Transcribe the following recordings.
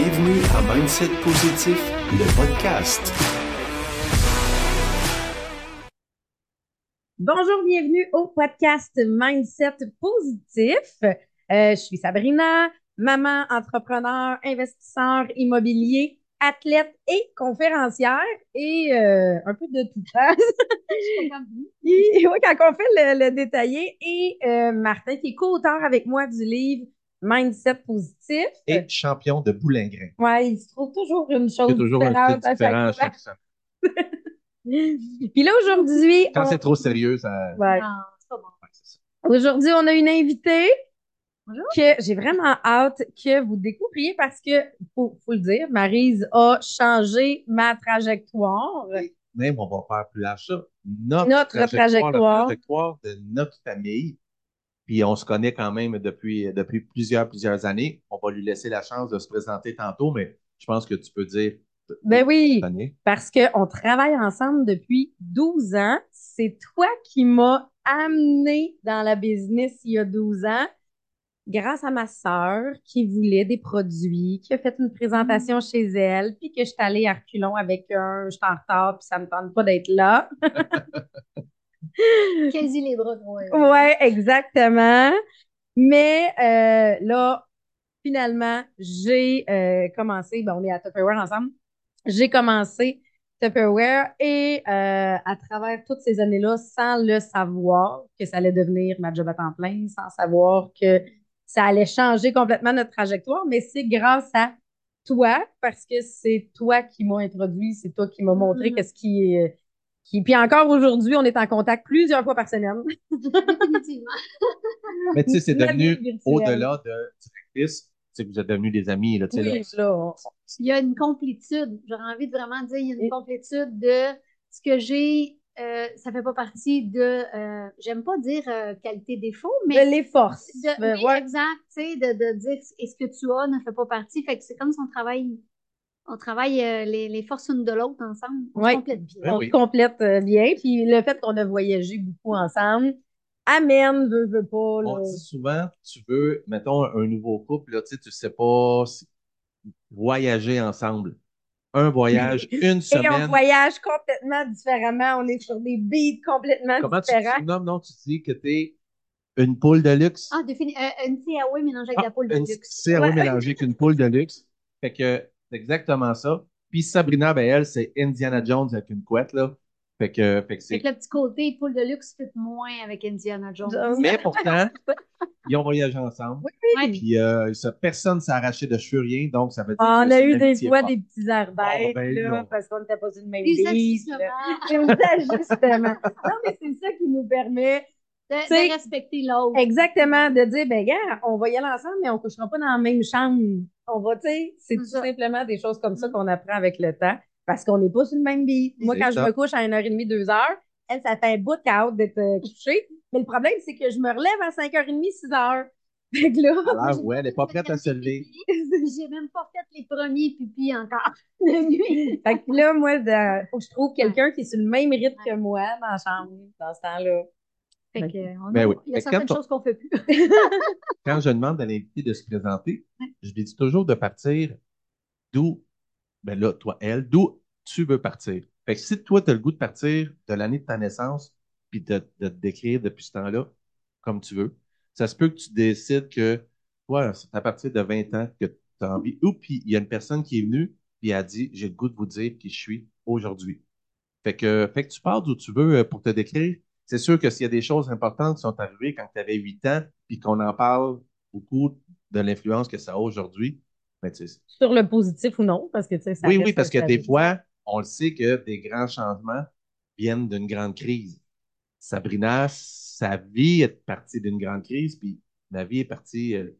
Bienvenue à Mindset Positif, le podcast. Bonjour, bienvenue au podcast Mindset Positif. Euh, je suis Sabrina, maman, entrepreneur, investisseur immobilier, athlète et conférencière et euh, un peu de tout. ça. Et- oui, quand on fait le, le détaillé. Et euh, Martin, qui est co-auteur avec moi du livre Mindset Positif. et champion de boulingrin. Ouais, il se trouve toujours une Il chose y a toujours un différente différent à chaque fois. Puis là, aujourd'hui, Quand on- c'est trop sérieux, ça. Ouais. Non, c'est pas bon. ouais, c'est ça. Aujourd'hui, on a une invitée Bonjour. que j'ai vraiment hâte que vous découvriez parce que, faut, faut le dire, Maryse a changé ma trajectoire. Même, on va faire plus large ça. Notre, Notre trajectoire. La trajectoire de notre famille. Puis on se connaît quand même depuis, depuis plusieurs, plusieurs années. On va lui laisser la chance de se présenter tantôt, mais je pense que tu peux dire. Ben oui, parce qu'on travaille ensemble depuis 12 ans. C'est toi qui m'as amené dans la business il y a 12 ans grâce à ma sœur qui voulait des produits, qui a fait une présentation chez elle, puis que je suis allée à reculons avec un, je suis en retard, puis ça me tente pas d'être là. Quasi les bras. Ouais, exactement. Mais euh, là, finalement, j'ai euh, commencé, ben, on est à Tupperware ensemble, j'ai commencé Tupperware et euh, à travers toutes ces années-là, sans le savoir que ça allait devenir ma job à temps plein, sans savoir que ça allait changer complètement notre trajectoire, mais c'est grâce à toi, parce que c'est toi qui m'as introduit, c'est toi qui m'as montré Mhm. qu'est-ce qui est... Qui... Puis encore aujourd'hui, on est en contact plusieurs fois par semaine. Définitivement. Mais tu sais, c'est devenu au-delà de directrice. Tu sais, vous êtes devenus des amis, là, tu sais, là. Oui, là, on- Il y a une complétude. J'aurais envie de vraiment dire, il y a une Et- complétude de ce que j'ai. euh, ça fait pas partie de. euh, J'aime pas dire euh, qualité-défaut, mais. de les forces. de- Ben, ouais. exact, tu sais, de, de dire est-ce que tu as ne fait pas partie? Fait que c'est comme si on travaille, on travaille euh, les, les forces une de l'autre ensemble. On Ouais. se complète bien. Ben on oui. se complète euh, bien. Puis le fait qu'on a voyagé beaucoup ensemble amène, veut, veut pas. Là. On dit souvent, tu veux, mettons, un nouveau couple, là, tu sais, tu sais pas si- voyager ensemble. Un voyage, une Et on semaine. voyage complètement différemment. On est sur des beats complètement Comment tu différents. tu nommes, non? Tu dis que t'es une poule de luxe? Ah, défini, euh, une CAO mélangée avec Ah, la poule de une luxe. Ouais. mélangée avec une poule de luxe. Fait que c'est exactement ça. Puis Sabrina, ben elle, c'est Indiana Jones avec une couette, là. Fait que, fait que Fait c'est. que le petit côté poule de luxe fit moins avec Indiana Jones. Jones. Mais pourtant, ils ont voyagé ensemble. Ouais. Puis euh, personne s'est arraché de cheveux, rien. Donc, ça veut dire Ah, on a eu une des fois des petits airs bêtes, ben là, non. parce qu'on n'était pas le même. Des ajustements. Non, mais c'est ça qui nous permet De, de respecter l'autre. Exactement, de dire, ben, gars, on va y aller ensemble, mais on couchera pas dans la même chambre. On va, tu sais, c'est tout ça. simplement des choses comme ça Mm. qu'on apprend avec le temps, parce qu'on n'est pas sur le même beat. Moi, quand ça. je me couche à 1h30, 2h, elle, ça fait un bout hâte d'être euh, couchée. Mais le problème, c'est que je me relève à 5h30, 6h. Fait que là, Alors, ouais, elle n'est pas prête à se lever. J'ai même pas fait les premiers pipis encore de nuit. fait que là, moi, de- faut que je trouve quelqu'un qui est sur le même rythme que moi dans la chambre, dans ce temps-là. Fait Ok. que, on a- Ben oui. il y a certaines choses qu'on fait plus. Quand je demande à l'invité de se présenter, je lui dis toujours de partir d'où, ben là, toi, elle, d'où tu veux partir. Fait que si toi, tu as le goût de partir de l'année de ta naissance, puis de, de te décrire depuis ce temps-là, comme tu veux, ça se peut que tu décides que, ouais, c'est à partir de 20 ans que tu as envie. Ou puis il y a une personne qui est venue, puis elle a dit, j'ai le goût de vous dire qui je suis aujourd'hui. Fait que, fait que tu pars d'où tu veux euh, pour te décrire. C'est sûr que s'il y a des choses importantes qui sont arrivées quand tu avais 8 ans, puis qu'on en parle beaucoup de l'influence que ça a aujourd'hui, mais tu sais, Sur le positif ou non, parce que, tu sais, ça oui, oui, parce que des fois, on le sait que des grands changements viennent d'une grande crise. Sabrina, sa vie est partie d'une grande crise, puis ma vie est partie euh,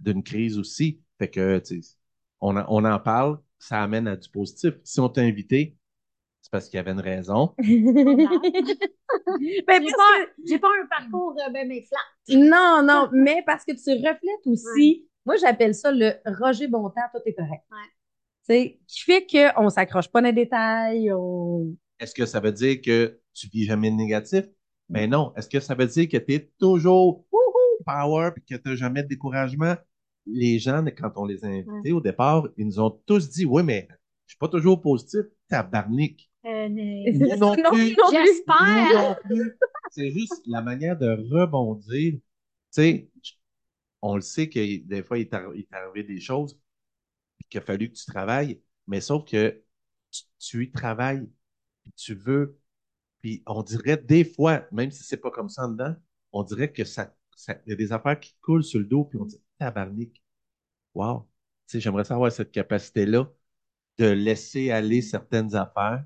d'une crise aussi. Fait que, tu sais, on en parle, ça amène à du positif. Si on t'a invité, c'est parce qu'il y avait une raison. Ben, J'ai parce pas, j'ai pas un parcours euh, ben, mais flat. Non, non, mais parce que tu reflètes aussi, moi j'appelle ça le Roger Bontemps, tout est correct. Ouais. Tu sais, qui fait qu'on s'accroche pas dans les détails, on... Est-ce que ça veut dire que tu vis jamais de négatif? Ben non. Est-ce que ça veut dire que tu es toujours wouhou, power puis que tu n'as jamais de découragement? les gens, quand on les a invités au départ, ils nous ont tous dit Oui, mais je suis pas toujours positif. Tabarnak. Euh, non Non, plus. non plus. J'espère. Nous non plus. C'est juste la manière de rebondir. Tu sais, on le sait que des fois, il t'est arrivé des choses qu'il a fallu que tu travailles, mais sauf que tu, tu y travailles, puis tu veux, puis on dirait des fois, même si c'est pas comme ça en dedans, on dirait que ça, y a des affaires qui coulent sur le dos, puis on dit, tabarnak, wow, tu sais, j'aimerais savoir cette capacité-là de laisser aller certaines affaires.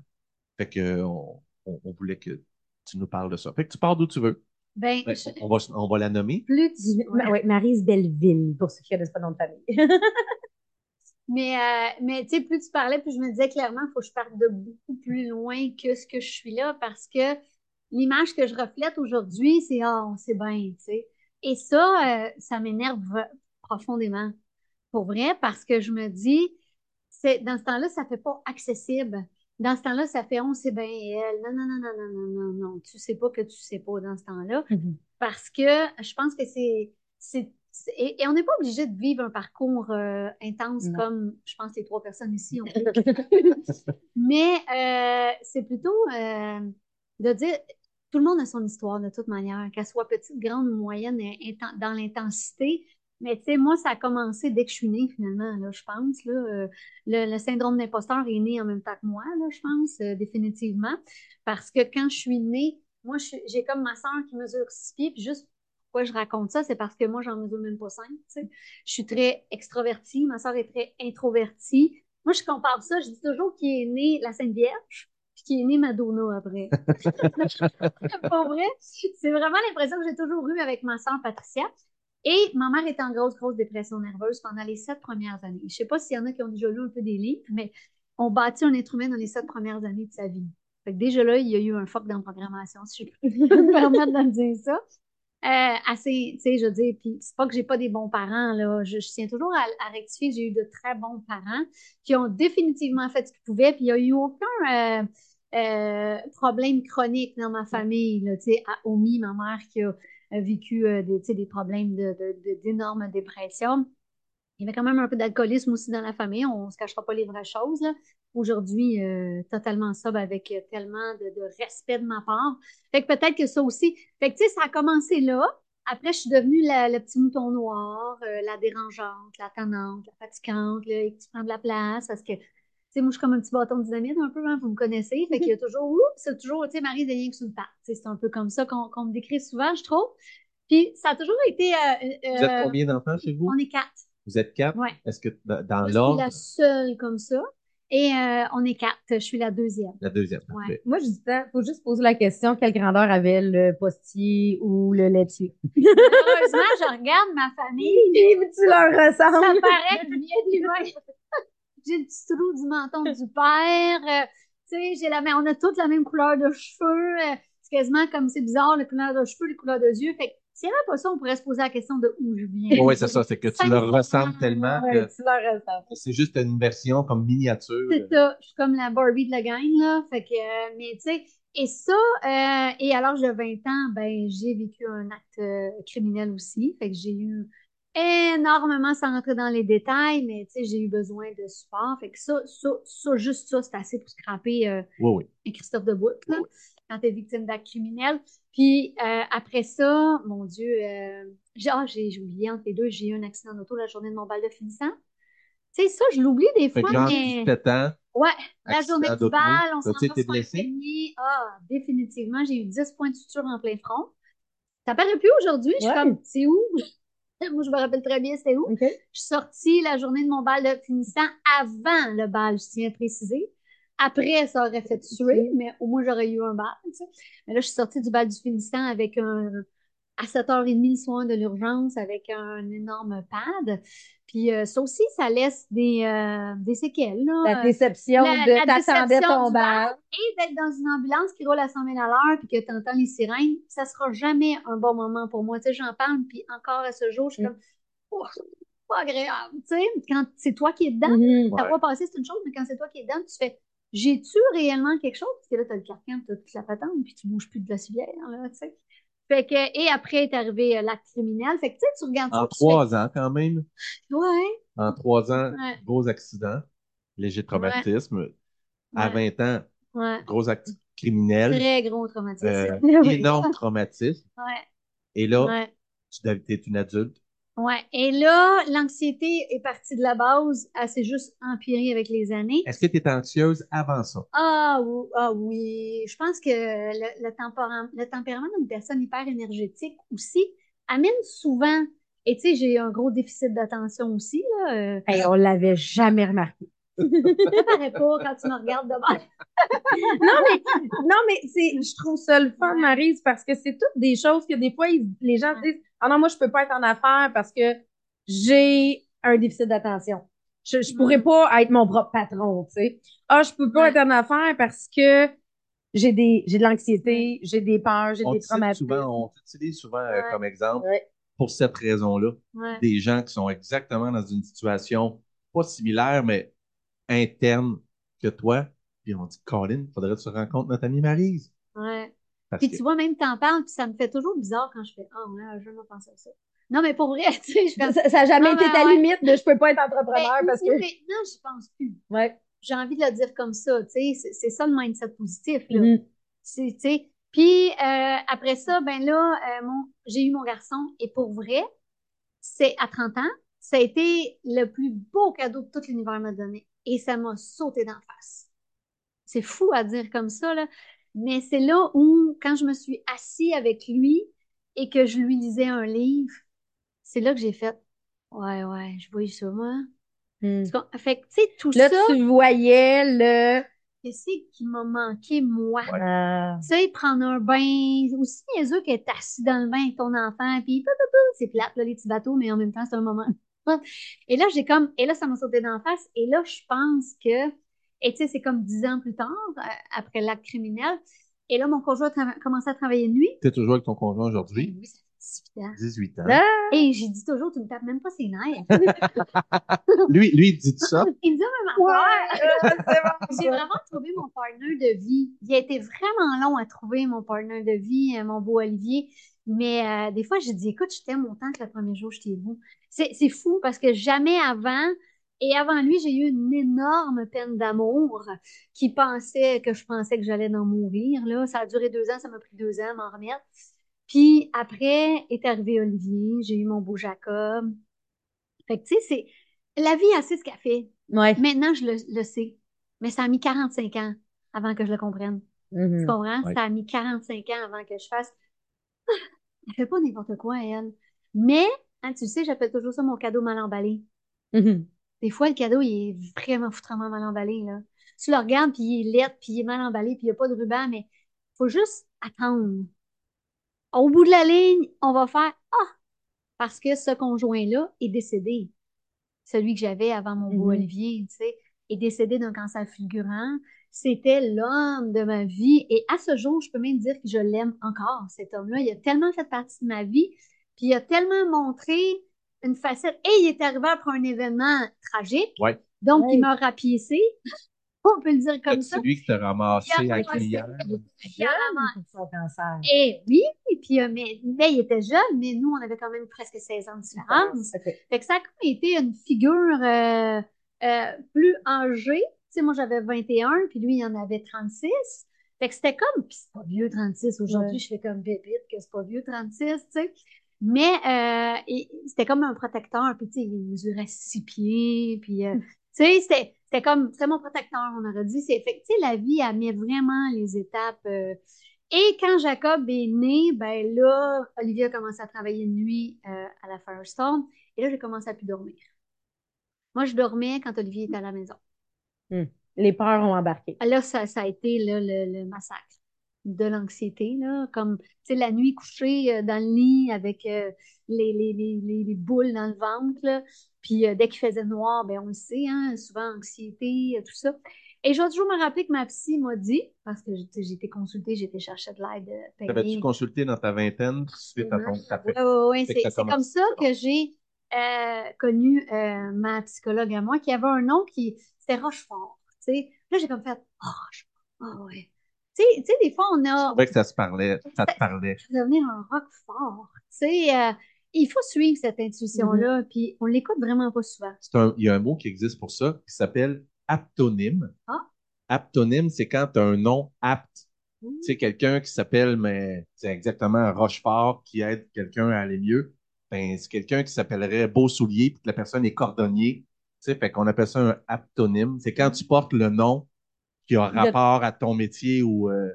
Fait que on, on- on voulait que tu nous parles de ça. Fait que tu pars d'où tu veux. Ben, je- on, va, on va la nommer. plus. Ma- ouais, Maryse Belleville, pour ceux qui connaissent pas le nom de famille. Mais, euh, mais tu sais, plus tu parlais, plus je me disais clairement, il faut que je parte de beaucoup plus loin que ce que je suis là parce que l'image que je reflète aujourd'hui, c'est Ah, on sait bien, tu sais. Et ça, euh, ça m'énerve profondément. Pour vrai, parce que je me dis, c'est, dans ce temps-là, ça fait pas accessible. Dans ce temps-là, ça fait on sait bien elle. Non, non, non, non, non, non, non, non. Tu sais pas que tu sais pas dans ce temps-là parce que je pense que c'est. Et, et on n'est pas obligé de vivre un parcours euh, intense Non. comme je pense les trois personnes ici ont. Mais euh, c'est plutôt euh, de dire tout le monde a son histoire de toute manière, qu'elle soit petite, grande moyenne dans l'intensité. Mais tu sais, moi, ça a commencé dès que je suis née, finalement, là, je pense. Là, Euh, le, le syndrome d'imposteur est né en même temps que moi, là, je pense, euh, définitivement. Parce que quand je suis née, moi, j'ai comme ma soeur qui mesure six pieds, puis juste pourquoi je raconte ça, c'est parce que moi, j'en mesure même pas cinq, tu sais. Je suis très extrovertie, ma soeur est très introvertie. Moi, je compare ça, je dis toujours qu'il est né la Sainte Vierge, puis qu'il est né Madonna après. Pas vrai? C'est vraiment l'impression que j'ai toujours eue avec ma soeur Patricia. Et ma mère était en grosse, grosse dépression nerveuse pendant les sept premières années. Je sais pas s'il y en a qui ont déjà lu un peu des livres, mais on bâtit un être humain dans les sept premières années de sa vie. Fait que déjà là, il y a eu un fuck dans la programmation, si je peux me permettre de dire ça. Euh, assez, tu sais, je veux puis c'est pas que j'ai pas des bons parents, là. Je, tiens toujours à, à rectifier j'ai eu de très bons parents qui ont définitivement fait ce qu'ils pouvaient, puis il n'y a eu aucun euh, euh, problème chronique dans ma famille, là, à Omi, ma mère qui a vécu euh, des, tu des problèmes de, de- de- d'énormes dépressions. Il y avait quand même un peu d'alcoolisme aussi dans la famille, on ne se cachera pas les vraies choses. Aujourd'hui, euh, totalement sobre avec tellement de, de respect de ma part. Fait que peut-être que ça aussi. Fait que tu sais, ça a commencé là. Après, je suis devenue la- le petit mouton noir, euh, la dérangeante, la tannante, la fatigante, là, qui prend de la place parce que, tu sais, moi, je suis comme un petit bâton de dynamite un peu, hein, vous me connaissez. Fait qu'il y a toujours, ouh, c'est toujours, tu sais, Marie, c'est rien que sous le patte. Tu C'est un peu comme ça qu'on qu'on me décrit souvent, je trouve. Puis ça a toujours été. euh, Vous êtes euh, combien d'enfants chez vous? on est quatre. Vous êtes quatre? Ouais. Est-ce que dans dans Je suis l'ordre, la seule comme ça. Et euh, on est quatre. Je suis la deuxième. la deuxième? Ouais. Parfait. Moi, je dis, il faut juste poser la question quelle grandeur avait le postier ou le laitier? Heureusement, je regarde ma famille. tu leur Ça ressembles. paraît que bien humain. J'ai le petit trou du menton du père. euh, tu sais, j'ai la on a toutes la même couleur de cheveux. euh, c'est quasiment comme c'est bizarre, la couleur de cheveux, les couleurs de yeux. Fait que n'y avait pas ça, on pourrait se poser la question de où je viens. Oui, c'est ça, c'est que tu leur ressembles tellement Ouais, que tu leur ressembles. c'est juste une version comme miniature. C'est ça. Je suis comme la Barbie de la gang, là. Fait que, euh, mais tu sais, et ça, euh, et à l'âge de 20 ans, ben, j'ai vécu un acte euh, criminel aussi. Fait que j'ai eu énormément, sans rentrer dans les détails, mais tu sais, j'ai eu besoin de support. Fait que ça, ça, ça juste ça, c'est assez pour scraper euh, Oui, oui. un Christophe de Bout, là, quand t'es victime d'actes criminels. Puis euh, après ça, mon Dieu, euh, j'ai ah, j'ai oublié entre les deux, j'ai eu un accident d'auto la journée de mon bal de finissant. Tu sais, ça, je l'oublie des Fait fois, mais... 17 ans, Ouais, la journée du bal, on s'en va blessé? saigner. Ah, définitivement, j'ai eu 10 points de suture en plein front. Ça paraît plus aujourd'hui. Je suis Ouais. comme, c'est où? Moi, je me rappelle très bien c'était où? OK. Je suis sortie la journée de mon bal de finissant avant le bal, je tiens à préciser. Après, ça aurait fait tuer, mais au moins, j'aurais eu un bal. tu sais. Mais là, je suis sortie du bal du finissant avec un, à 7h30 le soir de l'urgence avec un énorme pad. Puis euh, ça aussi, ça laisse des, euh, des séquelles. Là. La déception La- de la t'attendais déception ton du bal. Et d'être dans une ambulance qui roule à 100 000 à l'heure puis que tu entends les sirènes, ça sera jamais un bon moment pour moi. Tu sais, j'en parle, puis encore à ce jour, je suis Mm. comme, oh, c'est pas agréable. Tu sais, quand c'est toi qui es dedans, Mhm. ta Ouais. voix passée, c'est une chose, mais quand c'est toi qui es dedans, tu fais, j'ai-tu réellement quelque chose? Parce que là, t'as le carcan, t'as toute la patente, puis tu bouges plus de la civière, là, tu sais. Fait que, et après est arrivé euh, l'acte criminel. Fait que, tu sais, tu regardes ça. En trois ans, quand même. Ouais, En trois ans, Ouais. gros accident, léger traumatisme. À Ouais. 20 ans, gros acte criminel, Très gros traumatisme. euh, énorme traumatisme. Ouais, Et là, tu es une adulte. Ouais. Et là, l'anxiété est partie de la base. Elle s'est juste empirée avec les années. Est-ce que tu étais anxieuse avant ça? Ah, oui, ah oui, je pense que le, le tempérament d'une personne hyper énergétique aussi amène souvent, et tu sais, j'ai un gros déficit d'attention aussi, là. euh, Hey, on l'avait jamais remarqué. Ça paraît pas quand tu me regardes de bas. Non, mais, non, mais c'est, je trouve ça le fun, Ouais. Maryse, parce que c'est toutes des choses que des fois, ils- les gens se disent Ah non, moi, je peux pas être en affaires parce que j'ai un déficit d'attention. Je, je pourrais pas être mon propre patron, tu sais. Ah, je peux pas Ouais. être en affaires parce que j'ai des, j'ai de l'anxiété, j'ai des peurs, j'ai On, des traumatismes. souvent, on t'utilise souvent euh, Ouais. comme exemple Ouais. pour cette raison-là. Ouais. Des gens qui sont exactement dans une situation pas similaire, mais interne que toi. Puis on dit, Colin, faudrait que tu rencontres notre amie Maryse. Ouais. Parce Puis que tu vois, même t'en parles, puis ça me fait toujours bizarre quand je fais Ah ouais, je vais penser à ça. Non, mais pour vrai, tu sais, je fais Ça, ça a jamais Non, été ta ouais. limite de je peux pas être entrepreneur Ben, parce que. non, j'y pense plus. Ouais. J'ai envie de le dire comme ça, tu sais, c'est ça le mindset positif, là. Mhm. C'est- tu sais. Puis euh, après ça, ben là, euh, mon, j'ai eu mon garçon et pour vrai, c'est à 30 ans, ça a été le plus beau cadeau que tout l'univers m'a donné et ça m'a sauté d'en face. C'est fou à dire comme ça, là, mais c'est là où, quand je me suis assis avec lui et que je lui lisais un livre, c'est là que j'ai fait, ouais, ouais, je vois ça, moi. Tu comprends? Fait que, tu sais, tout Là, ça, tu voyais le. qu'est-ce qui m'a manqué, moi? Ah. Tu sais, prendre un bain, aussi niaiseux qu'être assis dans le bain avec ton enfant, puis c'est plate, là, les petits bateaux, mais en même temps, c'est un moment. Et là, j'ai comme, et là, ça m'a sauté dans la face, et là, je pense que, et tu sais, c'est comme dix ans plus tard, euh, après l'acte criminel, et là, mon conjoint a commencé à travailler de nuit. tu es toujours avec ton conjoint aujourd'hui, Oui, ça fait 18 ans. 18 ans. Ah. Et j'ai dit toujours, tu me tapes même pas ses nerfs. Lui, lui, il dit ça? Il me dit même affaire. J'ai c'est vraiment trouvé mon partner de vie. Il a été vraiment long à trouver mon partner de vie, euh, mon beau Olivier. Mais euh, des fois, je dis, écoute, je t'aime autant que le premier jour, je t'ai vu. C'est, c'est fou parce que jamais avant, et avant lui, j'ai eu une énorme peine d'amour qui pensait que je pensais que j'allais en mourir. Là. Ça a duré deux ans, ça m'a pris deux ans à m'en remettre. Puis après est arrivé Olivier, j'ai eu mon beau Jacob. Fait que tu sais, c'est la vie a assez ce qu'elle fait. Ouais. Maintenant, je le, le sais. Mais ça a mis 45 ans avant que je le comprenne. Tu comprends? Ouais. Ça a mis 45 ans avant que je fasse. Elle fait pas n'importe quoi, elle. Mais, hein, tu sais, j'appelle toujours ça mon cadeau mal emballé. Mhm. Des fois, le cadeau, il est vraiment foutrement mal emballé, là. Tu le regardes, puis il est laid, puis il est mal emballé, puis il n'y a pas de ruban, mais faut juste attendre. Au bout de la ligne, on va faire Ah! Parce que ce conjoint-là est décédé. Celui que j'avais avant mon beau Mhm. Olivier, tu sais, est décédé d'un cancer fulgurant. C'était l'homme de ma vie. Et à ce jour, je peux même dire que je l'aime encore, cet homme-là. Il a tellement fait partie de ma vie, puis il a tellement montré une facette. Et il est arrivé après un événement tragique. Ouais. Donc, Ouais. il m'a rapiécé. On peut le dire comme ça. C'est lui qui t'a ramassé Il a à la ramassé. cuillère. Carrément. Pour son cancer. Et oui, et puis, euh, mais, mais il était jeune, mais nous, on avait quand même presque 16 ans de différence. Ok. Fait que ça a comme été une figure euh, euh, plus âgée. Tu sais, moi, j'avais 21, puis lui, il en avait 36. Fait que c'était comme, puis c'est pas vieux 36. Aujourd'hui, Ouais. je fais comme bébite que c'est pas vieux 36, tu sais. Mais euh, c'était comme un protecteur, puis tu sais, il mesurait six pieds, puis euh, tu sais, c'était c'était comme, c'était mon protecteur, on aurait dit. C'est, fait que, tu sais, la vie, elle met vraiment les étapes. euh, et quand Jacob est né, ben là, Olivier a commencé à travailler de nuit à la Firestone. Et là, j'ai commencé à plus dormir. Moi, je dormais quand Olivier était à la maison. Les peurs ont embarqué. Là, ça, ça a été là, le, le massacre de l'anxiété, là, comme, tu sais, la nuit couchée euh, dans le lit avec euh, les, les, les, les, les boules dans le ventre, là. Puis euh, dès qu'il faisait noir, ben on le sait, hein, souvent anxiété, tout ça. Et je vais toujours me rappeler que ma psy m'a dit, parce que j'ai été consultée, j'ai été chercher de l'aide T'avais-tu consulté dans ta vingtaine suite à ton café? Ouais, ouais, ouais, Fait que c'est comme ça que j'ai euh, connu euh, ma psychologue à moi, qui avait un nom qui c'était Rochefort. Tu sais, là j'ai comme fait oh, Rochefort, ah ouais. Tu sais, tu sais, des fois, on a. C'est vrai que ça se parlait, ça te parlait. devenir un rock fort. Tu sais, euh, il faut suivre cette intuition-là, puis on l'écoute vraiment pas souvent. C'est un- il y a un mot qui existe pour ça qui s'appelle aptonyme. Ah. Aptonyme, c'est quand tu as un nom apte. Tu sais, quelqu'un qui s'appelle, mais c'est exactement Rochefort qui aide quelqu'un à aller mieux. Ben, c'est quelqu'un qui s'appellerait Beau Soulier, puis que la personne est cordonnier. Sais, fait qu'on appelle ça un aptonyme. C'est quand tu portes le nom qui a rapport à ton métier ou, euh,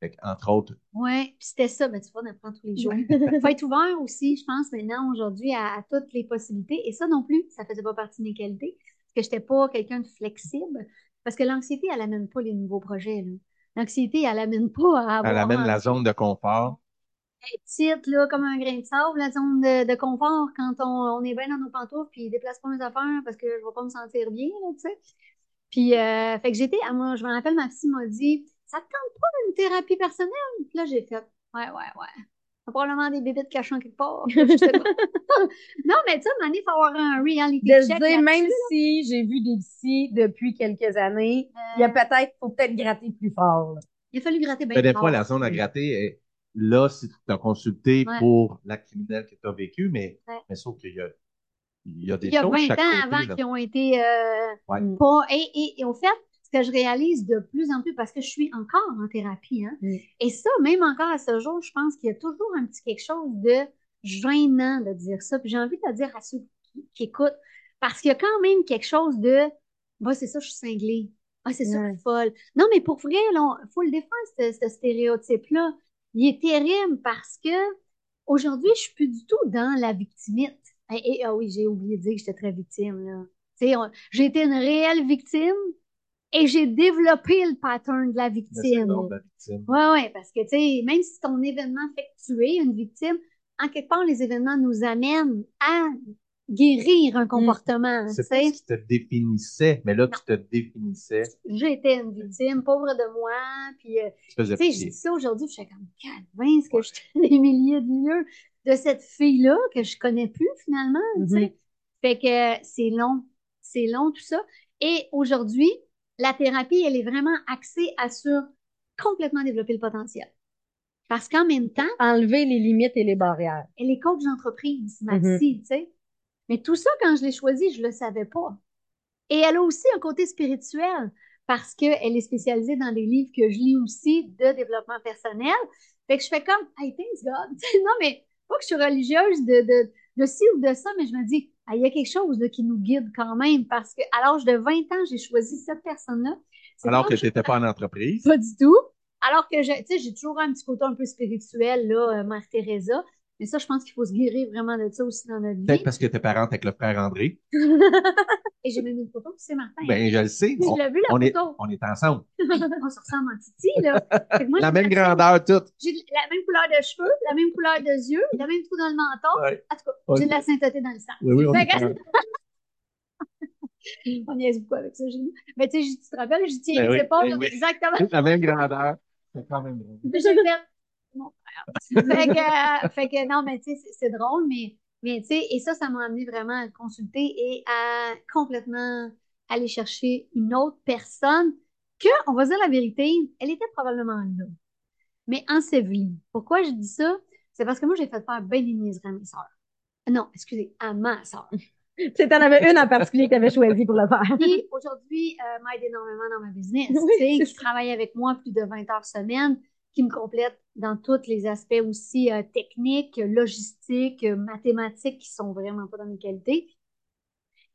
fait entre autres, Oui, puis c'était ça, ben, tu vois, on apprend tous les jours. Il faut être ouvert aussi, je pense, maintenant, aujourd'hui, à, à toutes les possibilités. Et ça non plus, ça faisait pas partie de mes qualités, parce que j'étais pas quelqu'un de flexible. Parce que l'anxiété, elle amène pas les nouveaux projets. L'anxiété, elle amène pas à avoir elle amène la zone de confort. Petite, là, comme un grain de sable, la zone de, de confort, quand on, on est bien dans nos pantoufles, puis déplace pas mes affaires parce que je vais pas me sentir bien, là, tu sais. Puis, euh, fait que j'étais, moi, je me rappelle, ma psy m'a dit, ça te tente pas une thérapie personnelle? Puis là, j'ai fait, ouais, ouais, ouais. Il y a probablement des bébites cachant quelque part. Je sais pas. non, mais tu sais, à un moment donné, il faut avoir un reality De se check. dire, même si j'ai vu des psys depuis quelques années, il y a Euh, peut-être, faut peut-être gratter plus fort. là. il a fallu gratter bien Mais des fort. fois, la zone à gratter est là si tu t'as consulté Ouais. pour l'acte criminel que tu as vécu, mais, Ouais. mais sauf qu'il y a, il y a des Il y a choses 20 chaque ans côté, avant là. qui ont été euh, Ouais. pas. Et, et, et au fait, ce que je réalise de plus en plus, parce que je suis encore en thérapie, hein, Mm. et ça, même encore à ce jour, je pense qu'il y a toujours un petit quelque chose de gênant de dire ça. Puis j'ai envie de le dire à ceux qui, qui écoutent, parce qu'il y a quand même quelque chose de bah, c'est ça, je suis cinglée. Ah, c'est ça, je Ouais. suis folle. Non, mais pour vrai, il faut le défendre, ce, ce stéréotype-là. Il est terrible parce que aujourd'hui, je suis plus du tout dans la victimite. Et, et- ah oui, j'ai oublié de dire que j'étais très victime, là. J'ai été une réelle victime et j'ai développé le pattern de la Le victime. de la victime. Ouais, ouais, parce que, tu sais, même si ton événement fait que tu es une victime, en quelque part, les événements nous amènent à guérir un comportement, tu C'est qui te définissait, mais là, tu te définissais, J'étais une victime, pauvre de moi, puis, euh, tu tu sais, je dis ça aujourd'hui, je suis comme, calvin, ce que je suis des milliers de lieux de cette fille-là que je connais plus finalement, tu sais. Mhm. Fait que euh, c'est long, c'est long tout ça. Et aujourd'hui, la thérapie, elle est vraiment axée à sur complètement développer le potentiel. Parce qu'en même temps, Enlever les limites et les barrières. elle est coach d'entreprise, ma Mhm. psy, tu sais. Mais tout ça, quand je l'ai choisi, je le savais pas. Et elle a aussi un côté spirituel parce qu'elle est spécialisée dans des livres que je lis aussi de développement personnel. Fait que je fais comme, hey, thanks God. non, mais pas que je suis religieuse de, de, de ci ou de ça, mais je me dis, ah, il y a quelque chose là, qui nous guide quand même parce qu'à l'âge de 20 ans, j'ai choisi cette personne-là. Alors que je- tu n'étais pas en entreprise. pas du tout. Alors que tu sais, j'ai toujours un petit côté un peu spirituel, là, euh, Mère Teresa. Mais ça, je pense qu'il faut se guérir vraiment de ça aussi dans notre Peut-être vie. parce que t'es parente avec le frère André. Et j'ai même une photo, c'est Martin. Ben, je le sais. tu On, l'as vu, la on est, photo? on est ensemble. on se ressemble en titi, là. Moi, La même grandeur, toute. J'ai la même couleur de cheveux, la même couleur de yeux, le même trou dans le menton. Ouais. En tout cas, j'ai de la sainteté dans le sang. Oui, oui, on est on niaise beaucoup avec ça, j'ai dit. Mais tu sais, tu te rappelles, je tiens Ben oui, épaules, ben oui. exactement. La même grandeur. C'est quand même drôle. Mon frère. Fait que, euh, fait que non, mais tu sais, c'est- drôle, mais, mais tu sais, et ça, ça m'a amené vraiment à consulter et à complètement aller chercher une autre personne que, on va dire la vérité, elle était probablement là, mais ensevelie. Pourquoi je dis ça? C'est parce que moi, j'ai fait faire bien des niaiseries à mes sœurs. Non, excusez, à ma sœur. Tu t'en avais une en particulier que tu avais choisi pour le faire. Qui aujourd'hui euh, m'aide énormément dans ma business, Oui, tu sais, qui travaille avec moi plus de 20 heures semaine, qui me complète dans tous les aspects aussi euh, techniques, logistiques, euh, mathématiques qui sont vraiment pas dans mes qualités.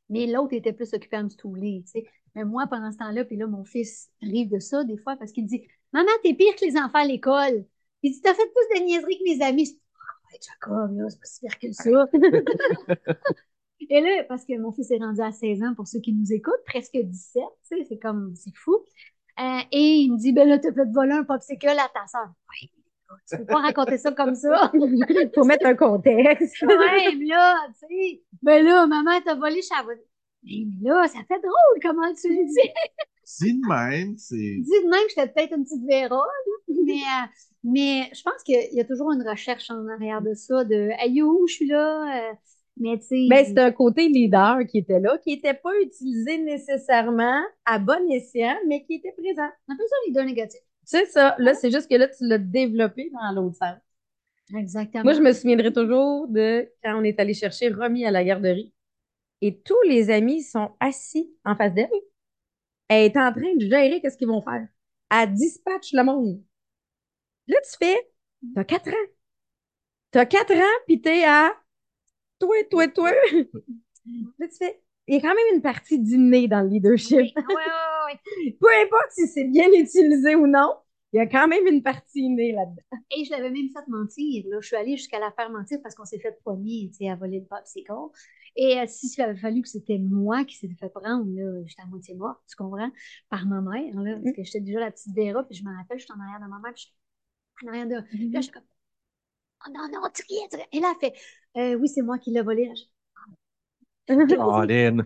Mais l'autre était plus occupé à me stouler, tu sais. Mais moi, pendant ce temps-là, puis là, mon fils rive de ça des fois parce qu'il dit Maman, t'es pire que les enfants à l'école. Il dit T'as fait plus de niaiseries que mes amis. Je dis Ah, Jacob, là, c'est pas si pire que ça. Et là, parce que mon fils est rendu à 16 ans, pour ceux qui nous écoutent, presque 17, tu sais, c'est comme, c'est fou. Euh, et il me dit, ben là, t'as fait voler un popsicle à ta soeur. Ouais, tu peux pas raconter ça comme ça. Pour mettre un contexte. ouais, mais là, tu sais, ben là, maman, t'as volé la voisine. Mais là, ça fait drôle, comment tu le dis? Si de même, c'est. Dis de même que j'étais peut-être une petite Véra, là. mais, euh, mais je pense qu'il y a toujours une recherche en arrière de ça, de « Hey, où je suis là? Euh, Mais tu sais... Mais c'est un côté leader qui était là, qui n'était pas utilisé nécessairement à bon escient, mais qui était présent. un peu ça, leader négatif. C'est ça. Là, c'est juste que là, tu l'as développé dans l'autre sens. Exactement. Moi, je me souviendrai toujours de quand on est allé chercher Romy à la garderie et tous les amis sont assis en face d'elle. Elle est en train de gérer qu'est-ce qu'ils vont faire. Elle dispatche le monde. Là, tu fais, t'as quatre ans. T'as quatre ans, puis t'es à toi, toi, toi. Là, tu fais, il y a quand même une partie d'inné dans le leadership. Oui, oui, oui. Peu importe si c'est bien utilisé ou non, il y a quand même une partie innée là-dedans. Et je l'avais même fait mentir. Là. Je suis allée jusqu'à la faire mentir parce qu'on s'est fait poigner à voler le popsicle. Et euh, s'il avait fallu que c'était moi qui s'était fait prendre, là, j'étais à moitié morte, tu comprends, par ma mère, là, parce que j'étais déjà la petite Vera, puis je me rappelle, j'étais en arrière de ma mère, puis je en arrière de... Puis là, je suis comme, oh non, non, tu riais, tu. Et là, elle fait, euh, oui, c'est moi qui l'ai volé. Là, je- Caroline,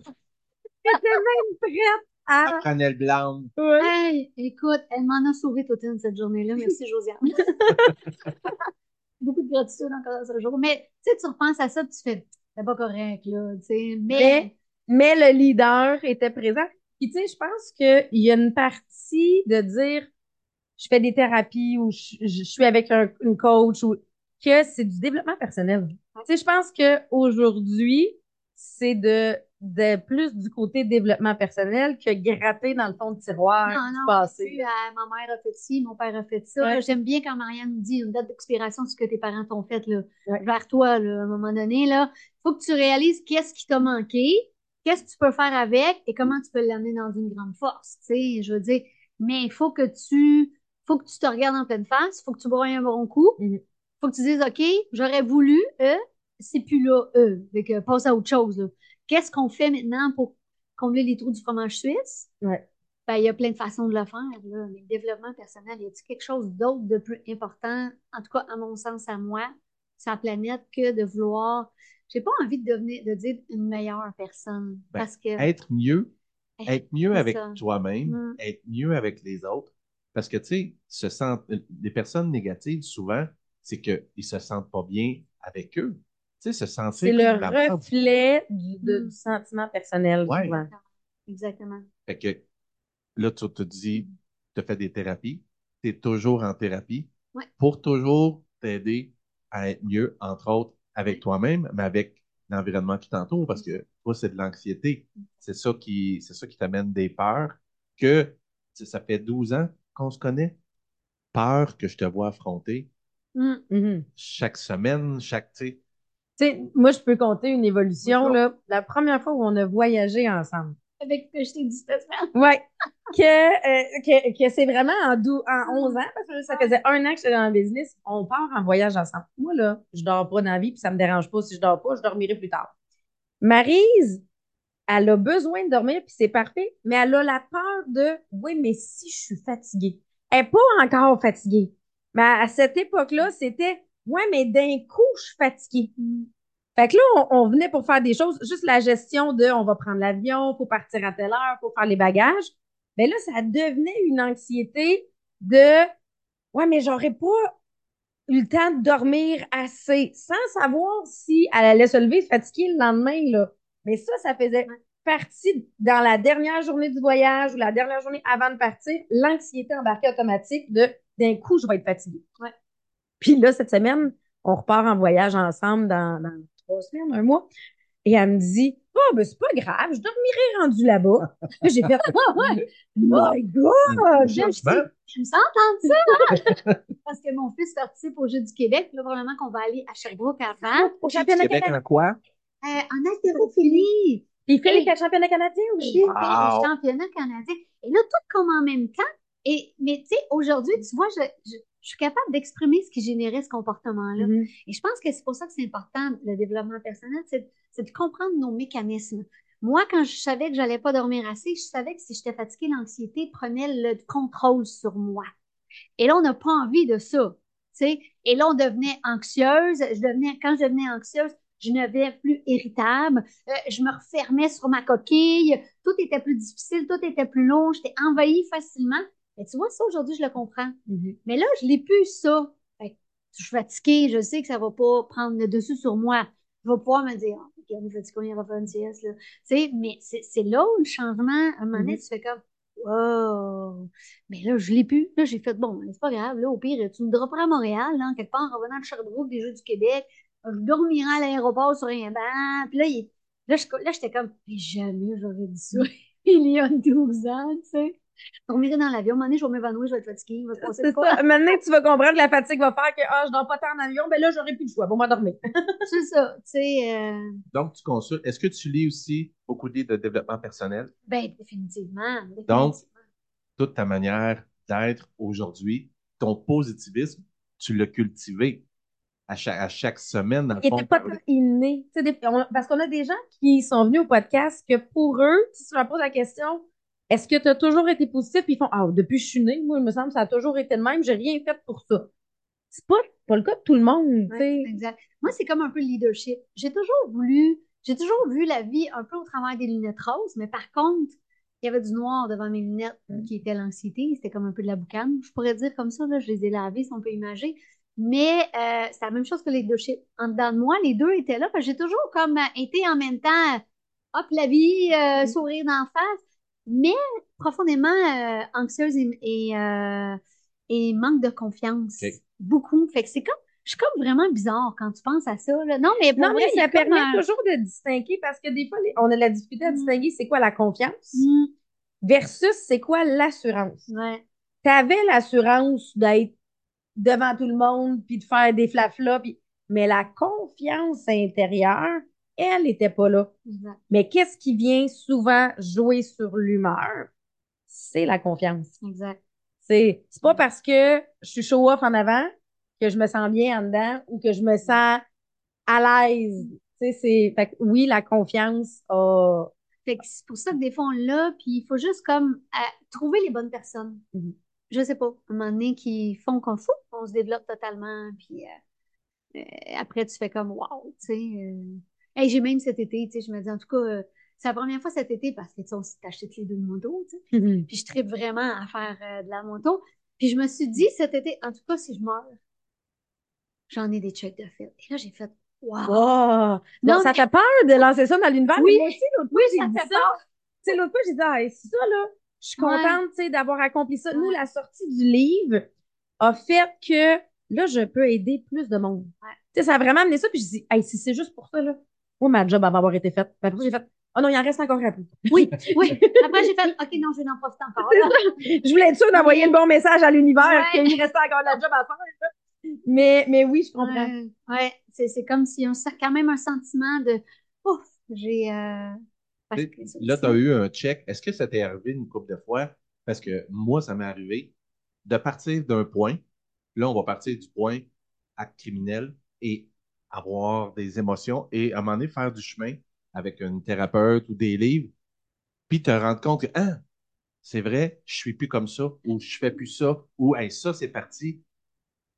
J'étais même prête à. la cannelle blanche. Ouais. Hey, écoute, elle m'en a sauvé toute une cette journée-là. Merci, Josiane. Beaucoup de gratitude encore ce jour. Mais tu sais, tu repenses à ça, tu fais, c'est pas correct, là. Mais, Mais, mais le leader était présent. Puis, tu sais, je pense qu'il y a une partie de dire, je fais des thérapies ou je, je suis avec un, une coach ou que c'est du développement personnel. Tu sais, je pense qu'aujourd'hui, c'est de, de plus du côté développement personnel que gratter dans le fond de tiroir non, du non, passé. sais, euh, ma mère a fait ci, mon père a fait ça. Ouais. J'aime bien quand Marianne me dit une date d'expiration de ce que tes parents t'ont fait, là, Ouais. vers toi, là, à un moment donné, là. Faut que tu réalises qu'est-ce qui t'a manqué, qu'est-ce que tu peux faire avec et comment tu peux l'amener dans une grande force, tu sais, je veux dire. Mais il faut que tu, faut que tu te regardes en pleine face, faut que tu bois un bon coup, Mhm. faut que tu dises, OK, j'aurais voulu, euh, c'est plus là, eux. Fait que passe à autre chose. Qu'est-ce qu'on fait maintenant pour combler les trous du fromage suisse? Ouais. Ben, il y a plein de façons de le faire, là. Mais le développement personnel, y a-t-il quelque chose d'autre de plus important, en tout cas, à mon sens, à moi, sur la planète, que de vouloir, j'ai pas envie de devenir, de dire une meilleure personne. Ben, parce que, Être mieux, être mieux avec toi-même, Mm. être mieux avec les autres. Parce que, tu sais, se sentent, les personnes négatives, souvent, c'est qu'ils se sentent pas bien avec eux. Tu sais, se sentir. C'est le reflet du, de- Mm. du sentiment personnel, Ouais. souvent. exactement. Fait que là, tu te dis, tu fais des thérapies, tu es toujours en thérapie Ouais. pour toujours t'aider à être mieux, entre autres, avec toi-même, mais avec l'environnement qui t'entoure, parce que toi, c'est de l'anxiété. C'est ça qui, c'est ça qui t'amène des peurs que tu sais, ça fait 12 ans qu'on se connaît. Peur que je te vois affronter Mm. Mhm. chaque semaine, chaque, tu sais, Tu sais, moi, je peux compter une évolution, là. La première fois où on a voyagé ensemble. Avec que je t'ai dit cette semaine. Ouais. Que, euh, que, que c'est vraiment en, dou- en 11 ans, parce que ça faisait un an que j'étais dans le business, on part en voyage ensemble. Moi, là, je dors pas dans la vie, puis ça me dérange pas. Si je dors pas, je dormirai plus tard. Maryse, elle a besoin de dormir, puis c'est parfait, mais elle a la peur de, oui, mais si je suis fatiguée. Elle n'est pas encore fatiguée. Mais à cette époque-là, c'était, ouais, mais d'un coup, je suis fatiguée. Fait que là, on, venait pour faire des choses, juste la gestion de on va prendre l'avion, faut partir à telle heure, faut faire les bagages. Mais là, ça devenait une anxiété de ouais, mais j'aurais pas eu le temps de dormir assez, sans savoir si elle allait se lever fatiguée le lendemain, là. Mais ça, ça faisait partie dans la dernière journée du voyage ou la dernière journée avant de partir, l'anxiété embarquée automatique de d'un coup, je vais être fatiguée. Puis là, cette semaine, on repart en voyage ensemble dans, dans trois semaines, un mois. Et elle me dit, oh, ben, c'est pas grave, je dormirai rendu là-bas. J'ai fait, oh, ouais, my God! J'aime changement. j'aime ça entendre ça! Parce que mon fils participe au Jeux du Québec. Là, probablement qu'on va aller à Sherbrooke avant. Au championnat Québec canadien. en quoi? Euh, en haltérophilie. Puis il fait les championnats canadiens aussi. il fait Wow. les championnats canadiens. Et là, tout comme en même temps. Et, mais tu sais, aujourd'hui, tu vois, je, je, je suis capable d'exprimer ce qui générait ce comportement-là. Mhm. Et je pense que c'est pour ça que c'est important, le développement personnel, c'est de comprendre nos mécanismes. Moi, quand je savais que j'allais pas dormir assez, je savais que si j'étais fatiguée, l'anxiété prenait le contrôle sur moi. Et là, on n'a pas envie de ça. tu sais. Et là, on devenait anxieuse. Je devenais, quand je devenais anxieuse, je ne devenais plus irritable. Euh, je me refermais sur ma coquille. Tout était plus difficile, tout était plus long. J'étais envahie facilement. Mais tu vois, ça, aujourd'hui, je le comprends. Mhm. Mais là, je l'ai plus, ça. Fait que je suis fatiguée, je sais que ça va pas prendre le dessus sur moi. Je vais pouvoir me dire, Ah, OK, on est fatigué, on ira faire une sieste, là. Tu sais, mais c'est là où le changement, à un moment donné, Mhm. tu fais comme, wow! Mais là, je l'ai plus. Là, j'ai fait, bon, c'est pas grave. Là, au pire, tu me dropperas à Montréal, là, quelque part, en revenant de Sherbrooke, des Jeux du Québec. Je dormirai à l'aéroport sur un banc. Puis là, il- là, j'étais comme, Mais jamais j'aurais dit ça il y a 12 ans, tu sais. Dormirai dans l'avion. Donné, je vais m'évanouir, je vais être fatiguée, il va se passer C'est de quoi? ça. Maintenant, tu vas comprendre que la fatigue va faire que ah, je dors pas tant en avion, ben là, j'aurai plus de choix. Bon, moi, dormir. C'est ça, tu sais. euh, Donc, tu consultes. Est-ce que tu lis aussi beaucoup de livres de développement personnel? ben, définitivement. Donc. Toute ta manière d'être aujourd'hui, ton positivisme, tu l'as cultivé à chaque, à chaque semaine, dans le Il fond. n'était pas inné. Tu sais, des- on- parce qu'on a des gens qui sont venus au podcast que pour eux, si tu leur poses la question, est-ce que tu as toujours été positif? Puis ils font, ah, depuis que je suis née, moi, il me semble que ça a toujours été le même, j'ai rien fait pour ça. C'est pas, pas le cas de tout le monde, tu sais. Ouais, exact. Moi, c'est comme un peu le leadership. J'ai toujours voulu, j'ai toujours vu la vie un peu au travers des lunettes roses, mais par contre, il y avait du noir devant mes lunettes Mm. qui était l'anxiété. C'était comme un peu de la boucane. Je pourrais dire comme ça, là, je les ai lavées, si on peut imaginer. Mais euh, c'est la même chose que le leadership. En dedans de moi, les deux étaient là. J'ai toujours comme été en même temps, hop, la vie, euh, Mm. sourire d'en face, mais profondément euh, anxieuse et, et, euh, et manque de confiance. Beaucoup. Fait que c'est comme, je suis comme vraiment bizarre quand tu penses à ça. Là. Non, mais Non, vrai, mais ça permet un- toujours de distinguer parce que des fois, les- on a de la difficulté à Mm. distinguer c'est quoi la confiance Mm, versus c'est quoi l'assurance. ouais. Tu avais l'assurance d'être devant tout le monde puis de faire des flaflas, puis... mais la confiance intérieure, elle n'était pas là. Exact. Mais qu'est-ce qui vient souvent jouer sur l'humeur? C'est la confiance. Exact. C'est c'est pas parce que je suis show off en avant que je me sens bien en dedans ou que je me sens à l'aise. Tu sais, c'est fait que oui, la confiance a Fait que c'est pour ça que des fois, on l'a, puis il faut juste comme euh, trouver les bonnes personnes. Mhm. Je sais pas, un moment donné, qui font qu'on faut, on se développe totalement, puis euh, euh, après, tu fais comme, wow, tu sais. euh. Hey, j'ai même cet été, tu sais, je me dis, en tout cas, euh, c'est la première fois cet été, parce que, tu sais, on s'est acheté les deux motos, tu sais. Puis je tripe vraiment à faire euh, de la moto. Puis je me suis dit cet été, en tout cas, si je meurs, j'en ai des checks de fête. Et là, j'ai fait, wow. Wow! Non, Non, ça fait peur de lancer ça dans l'univers. Oui. mais moi aussi, l'autre fois, Oui, j'ai dit ça. Tu sais, l'autre fois, j'ai dit, ah, c'est ça, là. Je suis Ouais. contente, tu sais, d'avoir accompli ça. Nous, la sortie du livre a fait que, là, je peux aider plus de monde. Ouais. Tu sais, ça a vraiment amené ça. Puis je dis, hey, si c'est juste pour ça, là, moi, ma job va avoir été faite. Puis après, j'ai fait, oh non, il en reste encore un peu. Oui, oui. Après, j'ai fait, OK, non, je vais en profiter encore. Je voulais être sûre d'envoyer le bon message à l'univers, Ouais. qu'il restait encore de la job à faire. Mais, mais oui, je comprends. Ouais, ouais. c'est c'est comme s'il y a un- quand même un sentiment de, ouf, j'ai. euh, parce que ça Là, tu as eu un check. Est-ce que ça t'est arrivé une couple de fois? Parce que moi, ça m'est arrivé de partir d'un point. Là, on va partir du point acte criminel et avoir des émotions et à un moment donné, faire du chemin avec une thérapeute ou des livres, puis te rendre compte que, ah, c'est vrai, je suis plus comme ça, ou je fais plus ça, ou hey, ça, c'est parti.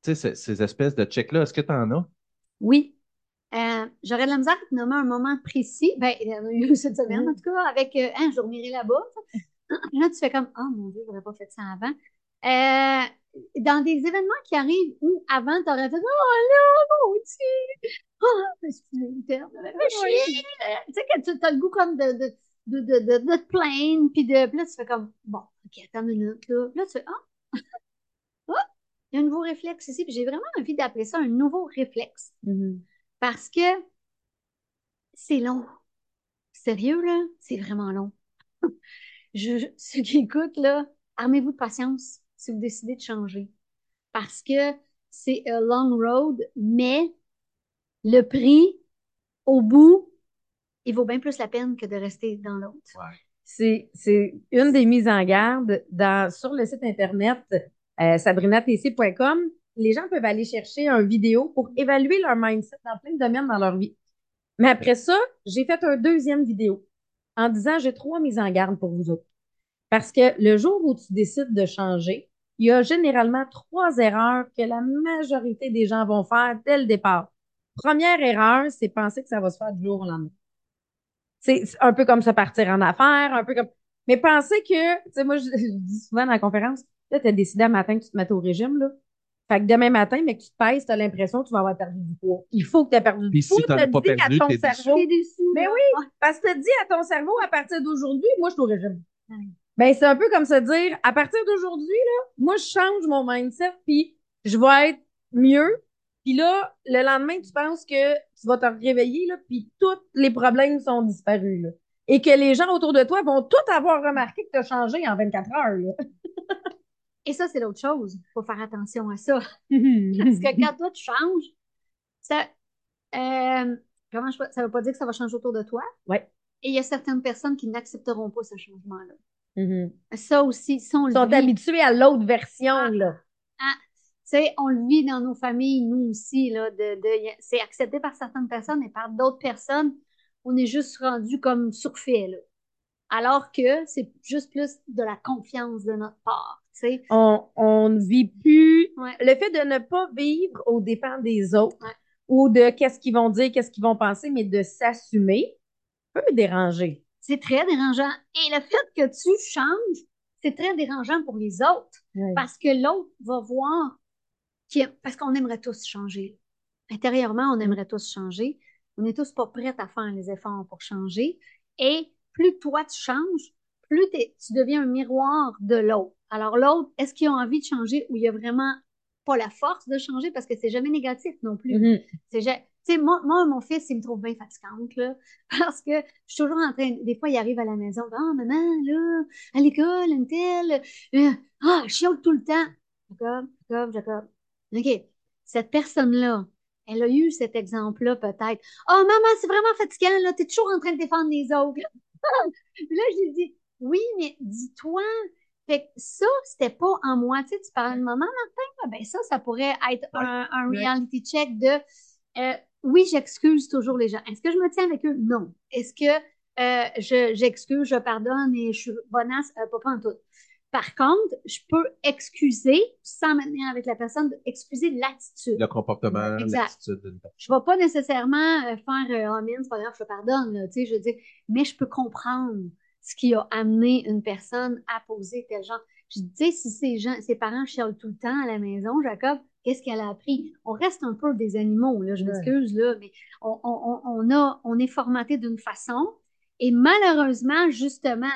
Tu sais, ces, ces espèces de checks-là, est-ce que tu en as? Oui. Euh, J'aurais de la misère te nommer un moment précis. Ben, il y en a eu cette semaine, Mm. en tout cas, avec euh, hein, je dormirai là-bas. Là, tu fais comme Oh mon Dieu, j'aurais pas fait ça avant. Euh, dans des événements qui arrivent où avant, tu aurais fait Oh là, mon Dieu! Oh, excusez le terme, mais chier! Tu sais, que tu as le goût comme de, de, de, de, de, de te plaindre, puis de, puis là, tu fais comme Bon, OK, attends une minute, là. Là, tu fais Ah! Ah! Il y a un nouveau réflexe ici, puis j'ai vraiment envie d'appeler ça un nouveau réflexe. Mhm. Parce que c'est long. Sérieux, là, c'est vraiment long. Je, je- ceux qui écoutent, là, armez-vous de patience si vous décidez de changer. Parce que c'est un long road, mais le prix, au bout, il vaut bien plus la peine que de rester dans l'autre. C'est, c'est une des mises en garde dans, sur le site internet euh, sabrinatc.com. Les gens peuvent aller chercher un vidéo pour évaluer leur mindset dans plein de domaines dans leur vie. Mais après ça, j'ai fait un deuxième vidéo en disant j'ai trois mises en garde pour vous autres. Parce que le jour où tu décides de changer, il y a généralement trois erreurs que la majorité des gens vont faire dès le départ. Première erreur, c'est penser que ça va se faire du jour au lendemain. C'est un peu comme se partir en affaires, un peu comme. Mais penser que, tu sais, moi, je, je dis souvent dans la conférence, là, tu as décidé un matin que tu te mettes au régime, là. Fait que demain matin, mais que tu te pèses, tu as l'impression que tu vas avoir perdu du poids. Il faut que tu aies perdu Puis du poids. si t'en as t'as pas perdu, ton cerveau. Déçu. Mais oui, parce que tu dis à ton cerveau, à partir d'aujourd'hui, moi, je suis au régime. Ben, c'est un peu comme se dire, à partir d'aujourd'hui, là, moi, je change mon mindset, puis je vais être mieux. Puis là, le lendemain, tu penses que tu vas te réveiller, là, puis tous les problèmes sont disparus, là. Et que les gens autour de toi vont tous avoir remarqué que tu as changé en 24 heures, là. Et ça, c'est l'autre chose. Il faut faire attention à ça. Parce que quand toi, tu changes, ça, euh, comment je, ça veut pas dire que ça va changer autour de toi. Ouais. Et il y a certaines personnes qui n'accepteront pas ce changement-là. Mhm. Ça aussi, ça, on Ils le sont vit. habitués à l'autre version, Ah. là. Tu sais, on le vit dans nos familles, nous aussi, là, de, de, y- c'est accepté par certaines personnes et par d'autres personnes, on est juste rendu comme surfait, là. Alors que c'est juste plus de la confiance de notre part, tu sais. On, on ne vit plus. Ouais. Le fait de ne pas vivre aux dépens des autres Ouais. ou de qu'est-ce qu'ils vont dire, qu'est-ce qu'ils vont penser, mais de s'assumer peut déranger. C'est très dérangeant. Et le fait que tu changes, c'est très dérangeant pour les autres. Parce que l'autre va voir qu'il- parce qu'on aimerait tous changer. Intérieurement, on aimerait tous changer. On n'est tous pas prêts à faire les efforts pour changer. Et plus toi tu changes, plus tu deviens un miroir de l'autre. Alors l'autre, est-ce qu'il a envie de changer ou il a vraiment pas la force de changer? Parce que c'est jamais négatif non plus. C'est ja- tu sais, moi, moi, mon fils, il me trouve bien fatigante, là, parce que je suis toujours en train, des fois, il arrive à la maison, ah, maman, là, à l'école, une telle, euh, ah, je chiale tout le temps. Jacob, Jacob, Jacob. OK, cette personne-là, elle a eu cet exemple-là, peut-être. Oh, maman, c'est vraiment fatigant, là, t'es toujours en train de défendre les autres. Là, je lui dis, oui, mais dis-toi, fait que ça, c'était pas en moi. Tu sais, tu parlais de maman, Martin, ben ça, ça pourrait être un, un reality check de euh, oui, j'excuse toujours les gens. Est-ce que je me tiens avec eux? Non. Est-ce que euh, je, j'excuse, je pardonne et je suis bonasse? Euh, pas, pas en tout. Par contre, je peux excuser sans me tenir avec la personne, excuser l'attitude. Le comportement, Exact. l'attitude d'une personne. Je ne vais pas nécessairement euh, faire euh, oh, mine, c'est pas grave, je pardonne, là, tu sais, je veux dire, mais je peux comprendre ce qui a amené une personne à poser tel genre. Je dis, si ses gens, ses parents chialent tout le temps à la maison, Jacob, qu'est-ce qu'elle a appris? On reste un peu des animaux, là, je m'excuse, là, mais on, on, on, on a, on est formaté d'une façon, et malheureusement, justement,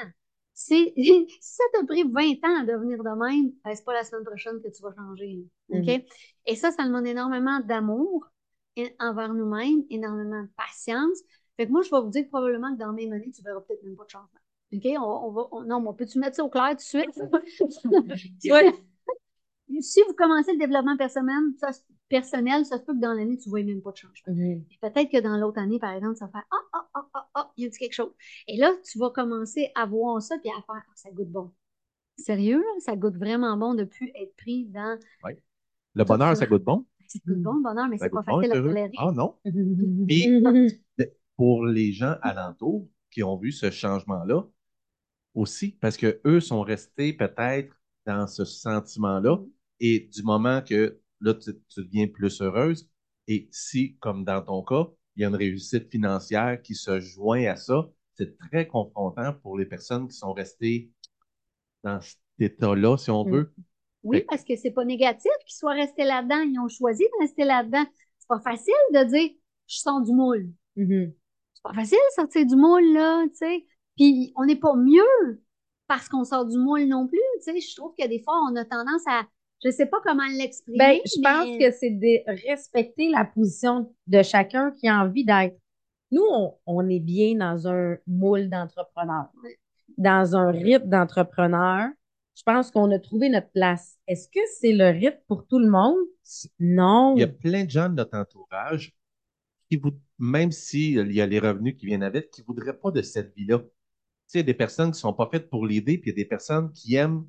c'est, si ça t'a pris 20 ans à devenir de même, ben, c'est pas la semaine prochaine que tu vas changer? Mhm. Et ça, ça demande énormément d'amour envers nous-mêmes, énormément de patience. Fait que moi, je vais vous dire que probablement que dans mes années, tu verras peut-être même pas de changement. OK? On, on va, on- non, mais on peut-tu mettre ça au clair tout de suite? Ouais. Si vous commencez le développement personnel, ça, personnel, ça se peut que dans l'année, tu ne vois même pas de changement. Mhm. Et peut-être que dans l'autre année, par exemple, ça va faire Ah, ah, ah, ah, ah, il y a quelque chose? Et là, tu vas commencer à voir ça puis à faire Ah, ça goûte bon. Sérieux, là, ça goûte vraiment bon de plus être pris dans Le bonheur, ça. ça goûte bon? ça goûte bon, le bonheur, mais c'est pas bon, facile être à tolérer. Ah non? Puis- Pour les gens alentours qui ont vu ce changement-là, aussi, parce que eux sont restés peut-être dans ce sentiment-là, et du moment que là, tu, tu deviens plus heureuse, et si, comme dans ton cas, il y a une réussite financière qui se joint à ça, c'est très confrontant pour les personnes qui sont restées dans cet état-là, si on Mm. veut. Oui, parce que c'est pas négatif qu'ils soient restés là-dedans. Ils ont choisi de rester là-dedans. C'est pas facile de dire je sors du moule. Mhm. C'est pas facile de sortir du moule, là, tu sais. Puis on n'est pas mieux parce qu'on sort du moule non plus, tu sais. Je trouve que des fois, on a tendance à. Je sais pas comment l'exprimer. Ben, je mais- pense que c'est de respecter la position de chacun qui a envie d'être. Nous, on, on est bien dans un moule d'entrepreneur, dans un rythme d'entrepreneur. Je pense qu'on a trouvé notre place. Est-ce que c'est le rythme pour tout le monde? Non. Il y a plein de gens de notre entourage qui, vou- même s'il y a les revenus qui viennent avec, qui ne voudraient pas de cette vie-là. Tu sais, il y a des personnes qui ne sont pas faites pour l'aider, puis il y a des personnes qui aiment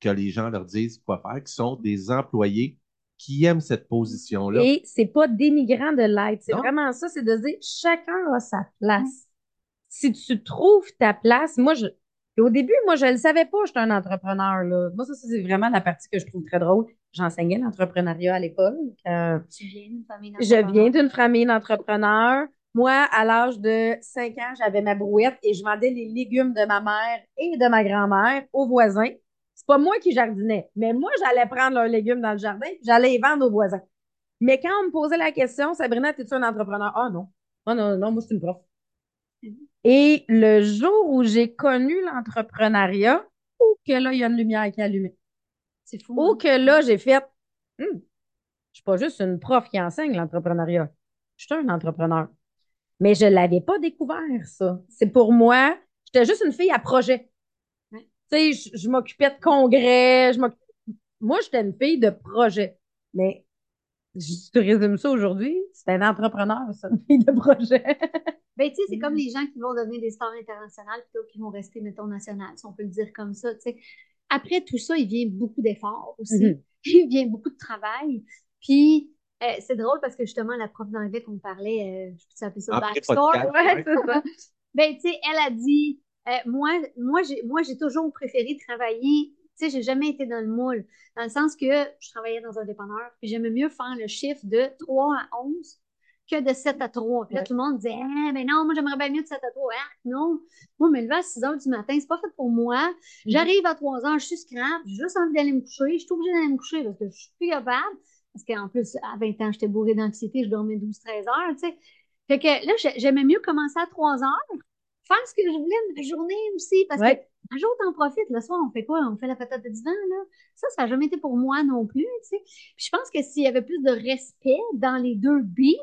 que les gens leur disent quoi faire, qui sont des employés qui aiment cette position-là. Et c'est pas dénigrant de l'être. C'est vraiment ça, c'est de dire chacun a sa place. Si tu trouves ta place, moi, je, au début, moi, je le savais pas, j'étais un entrepreneur, là. Moi, ça, c'est vraiment la partie que je trouve très drôle. J'enseignais l'entrepreneuriat à l'école. quand Tu viens d'une famille je viens d'entrepreneurs? d'une famille d'entrepreneurs. Moi, à l'âge de 5 ans, j'avais ma brouette et je vendais les légumes de ma mère et de ma grand-mère aux voisins. C'est pas moi qui jardinais, mais moi, j'allais prendre leurs légumes dans le jardin j'allais les vendre aux voisins. Mais quand on me posait la question, Sabrina, es-tu un entrepreneur? Ah non. Ah non, non, moi, je suis une prof. Et le jour où j'ai connu l'entrepreneuriat, que là, il y a une lumière qui est allumée. C'est fou. Ou hein? que là, j'ai fait, Hmm, je suis pas juste une prof qui enseigne l'entrepreneuriat. Je suis un entrepreneur. Mais je l'avais pas découvert, ça. C'est pour moi, j'étais juste une fille à projet. Tu sais, je, je m'occupais de congrès, je m'occupais- Moi, j'étais une fille de projet. Mais je te résume ça aujourd'hui, c'est un entrepreneur, c'est une fille de projet. Ben, tu sais, c'est Mm. comme les gens qui vont devenir des stars internationales plutôt qui vont rester, mettons, nationales, si on peut le dire comme ça, tu sais. Après tout ça, il vient beaucoup d'efforts aussi. Mhm. Il vient beaucoup de travail. Puis, euh, c'est drôle parce que justement, la prof d'anglais qu'on parlait, euh, je peux appeler ça Après backstory. podcast, Ouais, ça. Ben, tu sais, elle a dit, euh, moi, moi, j'ai, moi, j'ai toujours préféré travailler, tu sais, j'ai jamais été dans le moule, dans le sens que je travaillais dans un dépanneur, puis j'aimais mieux faire le chiffre de 3 à 11 que de 7 à 3. Puis là, Ouais. tout le monde disait, ah, ben non, moi, j'aimerais bien mieux de 7 à 3. Ah, non, moi, me lever à 6 heures du matin, c'est pas fait pour moi. J'arrive à 3 heures, je suis scrap, j'ai juste envie d'aller me coucher, je suis obligée d'aller me coucher parce que je suis plus capable. Parce qu'en plus, à 20 ans, j'étais bourrée d'anxiété, je dormais 12-13 heures, tu sais. Fait que là, j'ai- j'aimais mieux commencer à 3 heures, faire ce que je voulais ma journée aussi, parce Ouais. que un jour, t'en profites. Le soir, on fait quoi? On fait la patate de divan, là. Ça, ça n'a jamais été pour moi non plus, tu sais. Puis je pense que s'il y avait plus de respect dans les deux billes,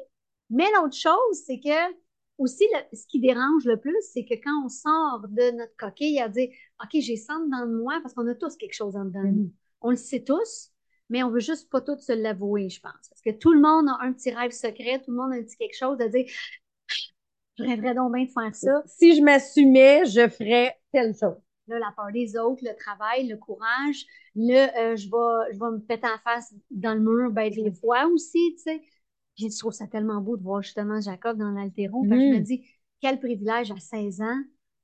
mais l'autre chose, c'est que aussi, le- ce qui dérange le plus, c'est que quand on sort de notre coquille à dire, OK, j'ai ça dedans de moi, parce qu'on a tous quelque chose en dedans de nous. Mhm. On le sait tous, mais on veut juste pas tous se l'avouer, je pense. Parce que tout le monde a un petit rêve secret, tout le monde a un petit quelque chose de dire, je rêverais donc bien de faire ça. Si je m'assumais, je ferais telle chose. Là, la part des autres, le travail, le courage, le euh, je, vais, je vais me péter en face dans le mur, ben des fois aussi, tu sais. Puis Je trouve ça tellement beau de voir justement Jacob dans l'altéro. Je me Mhm. dis, quel privilège à 16 ans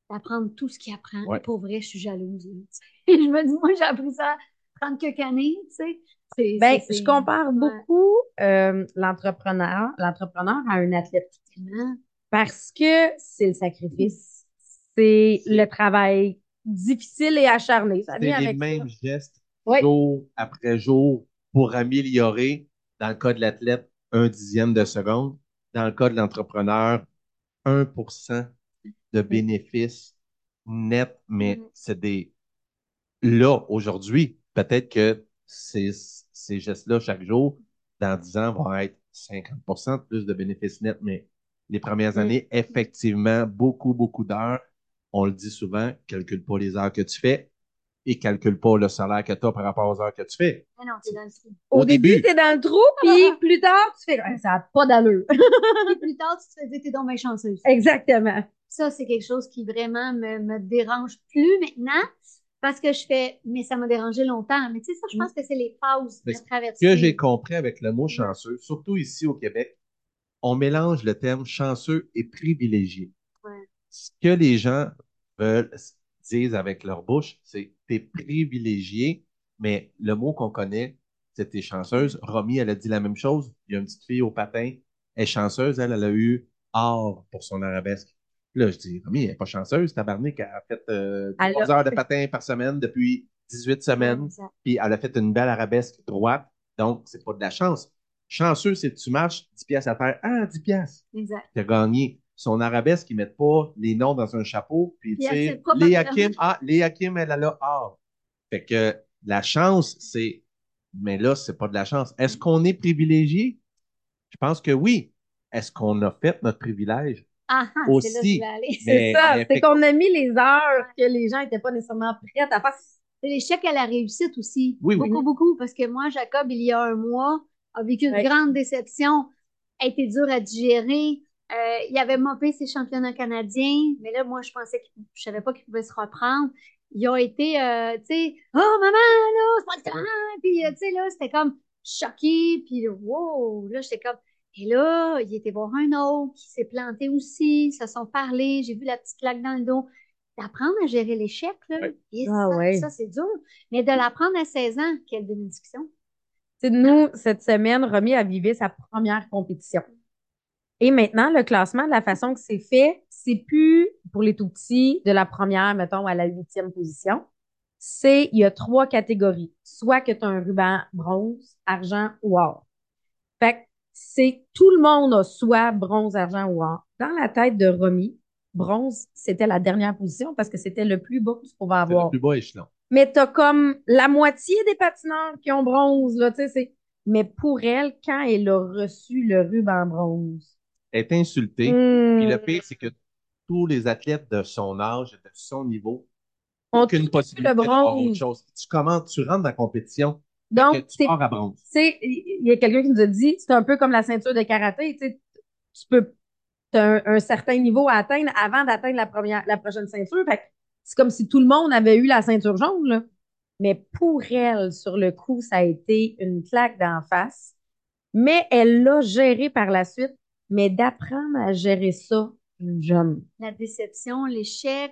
d'apprendre tout ce qu'il apprend. Ouais. Pour vrai, je suis jalouse. je me dis, moi, j'ai appris ça à 30 quelques années, tu sais. Ben, je compare Ouais. beaucoup euh, l'entrepreneur, l'entrepreneur à un athlète. Parce que c'est le sacrifice, c'est le travail difficile et acharné. Ça C'est vient les avec ça. mêmes gestes Oui. jour après jour pour améliorer, dans le cas de l'athlète, un dixième de seconde. Dans le cas de l'entrepreneur, 1% de bénéfices nets, mais Mm. c'est des... Là, aujourd'hui, peut-être que ces, ces gestes-là, chaque jour, dans 10 ans, vont être 50% de plus de bénéfices nets, mais les premières Mm. années, effectivement, beaucoup, beaucoup d'heures. On le dit souvent, calcule pas les heures que tu fais et calcule pas le salaire que tu as par rapport aux heures que tu fais. Ah non, t'es dans le trou. Au, Au début, début. t'es dans le trou, puis plus tard, tu fais ça n'a pas d'allure. Puis plus tard, tu te fais dire, t'es donc bien chanceuse. Exactement. Ça, c'est quelque chose qui vraiment me, me dérange plus maintenant parce que je fais, mais ça m'a dérangé longtemps. Mais tu sais, ça, je pense que c'est les phases Mais à Ce traverser. que j'ai compris avec le mot chanceux, surtout ici au Québec, on mélange le terme chanceux et privilégié. Ouais. Ce que les gens veulent disent avec leur bouche, c'est t'es privilégié, mais le mot qu'on connaît, c'est t'es chanceuse. Romy, elle a dit la même chose. Il y a une petite fille au patin, elle est chanceuse, elle, elle a eu or pour son arabesque. Là, je dis, Romy, elle n'est pas chanceuse, tabarnak, elle a fait euh, Elle trois a- heures de patin par semaine depuis 18 semaines puis elle a fait une belle arabesque droite, donc c'est pas de la chance. Chanceux, c'est que tu marches 10 piastres à terre. Ah, 10 piastres, Exact. tu as gagné. Son arabesque, ils mettent pas les noms dans un chapeau, puis tu sais, sait pas Léa par- Kim, ah, Léa Kim, elle a là, ah. Fait que la chance, c'est, mais là, c'est pas de la chance. Est-ce qu'on est privilégié? Je pense que oui. Est-ce qu'on a fait notre privilège? Ah, ah, Aussi. c'est là que je vais aller. C'est Mais- ça. C'est qu'on a mis les heures que les gens n'étaient pas nécessairement prêts à faire. C'est l'échec à la réussite aussi. Oui, oui. Beaucoup, beaucoup. Parce que moi, Jacob, il y a un mois, a vécu une grande déception, a été dur à digérer. Euh, il avait mopé ses championnats canadiens, mais là, moi, je pensais qu'il, je savais pas qu'il pouvait se reprendre. Il a été, euh, tu sais, oh maman, là, c'est pas le temps. Puis, euh, tu sais, là, c'était comme choqué. Puis, wow, là, j'étais comme. Et là, il était voir un autre qui s'est planté aussi. Ils se sont parlé. J'ai vu la petite claque dans le dos. D'apprendre à gérer l'échec, là. Ouais. Et Ah ça, ouais. ça, c'est dur. Mais de l'apprendre à 16 ans, quelle bénédiction. Nous, cette semaine, Romy a vivé sa première compétition. Et maintenant, le classement, de la façon que c'est fait, c'est plus pour les tout petits de la première, mettons, à la huitième position. C'est, il y a trois catégories. Soit que tu as un ruban bronze, argent ou or. Fait que c'est tout le monde a soit bronze, argent ou or. Dans la tête de Romy, bronze, c'était la dernière position parce que c'était le plus bas que tu pouvais C'est le avoir. plus bas échelon. mais t'as comme la moitié des patineurs qui ont bronze, là, tu sais. Mais pour elle, quand elle a reçu le ruban bronze, Elle est insultée. hmm, Puis le pire, c'est que tous les athlètes de son âge, de son niveau, on aucune possibilité le de autre chose. Tu commences, tu rentres dans la compétition, Donc, tu c'est il y a quelqu'un qui nous a dit, c'est un peu comme la ceinture de karaté, tu sais, tu peux, t'as un, un certain niveau à atteindre avant d'atteindre la première, la prochaine ceinture. Fait que c'est comme si tout le monde avait eu la ceinture jaune, là. Mais pour elle, sur le coup, ça a été une claque d'en face. Mais elle l'a géré par la suite. Mais d'apprendre à gérer ça jeune. La déception, l'échec,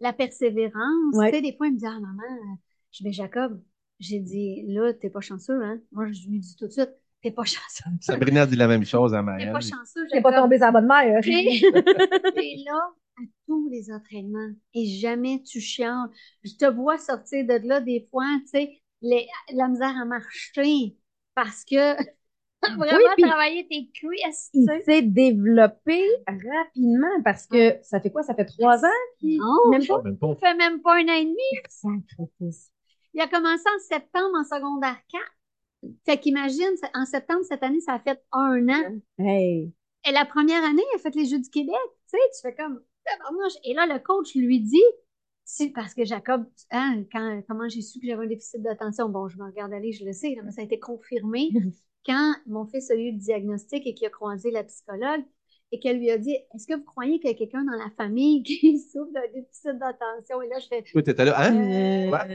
la persévérance. Ouais. Tu sais, des fois, il me dit, ah, maman, je vais Jacob. J'ai dit, là, t'es pas chanceux, hein? Moi, je lui dis tout de suite, t'es pas chanceux. Sabrina a dit la même chose à T'es Marianne. pas chanceux, T'es pas tombé sur la bonne mère. T'es t'es là à tous les entraînements et jamais tu chiales. Je te vois sortir de là des fois, tu sais, les- la misère à marcher parce que vraiment travailler tes cuisses, tu Il sais. s'est développé rapidement parce que ça fait quoi? Ça fait trois ans qu'il. Non, Même pas? Même pas. ça fait même pas un an et demi. Sacrifice. Il a commencé en septembre en secondaire 4. Fait qu'imagine, en septembre cette année, ça a fait un an. Hey. Et la première année, il a fait les Jeux du Québec. Tu sais, tu fais comme. Et là, le coach lui dit, si, parce que Jacob, hein, quand, comment j'ai su que j'avais un déficit d'attention, bon, je me regarde aller, je le sais, là, mais ça a été confirmé quand mon fils a eu le diagnostic et qu'il a croisé la psychologue et qu'elle lui a dit, est-ce que vous croyez qu'il y a quelqu'un dans la famille qui souffre d'un déficit d'attention? Et là, je fais, Toi, t'étais là, hein? Euh, Quoi?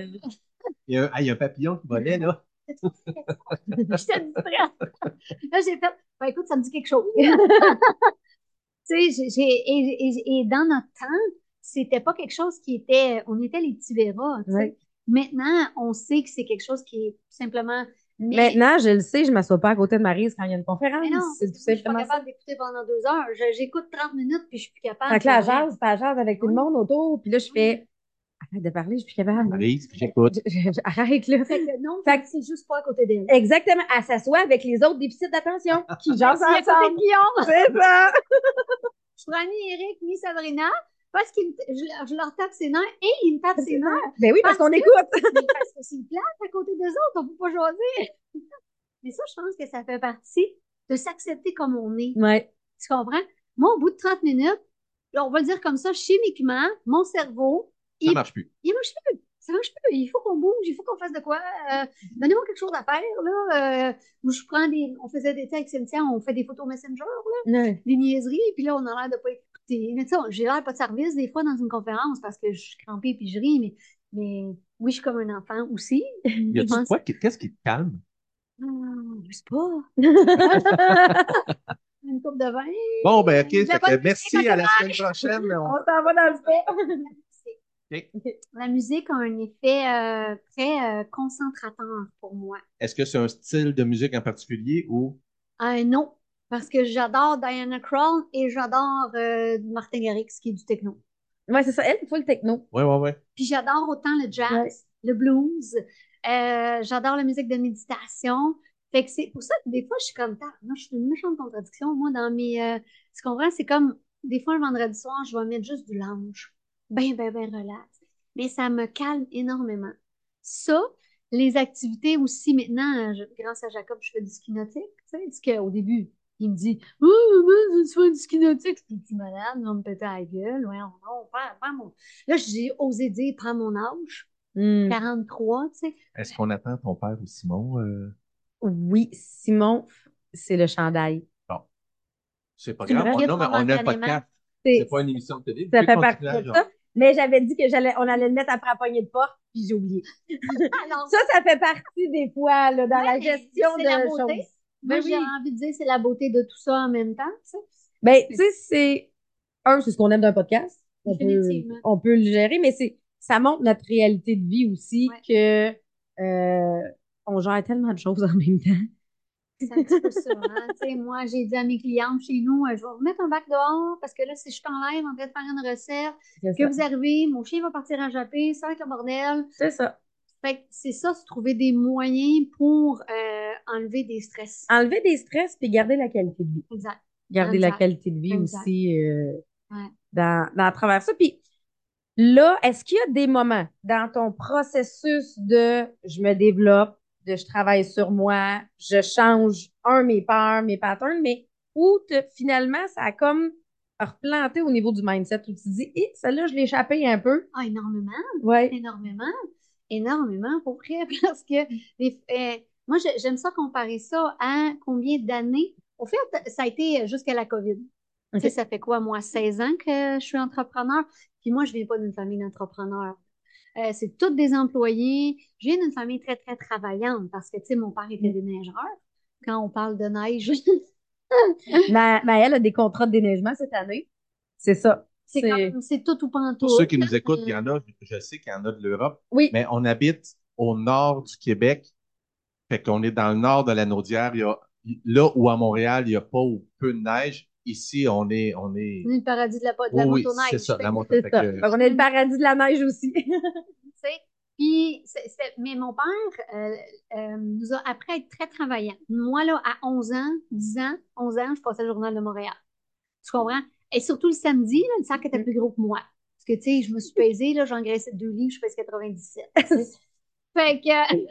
Il y, a un, ah, il y a un papillon qui volait, là. J'étais distraite. Là, j'ai fait, ben, écoute, ça me dit quelque chose. tu sais, j'ai, et, et- et dans notre temps, c'était pas quelque chose qui était, on était les petits verras. Maintenant, on sait que c'est quelque chose qui est simplement. mais- Maintenant, je le sais, je ne m'assois pas à côté de Maryse quand il y a une conférence. mais non, c'est tout je suis pas capable d'écouter pendant deux heures. Je- j'écoute 30 minutes puis je suis plus capable. Fait que là, elle jase, elle jase avec tout le monde autour. Puis là, je fais arrête de parler, je suis plus capable. J'écoute. Arrête, là. Fait que non, Fait que- c'est juste pas à côté d'elle. Exactement. Elle s'assoit avec les autres déficits d'attention qui jasent ensemble. Guillaume. C'est ça. Je prends ni Eric ni Sabrina parce que je, je leur tape ses nerfs et ils me tapent ses nerfs. Ben oui, parce Parce qu'on écoute. Mais parce que c'est plate à côté d'eux autres, on peut pas jaser. Mais ça, je pense que ça fait partie de s'accepter comme on est. Ouais. Tu comprends? Moi, au bout de 30 minutes, on va le dire comme ça, chimiquement, mon cerveau, il, marche plus. il marche plus. Ça marche plus. Il faut qu'on bouge, il faut qu'on fasse de quoi. Euh, Donnez-moi quelque chose à faire, là. Euh, je prends des. On faisait des textes, Cynthia, on fait des photos Messenger, là, Ouais. des niaiseries, puis là, on a l'air de pas écouter. Mais tu sais, j'ai l'air pas de service des fois dans une conférence parce que je suis crampée puis je ris, mais, mais oui, je suis comme un enfant aussi. Y pense- quoi? Qu'est-ce qui te calme? Ah, je sais pas. Une coupe de vin. Bon, ben, OK. Fait que merci à la semaine prochaine. On- On s'en va dans le sport. La musique a un effet euh, très euh, concentrateur pour moi. Est-ce que c'est un style de musique en particulier ou? Euh, non, parce que j'adore Diana Krall et j'adore euh, Martin Garrix qui est du techno. Ouais, c'est ça. Elle, il faut le techno. Ouais, ouais, ouais. Puis j'adore autant le jazz, Ouais. le blues. Euh, j'adore la musique de méditation. Fait que c'est pour ça que des fois, je suis comme, Ah, moi, je suis une méchante contradiction. Moi, dans mes. euh, tu comprends? C'est comme, des fois, le vendredi soir, je vais mettre juste du lounge. Ben, ben, ben, relax. Mais ça me calme énormément. Ça, les activités aussi, maintenant, je- grâce à Jacob, je fais du ski nautique. Tu sais, parce qu'au début, il me dit, oh, maman, je fais du ski nautique. Je dis, malade, on me péter à la gueule. Ouais, non, prends, prends mon. Là, j'ai osé dire, prends mon âge. Hmm. 43, tu sais. Est-ce qu'on attend ton père ou Simon? euh? Oui, Simon, c'est le chandail. Bon. C'est pas Tu grave. On, non, mais on a un podcast. C'est- pas une émission de télé. Ça fait partie de ça? Mais j'avais dit que j'allais, on allait le mettre après la poignée de porte, puis j'ai oublié. Alors, Ça, ça fait partie des fois là, dans Ouais, la gestion de la beauté. choses. moi, Ben j'ai oui. envie de dire, c'est la beauté de tout ça en même temps, sais. Ben, tu sais, c'est. Un, c'est ce qu'on aime d'un podcast. On peut, on peut le gérer, mais c'est ça montre notre réalité de vie aussi que euh, on gère tellement de choses en même temps. C'est un petit peu ça. Hein? Moi, j'ai dit à mes clientes chez nous, euh, je vais vous mettre un bac dehors parce que là, si je suis en live en train de faire une recette, que ça. vous arrivez, mon chien va partir à japper, ça va être le bordel. C'est ça. Fait que c'est ça, c'est trouver des moyens pour euh, enlever des stress. Enlever des stress puis garder la qualité de vie. Exact. Garder la qualité de vie Exact. aussi euh, Ouais. dans, dans à travers ça. Puis Là, est-ce qu'il y a des moments dans ton processus de je me développe, de je travaille sur moi, je change un, mes peurs, mes patterns, mais où te- finalement, ça a comme replanté au niveau du mindset où tu te dis, eh, celle-là, je l'ai échappé un peu. Ah, énormément, Ouais. énormément, énormément pour vrai, parce que les- euh, moi, j'aime ça comparer ça à combien d'années. Au fait, ça a été jusqu'à la COVID. Tu sais, ça fait quoi, moi, 16 ans que je suis entrepreneur, puis moi, je viens pas d'une famille d'entrepreneurs. Euh, c'est toutes des employés. Je viens d'une famille très, très travaillante parce que, tu sais, mon père était déneigeur. Quand on parle de neige, Ma, ma- elle a des contrats de déneigement cette année. C'est ça. c'est C'est- comme, c'est tout ou pas en tout. Pour ceux qui nous écoutent, il y en a, je sais qu'il y en a de l'Europe, Oui. mais on habite au nord du Québec. Fait qu'on est dans le nord de la Naudière. Il y a, là où à Montréal, il n'y a pas ou peu de neige, ici, on est, on est, Le paradis de la, de la oui, oui, motoneige. c'est ça, Fait la que- qu'on est le paradis de la neige aussi. tu sais. Puis, mais mon père euh, euh, nous a appris à être très travaillant. Moi, là, à 11 ans, 10 ans, 11 ans, je passais le journal de Montréal. Tu comprends? Et surtout le samedi, là, le sac était plus gros que moi. Parce que, tu sais, je me suis pesée, là, j'engraissais deux livres, je pèse 97. tu sais. fait que...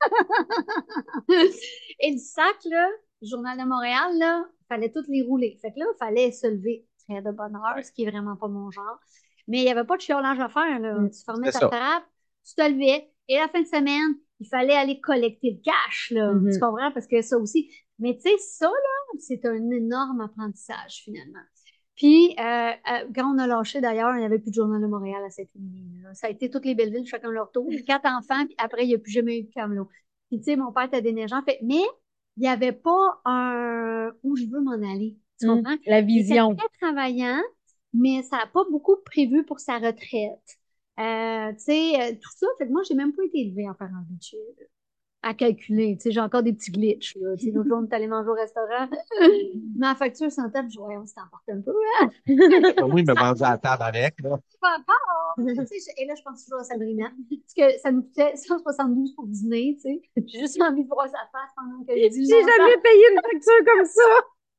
Et le sac, là, journal de Montréal, là, fallait toutes les rouler. Fait que là, il fallait se lever très de bonne heure, ce qui est vraiment pas mon genre. Mais il n'y avait pas de chiolage à faire, là. Mm, Tu fermais c'est ta ça. trappe, tu te levais, et la fin de semaine, il fallait aller collecter le cash, là. Mhm. Tu comprends? Parce que ça aussi. Mais tu sais, ça, là, c'est un énorme apprentissage, finalement. Puis, euh, euh, quand on a lâché, d'ailleurs, il n'y avait plus de Journal de Montréal à cette ligne Ça a été toutes les belles villes, chacun leur tour. Quatre enfants, puis après, il n'y a plus jamais eu de camelot. Puis, tu sais, mon père était déneigeant. Fait, mais il n'y avait pas un où je veux m'en aller. Tu Mm. comprends? La vision. très travaillant, mais ça n'a pas beaucoup prévu pour sa retraite. Euh, tu sais, euh, tout ça, fait que moi, j'ai même pas été élevée en faire un budget là, à calculer. Tu sais, j'ai encore des petits glitches. Là. Tu sais, l'autre jour, on est allé manger au restaurant. Ma facture sans table, je voyais, on s'en porte un peu. Hein? Oui, me manger à la table avec, là. Pas encore. Tu sais, et là, je pense toujours à Sabrina. Parce que ça nous coûtait 172 pour dîner. Tu sais. J'ai juste envie de voir sa face pendant que je dis J'ai jamais payé une facture comme ça.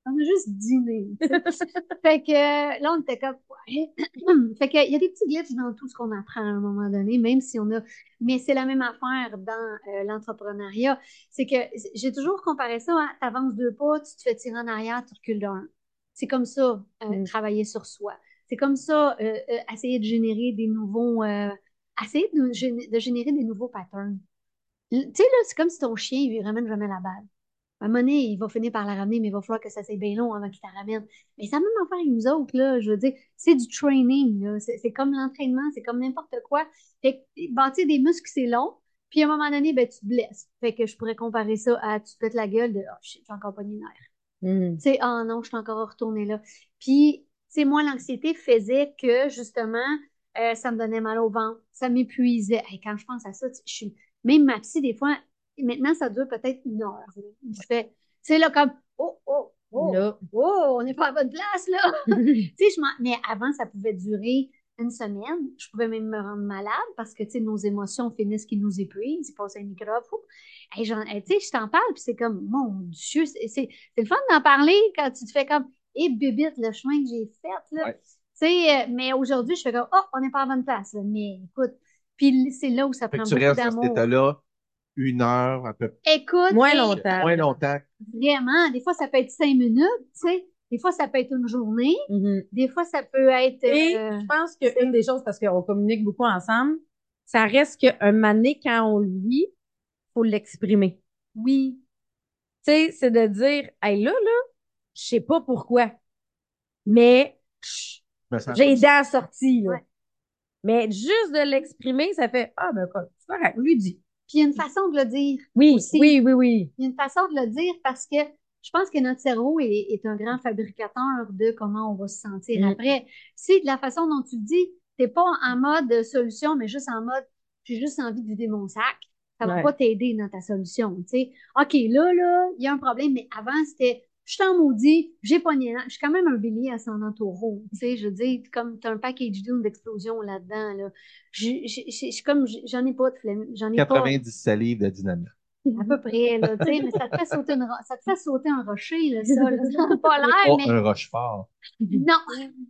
On a juste dîné. fait que euh, là, on était comme. ouais. fait que il y a des petits glitches dans tout ce qu'on apprend à un moment donné, même si on a. Mais c'est la même affaire dans euh, l'entrepreneuriat. C'est que j'ai toujours comparé ça à t'avances deux pas, tu te fais tirer en arrière, tu recules d'un. C'est comme ça, euh, Mm. travailler sur soi. C'est comme ça, euh, essayer de générer des nouveaux. euh, essayer de, de générer des nouveaux patterns. Tu sais, là, c'est comme si ton chien, il ramène jamais la balle. À un moment donné, il va finir par la ramener, mais il va falloir que ça soit bien long avant qu'il la ramène. Mais ça même affaire avec nous autres, là. Je veux dire, c'est du training. C'est c'est comme l'entraînement, c'est comme n'importe quoi. Fait que bâtir des muscles, c'est long. Puis à un moment donné, ben, tu te blesses. Fait que je pourrais comparer ça à tu te pètes la gueule de Oh shit, j'ai encore pas une nerf. Mm. Tu sais, ah non, je suis encore retournée là. Puis, sais, moi, l'anxiété faisait que, justement, euh, ça me donnait mal au ventre, ça m'épuisait. Hey, quand je pense à ça, je suis... même ma psy, des fois, maintenant, ça dure peut-être une heure. là. Fais, tu sais, là, comme, oh, oh, oh, oh, on n'est pas à bonne place, là. Tu sais, je mais avant, ça pouvait durer une semaine. Je pouvais même me rendre malade parce que, tu sais, nos émotions finissent qui nous épuisent. Il passe un microbe. Hey, hey, tu sais, je t'en parle, puis c'est comme, mon Dieu, c'est c'est- c'est le fun d'en parler quand tu te fais comme, et bébite, le chemin que j'ai fait, là. Ouais. Tu sais, euh, mais aujourd'hui, je fais comme, oh, on n'est pas à bonne place, là. Mais écoute, puis c'est là où ça Fait prend que tu beaucoup cet état-là une heure, à peu près, Écoute, Moins longtemps. moins longtemps. Vraiment, des fois, ça peut être cinq minutes, tu sais. Des fois, ça peut être une journée. Mhm. Des fois, ça peut être. Et euh, je pense qu'une des choses, parce qu'on communique beaucoup ensemble, ça reste qu'un mané, quand on le vit, faut l'exprimer. oui, Tu sais, c'est de dire, hey, là, là, je sais pas pourquoi, mais j'ai dents sorties, là. Ouais. Mais juste de l'exprimer, ça fait, ah, ben, quoi, c'est correct, lui dit. Puis il y a une façon de le dire. Oui, Aussi. oui, oui, oui. Il y a une façon de le dire parce que je pense que notre cerveau est, est un grand fabricateur de comment on va se sentir Mm. après. Si de la façon dont tu le dis, t'es pas en mode solution, mais juste en mode j'ai juste envie de vider mon sac, ça va Ouais. pas t'aider dans ta solution. Tu sais, OK, là, là, il y a un problème, mais avant, c'était je t'en maudis, j'ai pogné là. Je suis quand même un bélier ascendant taureau. Tu sais, je veux dire, comme t'as un package d'une d'explosion là-dedans, là. Je- je- je- je suis comme, j'en ai pas de flemme, j'en ai pas. 97 livres de dynamite. À peu près, là, tu sais, mais ça te fait sauter, une ça te fait sauter un rocher, là, ça, là. Ça n'a pas l'air, Oh, mais un rochefort. non,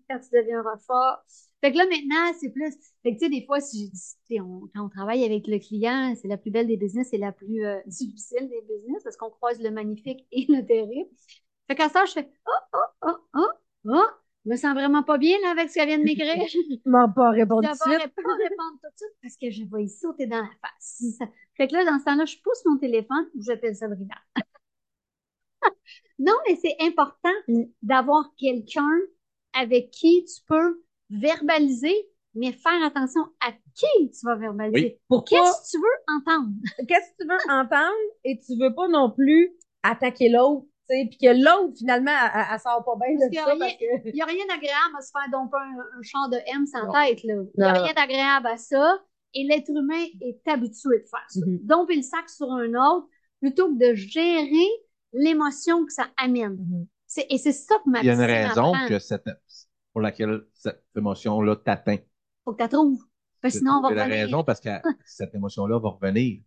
quand tu deviens renfort. Fait que là, maintenant, c'est plus. Fait que, tu sais, des fois, si je dis, tu sais, on- quand on travaille avec le client, c'est la plus belle des business et la plus euh, difficile des business parce qu'on croise le magnifique et le terrible. Fait qu'à ça, je fais Oh, oh, oh, oh, oh, je me sens vraiment pas bien, là, avec ce qu'elle vient de m'écrire. Je m'en pas répondre vais tout de suite. pas répondre tout de suite parce que je vais y sauter dans la face. Fait que là, dans ce temps-là, je pousse mon téléphone ou j'appelle Sabrina. Non, mais c'est important d'avoir quelqu'un avec qui tu peux verbaliser, mais faire attention à qui tu vas verbaliser. Pourquoi? Qu'est-ce que tu veux entendre? Qu'est-ce que tu veux entendre et tu veux pas non plus attaquer l'autre, puis que l'autre, finalement, elle, elle- sort pas bien Parce de a que... Il n'y a rien d'agréable à se faire domper un, un char de M sans Non. tête. là. Il n'y a Non. rien d'agréable à ça. Et l'être humain est habitué de faire ça. Mhm. Domper le sac sur un autre plutôt que de gérer l'émotion que ça amène. Mhm. C'est- Et c'est ça que ma Il y a une raison m'apprend. que cette, pour laquelle cette émotion-là t'atteint. Faut que tu la trouves. Parce que sinon, on va C'est la revenir. raison parce que cette émotion-là va revenir.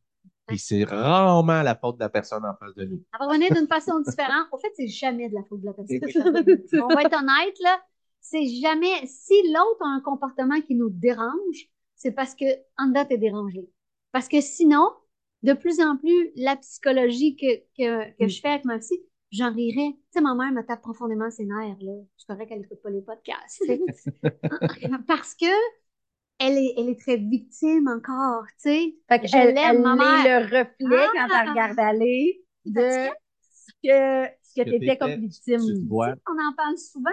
Puis c'est rarement la faute de la personne en face de nous. Elle va revenir d'une façon différente. Au fait, c'est jamais de la faute de la personne. On va être honnête, là. C'est jamais. Si l'autre a un comportement qui nous dérange, c'est parce que en dedans, t'es dérangé. Parce que sinon, de plus en plus, la psychologie que, que, que je fais avec ma psy, j'en rirais. Tu sais, ma mère me tape profondément ses nerfs, là. C'est correct qu'elle écoute pas les podcasts. parce que elle est, elle est très victime encore, tu sais. Fait que Je elle, elle ma est mère. le reflet Ah! quand elle regarde aller de ce que, ce que Que t'étais comme victime. Tu vois. On en parle souvent.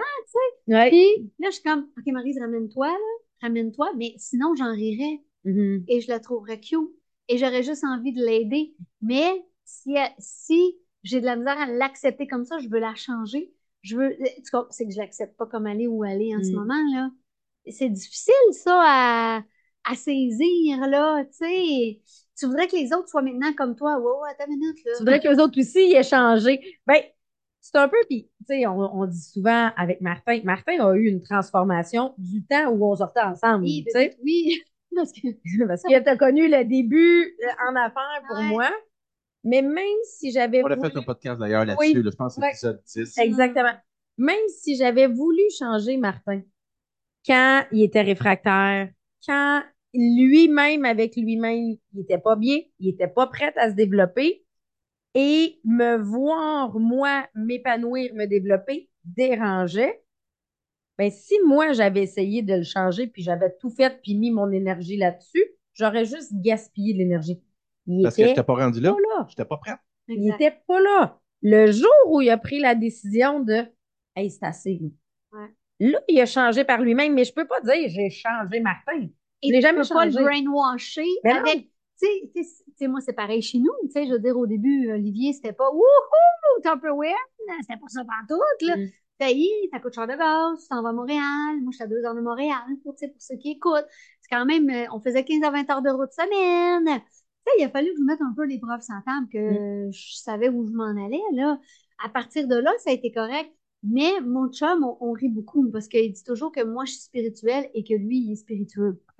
Ouais. Puis là, je suis comme, OK, Marise, ramène-toi, là. Ramène-toi. Mais sinon, j'en rirais. Mhm. et je la trouverais cute et j'aurais juste envie de l'aider. Mais si, si j'ai de la misère à l'accepter comme ça, je veux la changer. Je veux, tu comprends, c'est que je l'accepte pas comme elle est ou elle est en ce Mm. moment, là. C'est difficile, ça, à, à saisir, là, tu sais. Tu voudrais que les autres soient maintenant comme toi. Wow, attends une minute, là. Tu voudrais que les autres aussi y aient changé. Ben, c'est un peu, puis, tu sais, on, on dit souvent avec Martin, Martin a eu une transformation du temps où on sortait ensemble, Oui, tu sais, oui, parce que parce que tu as connu le début euh, en affaires pour Ouais. moi. Mais même si j'avais On a voulu- fait un podcast d'ailleurs là-dessus. Oui. là, je pense que c'est Ouais. l'épisode 10. Exactement. Même si j'avais voulu changer Martin quand il était réfractaire, quand lui-même, avec lui-même, il était pas bien, il était pas prêt à se développer et me voir, moi, m'épanouir, me développer, dérangeait. Ben, si moi, j'avais essayé de le changer puis j'avais tout fait puis mis mon énergie là-dessus, j'aurais juste gaspillé de l'énergie. Parce que je t'ai pas rendu là. là. Je n'étais pas prête. Il Exact. était pas là. Le jour où il a pris la décision de Hey, c'est assez. Ouais. Là, il a changé par lui-même, mais je peux pas dire j'ai changé Martin. Et Je jamais peux pas le changé. brainwasher Ben avec. Tu sais, moi, c'est pareil chez nous. Tu sais, je veux dire, au début, Olivier, c'était pas wouhou, Tupperware. C'était pas ça pantoute, là. Mm. Est, ça coûte cher de gaz, tu t'en vas à Montréal. Moi, je suis à deux heures de Montréal, pour, pour ceux qui écoutent. C'est quand même, euh, on faisait 15 à 20 heures de route semaine. Tu sais, il a fallu que je mette un peu les preuves sans table, que je savais où je m'en allais, là. À partir de là, ça a été correct. Mais mon chum, on, on rit beaucoup parce qu'il dit toujours que moi, je suis spirituelle et que lui, il est spiritueux.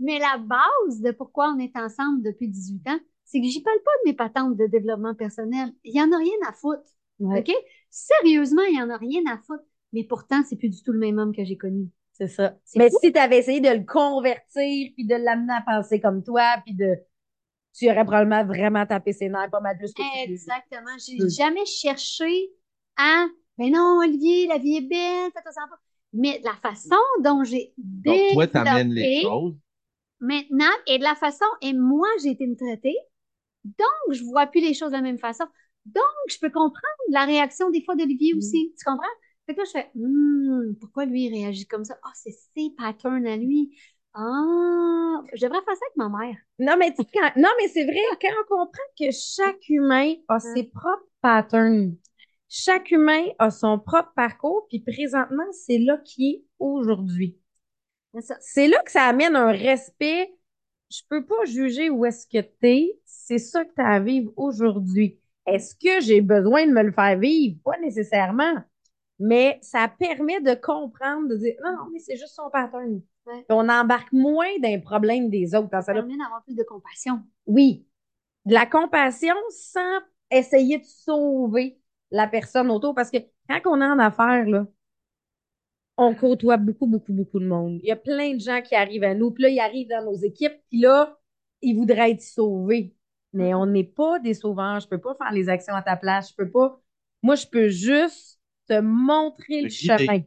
Mais la base de pourquoi on est ensemble depuis 18 ans, c'est que j'y parle pas de mes patentes de développement personnel. Il y en a rien à foutre. Ouais, OK? Sérieusement, il y en a rien à foutre. Mais pourtant, c'est plus du tout le même homme que j'ai connu. c'est ça. Mais fou. si tu avais essayé de le convertir puis de l'amener à penser comme toi, puis de. Tu aurais probablement vraiment tapé ses nerfs pas mal plus que tu Exactement. J'ai Mm. jamais cherché à, mais non, Olivier, la vie est belle, fais-toi pas. Mais la façon dont j'ai Donc, toi, tu amènes les choses. maintenant et de la façon, et moi, j'ai été me traiter, donc je vois plus les choses de la même façon. Donc, je peux comprendre la réaction des fois d'Olivier Mm. aussi. Tu comprends? Fait que là, je fais, Hmm, pourquoi lui il réagit comme ça? Ah, c'est ses patterns à lui. Ah, je devrais faire ça avec ma mère. Non, mais, tu quand- non, mais c'est vrai, quand on comprend que chaque humain a ses propres patterns, chaque humain a son propre parcours, puis présentement, c'est là qui est aujourd'hui. C'est là que ça amène un respect. Je peux pas juger où est-ce que t'es. C'est ça que tu as à vivre aujourd'hui. Est-ce que j'ai besoin de me le faire vivre? Pas nécessairement. Mais ça permet de comprendre, de dire, non, non, mais c'est juste son pattern. Ouais. On embarque moins dans les problèmes des autres. Dans Ça ça permet d'avoir plus de compassion. oui, de la compassion sans essayer de sauver la personne autour. Parce que quand on est en affaires, là, on côtoie beaucoup, beaucoup, beaucoup de monde. Il y a plein de gens qui arrivent à nous, puis là, ils arrivent dans nos équipes, puis là, ils voudraient être sauvés. Mais on n'est pas des sauveurs. Je peux pas faire les actions à ta place. Je peux pas. Moi, je peux juste te montrer le chemin.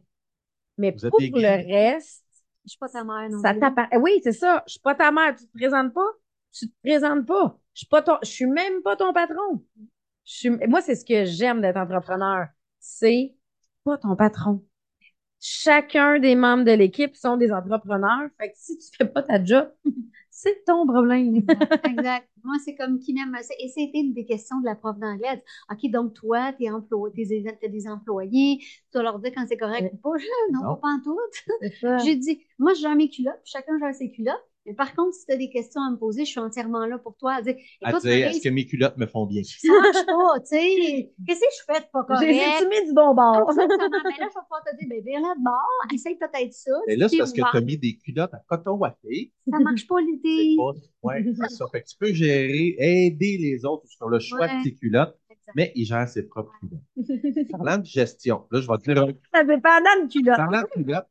Mais Vous pour le reste, Je suis pas ta mère non ça t'appartient. Oui, c'est ça. Je suis pas ta mère. Tu te présentes pas? Tu te présentes pas. Je suis pas ton, je suis même pas ton patron. Je suis, moi, c'est ce que j'aime d'être entrepreneur. C'est pas ton patron. Chacun des membres de l'équipe sont des entrepreneurs. Fait que si tu fais pas ta job, c'est ton problème. Exact. Moi, c'est comme qui m'aime. Et c'était une des questions de la prof d'anglais. OK, donc toi, t'es employé, t'es, t'as des employés, tu dois leur dire quand c'est correct ou pas. Je, non, Non. pas en tout. J'ai dit, moi, gère mes culottes, puis chacun gère ses culottes. Mais par contre, si tu as des questions à me poser, je suis entièrement là pour toi. À dire, écoute, est-ce que mes culottes me font bien? ça marche pas, tu sais. Qu'est-ce que je fais de pas correct? J'ai mis du bon bord. Exactement. Mais là, je vais pouvoir te dire, ben, viens là de bord, essaye peut-être ça. Et là, c'est parce que tu as mis des culottes à coton ouaté. Ça marche pas pas- Ouais, c'est ça. Fait que tu peux gérer, aider les autres sur le choix Ouais. de tes culottes, mais il gère ses propres culottes. Parlant de gestion, là, je vais te dire, Ça dépend de culotte. parlant de culottes,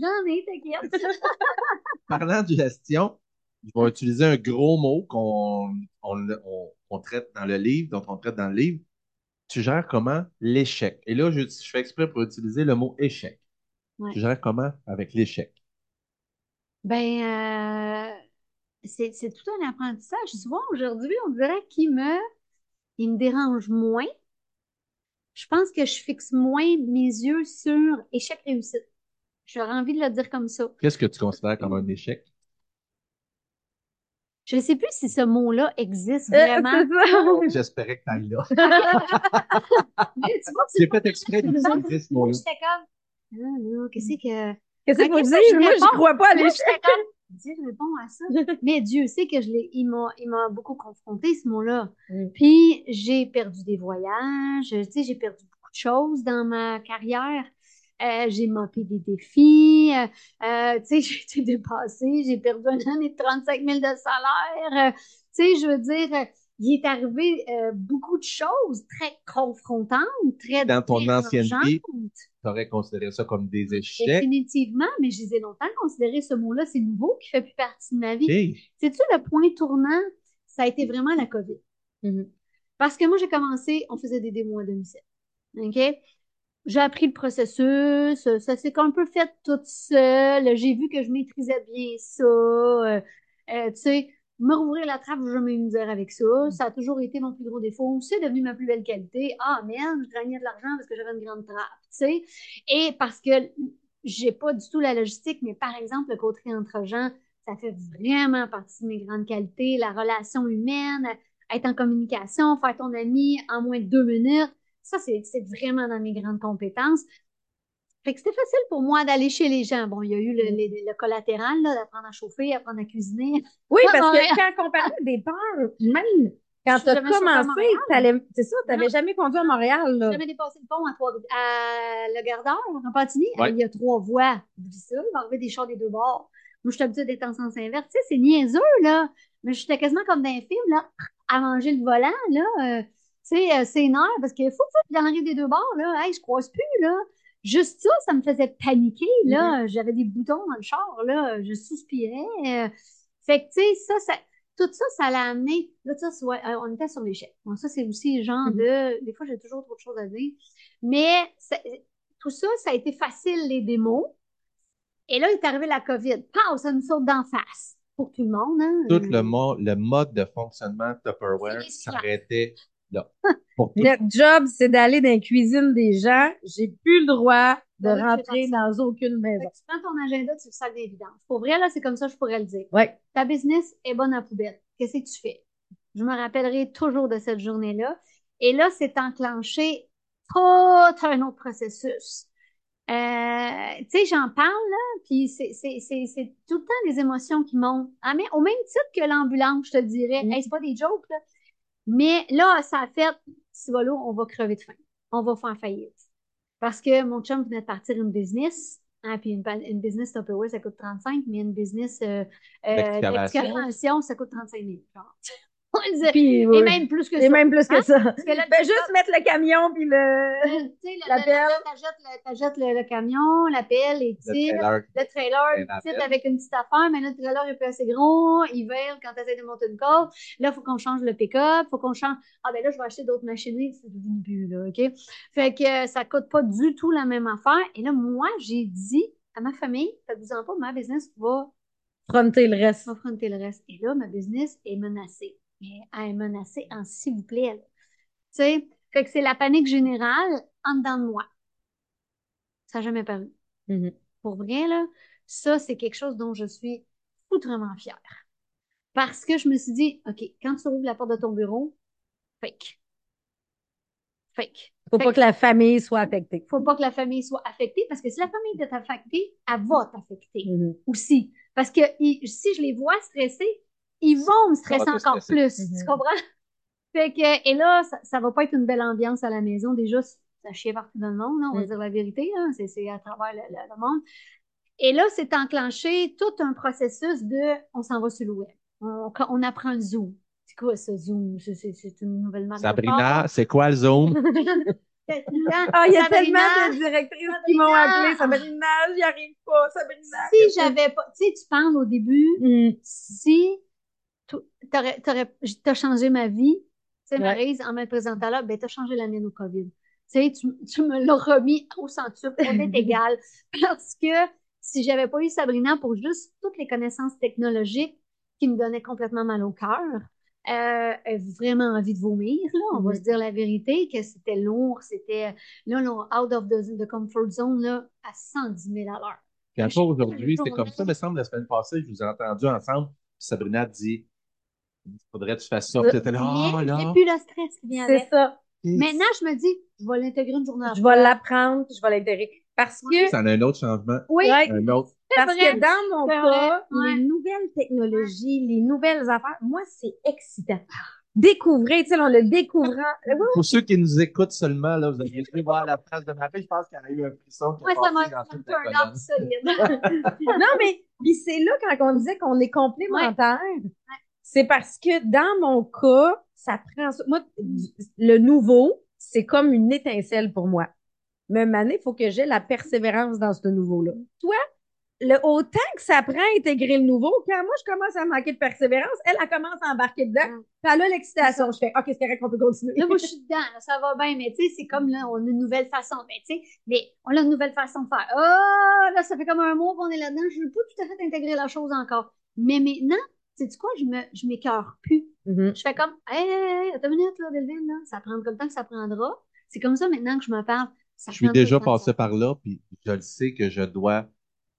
J'en ai, t'inquiète. parlant de gestion, je vais utiliser un gros mot qu'on on, on- on traite dans le livre, dont on traite dans le livre. Tu gères comment l'échec? Et là, je, je fais exprès pour utiliser le mot échec. Ouais. Tu gères comment avec l'échec? Ben, euh, c'est, c'est tout un apprentissage. Souvent, aujourd'hui, on dirait qu'il me, il me dérange moins. Je pense que je fixe moins mes yeux sur échec-réussite. J'aurais envie de le dire comme ça. Qu'est-ce que tu considères comme un échec? Je ne sais plus si ce mot-là existe Euh, vraiment. c'est ça. J'espérais que tu ailles là. Mais tu vois, J'ai fait exprès d'utiliser ce mot-là. j'étais comme, ah, qu'est-ce que, Qu'est-ce que vous dites? je Moi, je réponds? crois pas à l'échec. Dieu répond à ça. Mais Dieu sait que je l'ai, il m'a, il m'a beaucoup confronté, ce mot-là. Mm. Puis, j'ai perdu des voyages, tu sais, j'ai perdu beaucoup de choses dans ma carrière. Euh, j'ai manqué des défis, euh, euh, tu sais, j'ai été dépassée, j'ai perdu un année de 35 000 de salaire. euh, tu sais, je veux dire, il est arrivé euh, beaucoup de choses très confrontantes, très Dans ton ancienneté, Tu aurais considéré ça comme des échecs. Définitivement, mais je les ai longtemps considéré ce mot-là, c'est nouveau, qui fait plus partie de ma vie. OK. Sais-tu, le point tournant, ça a été vraiment la COVID. Mhm. Parce que moi, j'ai commencé, on faisait des démos à domicile. OK? J'ai appris le processus, ça s'est un peu fait toute seule. J'ai vu que je maîtrisais bien ça. Euh, euh, tu sais, me rouvrir la trappe, jamais eu misère avec ça. Ça a toujours été mon plus gros défaut. C'est devenu ma plus belle qualité. Ah, merde, je gagnais de l'argent parce que j'avais une grande trappe, tu sais. Et parce que j'ai pas du tout la logistique, mais par exemple, le côté entre gens, ça fait vraiment partie de mes grandes qualités. La relation humaine, être en communication, faire ton ami en moins de deux minutes, ça, c'est vraiment dans mes grandes compétences. Fait que c'était facile pour moi d'aller chez les gens. Bon, il y a eu le, le- le collatéral, là, d'apprendre à chauffer, apprendre à cuisiner. Oui, Ouais, parce ouais. que quand on parlait des peurs, même quand tu as commencé, c'est ça, tu n'avais jamais conduit à Montréal. Là. J'ai jamais dépassé le pont à, Trois- à Le Gardeur, en Pantigny. Ouais. Il y a trois voies. Oublie ça, il va arriver des chars des deux bords. Moi, je suis habituée d'être en sens inverse. Tu sais, c'est niaiseux, là. Mais j'étais quasiment comme dans un film, là, à manger le volant, là. Euh, tu sais, euh, c'est énorme parce qu'il faut que en arrive des deux bords, là. Hey, je croise plus, là. Juste ça, ça me faisait paniquer, là. J'avais des boutons dans le char, là. Je souspirais. euh. Fait que, tu sais, ça, ça, tout ça, ça l'a amené. Là, ça, ouais, euh, on était sur l'échec. Bon, ça, c'est aussi le genre de. Des fois, j'ai toujours trop de choses à dire. Mais ça- tout ça, ça a été facile, les démos. Et là, il est arrivé la COVID. Pow, ça nous saute d'en face. Pour tout le monde, hein. Tout le, le mode de fonctionnement de Tupperware s'arrêtait là. Notre job, c'est d'aller dans la cuisine des gens. J'ai plus le droit de rentrer dans aucune maison. que tu prends ton agenda, tu le sacs d'évidence. Pour vrai, là, c'est comme ça, je pourrais le dire. Ouais. Ta business est bonne à poubelle. Qu'est-ce que tu fais? Je me rappellerai toujours de cette journée-là. Et là, c'est enclenché tout un autre processus. Euh, tu sais, j'en parle, là, puis c'est c'est- c'est- c'est tout le temps des émotions qui montent. Ah, mais au même titre que l'ambulance, je te dirais. Mm. Hey, c'est pas des jokes, là. Mais là, ça a fait, si voilà, on va crever de faim. On va faire faillite. Parce que mon chum venait de partir une business. Hein, puis une, une business Tupperware, ça coûte 35, mais une business euh, euh, d'excavation, ça coûte 35 000. genre. Et oui. même plus que Et ça. même plus que Hein? ça. Parce que là, Ben, juste mettre le camion, puis le... tu sais, la pelle. T'achètes le, camion, la pelle, les trailer. le trailer, Et le titre avec une petite affaire, mais là, le trailer est plus assez gros, il vire quand tu essaies de monter une côte. Là, il faut qu'on change le pick-up, faut qu'on change. Ah, ben là, je vais acheter d'autres machineries, c'est devenu plus, là, OK? Fait que euh, ça coûte pas du tout la même affaire. Et là, moi, j'ai dit à ma famille, faites-vous-en pas, ma business va Fronter le reste. affronter le reste. Et là, ma business est menacée. Mais elle est menacée en s'il vous plaît. Tu sais, fait que c'est la panique générale en dedans de moi. Ça n'a jamais paru. Mhm. Pour vrai, là, ça, c'est quelque chose dont je suis foutrement fière. Parce que je me suis dit, OK, quand tu ouvres la porte de ton bureau, fake. Fake. Faut Fait pas que- la famille soit affectée. Faut pas que la famille soit affectée parce que si la famille est affectée, elle va t'affecter Mhm. aussi. Parce que si je les vois stressés, ils vont me stresser encore plus. Tu comprends? Fait que, et là, ça, ça va pas être une belle ambiance à la maison. Déjà, ça chie partout dans le monde, on va Mm. dire la vérité. là. C'est, à travers le, le- le monde. Et là, c'est enclenché tout un processus de on s'en va sur le web. On, on apprend le Zoom. C'est quoi ce Zoom? C'est, une nouvelle marque Sabrina, c'est quoi le Zoom? Ah, il y a Sabrina, tellement de directrices qui m'ont appelé. Sabrina, j'y arrive pas. Sabrina. Si j'avais pas, tu sais, tu parles au début, Mhm. si t'aurais, t'aurais, t'as changé ma vie, tu sais, Ouais. En me présentant là, ben, t'as changé la mienne au COVID. Tu sais, tu, tu me l'as remis au centuple, on est égal. Parce que si j'avais pas eu Sabrina pour juste toutes les connaissances technologiques qui me donnaient complètement mal au cœur, euh, vraiment envie de vomir, là, on va se dire la vérité, que c'était lourd, c'était, là, là, out of the, the comfort zone, là, à 110 000 à l'heure. Puis encore aujourd'hui, c'est journée. comme ça. Il me semble, la semaine passée, je vous ai entendu ensemble. Puis Sabrina dit, il faudrait que tu fasses ça. Puis là, là. j'ai plus le stress qui vient avec. C'est ça. Maintenant, je me dis, je vais l'intégrer une journée Je vais l'apprendre, puis je vais l'intégrer. Parce que, Ça en a un autre changement. Oui, Ouais. Un autre. parce vrai. que dans mon C'est cas, vrai. Ouais. les nouvelles technologies, les nouvelles affaires, moi, c'est excitant. Découvrir, tu sais, on le découvrant. Pour ceux qui nous écoutent seulement, là, vous avez dû voir la phrase de ma fille. Je pense qu'elle a eu un frisson moi, ça m'a fait un solide. non, mais puis c'est là quand on disait qu'on est complémentaires. C'est parce que dans mon cas, ça prend ça. Moi, le nouveau, c'est comme une étincelle pour moi. Mais maintenant, il faut que j'ai la persévérance dans ce nouveau-là. Toi, le, autant que ça prend à intégrer le nouveau, quand moi, je commence à manquer de persévérance, elle, elle commence à embarquer dedans, Mm. puis elle a l'excitation. Je fais, OK, c'est correct, on peut continuer. Là, moi, je suis dedans, là, ça va bien, mais tu sais, c'est comme là, on a une nouvelle façon. Mais tu sais, mais on a une nouvelle façon de faire. Ah, là, ça fait comme un mois qu'on est là-dedans, je ne veux pas tout à fait intégrer la chose encore. Mais maintenant, sais tu quoi, je me, je m'écœure plus. Mhm. Je fais comme, hey, hey, hey, attends une minute, là, Delvin, là, ça prendra le temps que ça prendra. C'est comme ça maintenant que je me parle. Ça Je suis déjà passé par là, puis je le sais que je dois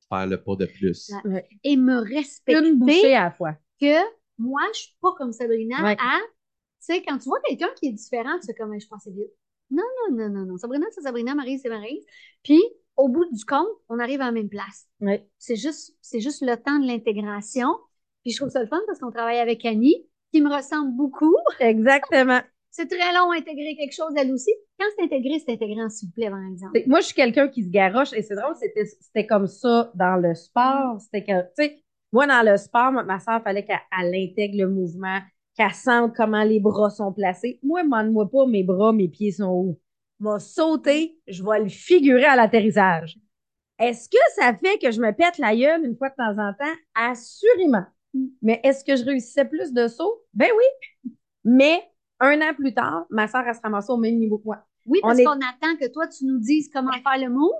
faire le pas de plus. Ouais. Et me respecter. Une bouchée à la fois. que moi, je suis pas comme Sabrina Ouais. à, tu sais, quand tu vois quelqu'un qui est différent, tu fais comme, je pensais vite. Non, non, non, non, non. Sabrina, c'est Sabrina, Marie, c'est Marie. Puis, au bout du compte, on arrive à la même place. C'est juste, c'est juste le temps de l'intégration. Puis, je trouve ça le fun parce qu'on travaille avec Annie, qui me ressemble beaucoup. Exactement. C'est très long à intégrer quelque chose, elle aussi. Quand c'est intégré, c'est intégré en s'il vous plaît, par exemple. Moi, je suis quelqu'un qui se garoche et c'est drôle, c'était, comme ça dans le sport. C'était que, tu sais, moi, dans le sport, ma, ma soeur, fallait qu'elle elle intègre le mouvement, qu'elle sente comment les bras sont placés. Moi, demande-moi pas mes bras, mes pieds sont où? M'a sauté, je vais le figurer à l'atterrissage. Est-ce que ça fait que je me pète la gueule une fois de temps en temps? Assurément. Mais est-ce que je réussissais plus de sauts? Ben oui. Mais un an plus tard, ma soeur, elle se ramassait au même niveau que moi. Oui, parce est- qu'on attend que toi, tu nous dises comment faire le move.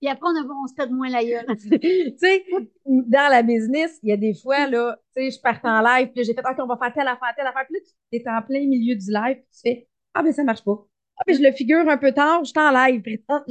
Puis après, on, on se pète moins la gueule. tu sais, dans la business, il y a des fois, là, tu sais, je partais en live, puis j'ai fait, OK, on va faire telle affaire, telle affaire. Puis là, tu es en plein milieu du live, puis tu fais, ah, ben, ça marche pas. Ah, ben, je le figure un peu tard, je suis en live, présentement.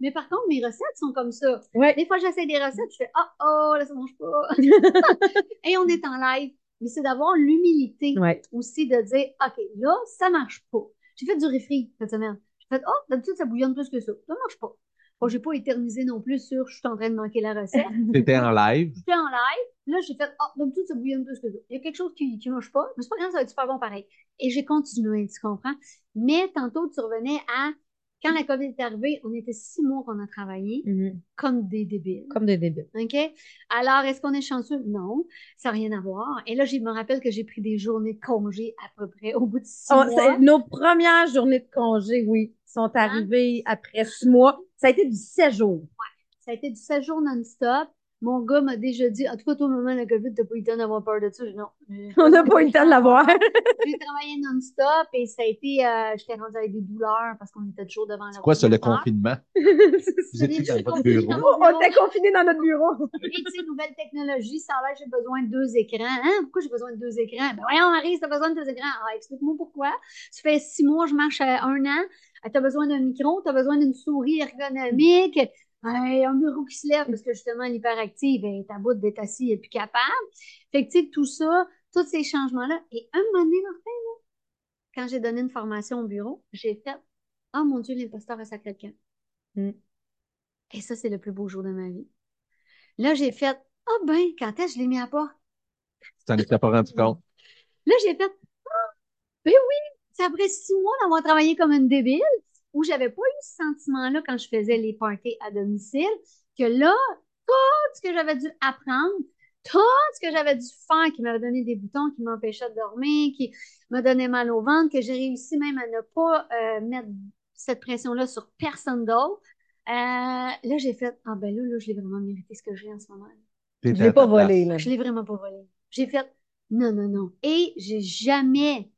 Mais par contre, mes recettes sont comme ça. Ouais. Des fois, j'essaie des recettes, je fais Ah, oh, là, ça mange pas. Et on est en live. Mais c'est d'avoir l'humilité Ouais. aussi de dire OK, là, ça marche pas. J'ai fait du refri cette semaine. J'ai fait Oh, d'habitude, ça bouillonne plus que ça. Ça marche pas. Bon, j'ai pas éternisé non plus sur je suis en train de manquer la recette. T'étais en live? J'étais en live. Là, j'ai fait Oh, d'habitude, ça bouillonne plus que ça. Il y a quelque chose qui, qui marche pas. Mais c'est pas grave, ça va être super bon pareil. Et j'ai continué, tu comprends? Mais tantôt, tu revenais à Quand la COVID est arrivée, on était six mois qu'on a travaillé Mhm. comme des débiles. Comme des débuts. OK? Alors, est-ce qu'on est chanceux? Non, ça n'a rien à voir. Et là, je me rappelle que j'ai pris des journées de congé à peu près au bout de six Oh, mois. nos premières journées de congé, oui, sont arrivées après six mois. Ça a été du sept jours. Ça a été du 7 jours non-stop. Mon gars m'a déjà dit, en tout cas, toi, au moment de la COVID, t'as pas eu le temps d'avoir peur de ça. Non. On n'a pas eu le temps de l'avoir. J'ai travaillé non-stop et ça a été, euh, j'étais rendue avec des douleurs parce qu'on était toujours devant C'est quoi, ça, le confinement? C'est Vous étiez dans votre confiné bureau. On était confinés dans notre bureau. Et tu sais, nouvelle technologie, ça a l'air que j'ai besoin de deux écrans. Hein? Pourquoi j'ai besoin de deux écrans? Ben voyons, Marie, t'as besoin de deux écrans. Ah, explique-moi pourquoi. Ça fait six mois, je marche à un an. Ah, T'as besoin d'un micro, t'as besoin d'une souris ergonomique. Hey, un bureau qui se lève parce que justement, l'hyperactive est à bout d'être assis et plus capable. Fait que tu sais, tout ça, tous ces changements-là. Et un moment donné, Martin, là, quand j'ai donné une formation au bureau, j'ai fait Oh mon Dieu, l'imposteur a sacré le camp. Mm. Et ça, c'est le plus beau jour de ma vie. Là, j'ai fait Ah ben, quand est-ce que je l'ai mis à part? Tu t'en étais pas rendu compte? Là, j'ai fait Ah, ben oui, c'est après six mois d'avoir travaillé comme une débile, où j'avais pas eu ce sentiment-là quand je faisais les parties à domicile, que là, tout ce que j'avais dû apprendre, tout ce que j'avais dû faire qui m'avait donné des boutons, qui m'empêchait de dormir, qui me donnait mal au ventre, que j'ai réussi même à ne pas euh, mettre cette pression-là sur personne d'autre. Euh, là, j'ai fait Ah ben là, là, je l'ai vraiment mérité ce que j'ai en ce moment. Je l'ai pas volé, là. Je l'ai vraiment pas volé. J'ai fait non, non, non. Et j'ai jamais,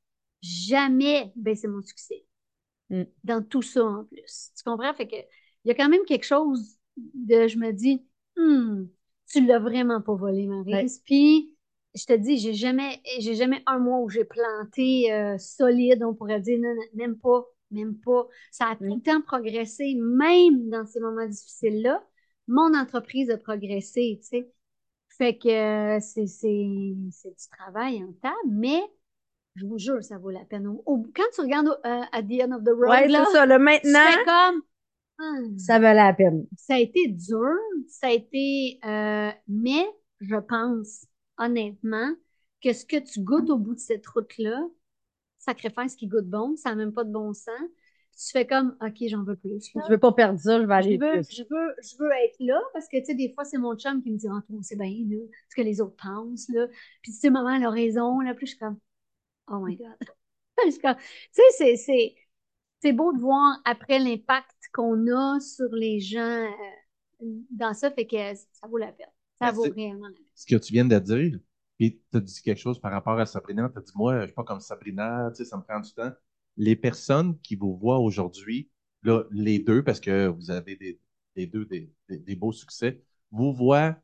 jamais baissé mon succès. Mm. Dans tout ça en plus. Tu comprends? Fait que il y a quand même quelque chose de je me dis Hmm, tu l'as vraiment pas volé, Marie. Ouais. Puis je te dis, j'ai jamais, j'ai jamais un mois où j'ai planté euh, solide, on pourrait dire, non, non, même pas, même pas. Ça a tout le temps progressé, même dans ces moments difficiles-là. Mon entreprise a progressé, tu sais. Fait que euh, c'est, c'est, c'est du travail en table, mais je vous jure, ça vaut la peine. Au- au- quand tu regardes au- euh, at the end of the road, Ouais, là, c'est ça. Là, tu maintenant, fais comme, Hmm, ça valait la peine. ça a été dur, ça a été, euh, mais je pense honnêtement que ce que tu goûtes au bout de cette route-là, sacrifice qui goûte bon, ça n'a même pas de bon sens. Tu fais comme, OK, j'en veux plus. là. Je veux pas perdre ça, je vais Je aller veux, plus. je veux, je veux être là parce que, tu sais, des fois, c'est mon chum qui me dit, ah, toi, c'est bien, là, ce que les autres pensent, là. Puis, tu sais, maman, elle a raison, là. Puis, je suis comme, oh my God. Tu sais, c'est, c'est, c'est beau de voir après l'impact qu'on a sur les gens euh, dans ça, fait que ça vaut la peine. Ça Ben, vaut réellement la peine. Ce que tu viens de dire, puis tu as dit quelque chose par rapport à Sabrina, tu as dit, moi, je suis pas comme Sabrina, tu sais, ça me prend du temps. Les personnes qui vous voient aujourd'hui, là, les deux, parce que vous avez des, les deux des, des- des beaux succès, vous voient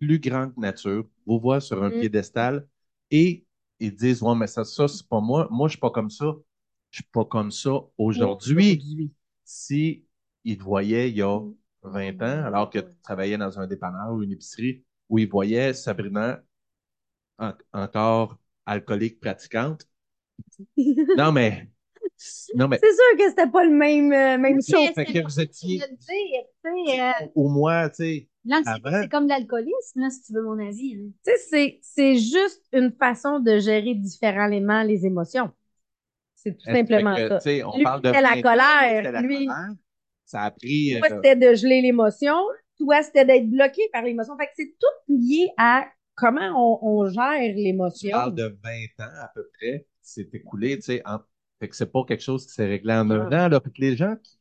plus grand que nature, vous voient sur un Mm. piédestal et ils disent, ouais, mais ça, ça, c'est pas moi. Moi, je suis pas comme ça. Je suis pas comme ça aujourd'hui. Si ils te voyaient il y a 20 ans, alors que tu travaillais dans un dépanneur ou une épicerie, où ils voyaient Sabrina en- encore alcoolique pratiquante. Non, mais. Non, mais. C'est sûr que c'était pas le même, euh, même chose. Fait que vous étiez dire, euh, au moins, tu sais. L'anxiété, Avant. c'est comme l'alcoolisme, là, si tu veux mon avis. hein. Tu sais, c'est, c'est juste une façon de gérer différemment les émotions. C'est tout simplement que, ça. tu sais, on Lui, parle de c'était la 20 ans, colère. c'était la Lui- colère? Ça a pris. Toi, euh, c'était de geler l'émotion. Toi, c'était d'être bloqué par l'émotion. Fait que c'est tout lié à comment on, on gère tu l'émotion. parles de 20 ans à peu près, c'est écoulé, tu sais. en- Fait que c'est pas quelque chose qui s'est réglé en un an, là. Fait que les gens qui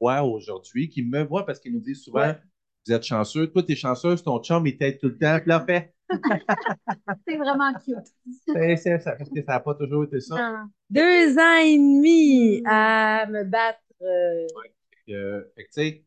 voient aujourd'hui, qui me voient parce qu'ils nous disent souvent, Ouais. Vous êtes chanceux, toi, t'es chanceuse, ton chum, il t'aide tout le temps, puis là, fait, C'est vraiment cute. c'est c'est ça, parce que ça n'a pas toujours été ça. Ah. Deux ans et demi à me battre. euh, Euh, fait que, tu sais,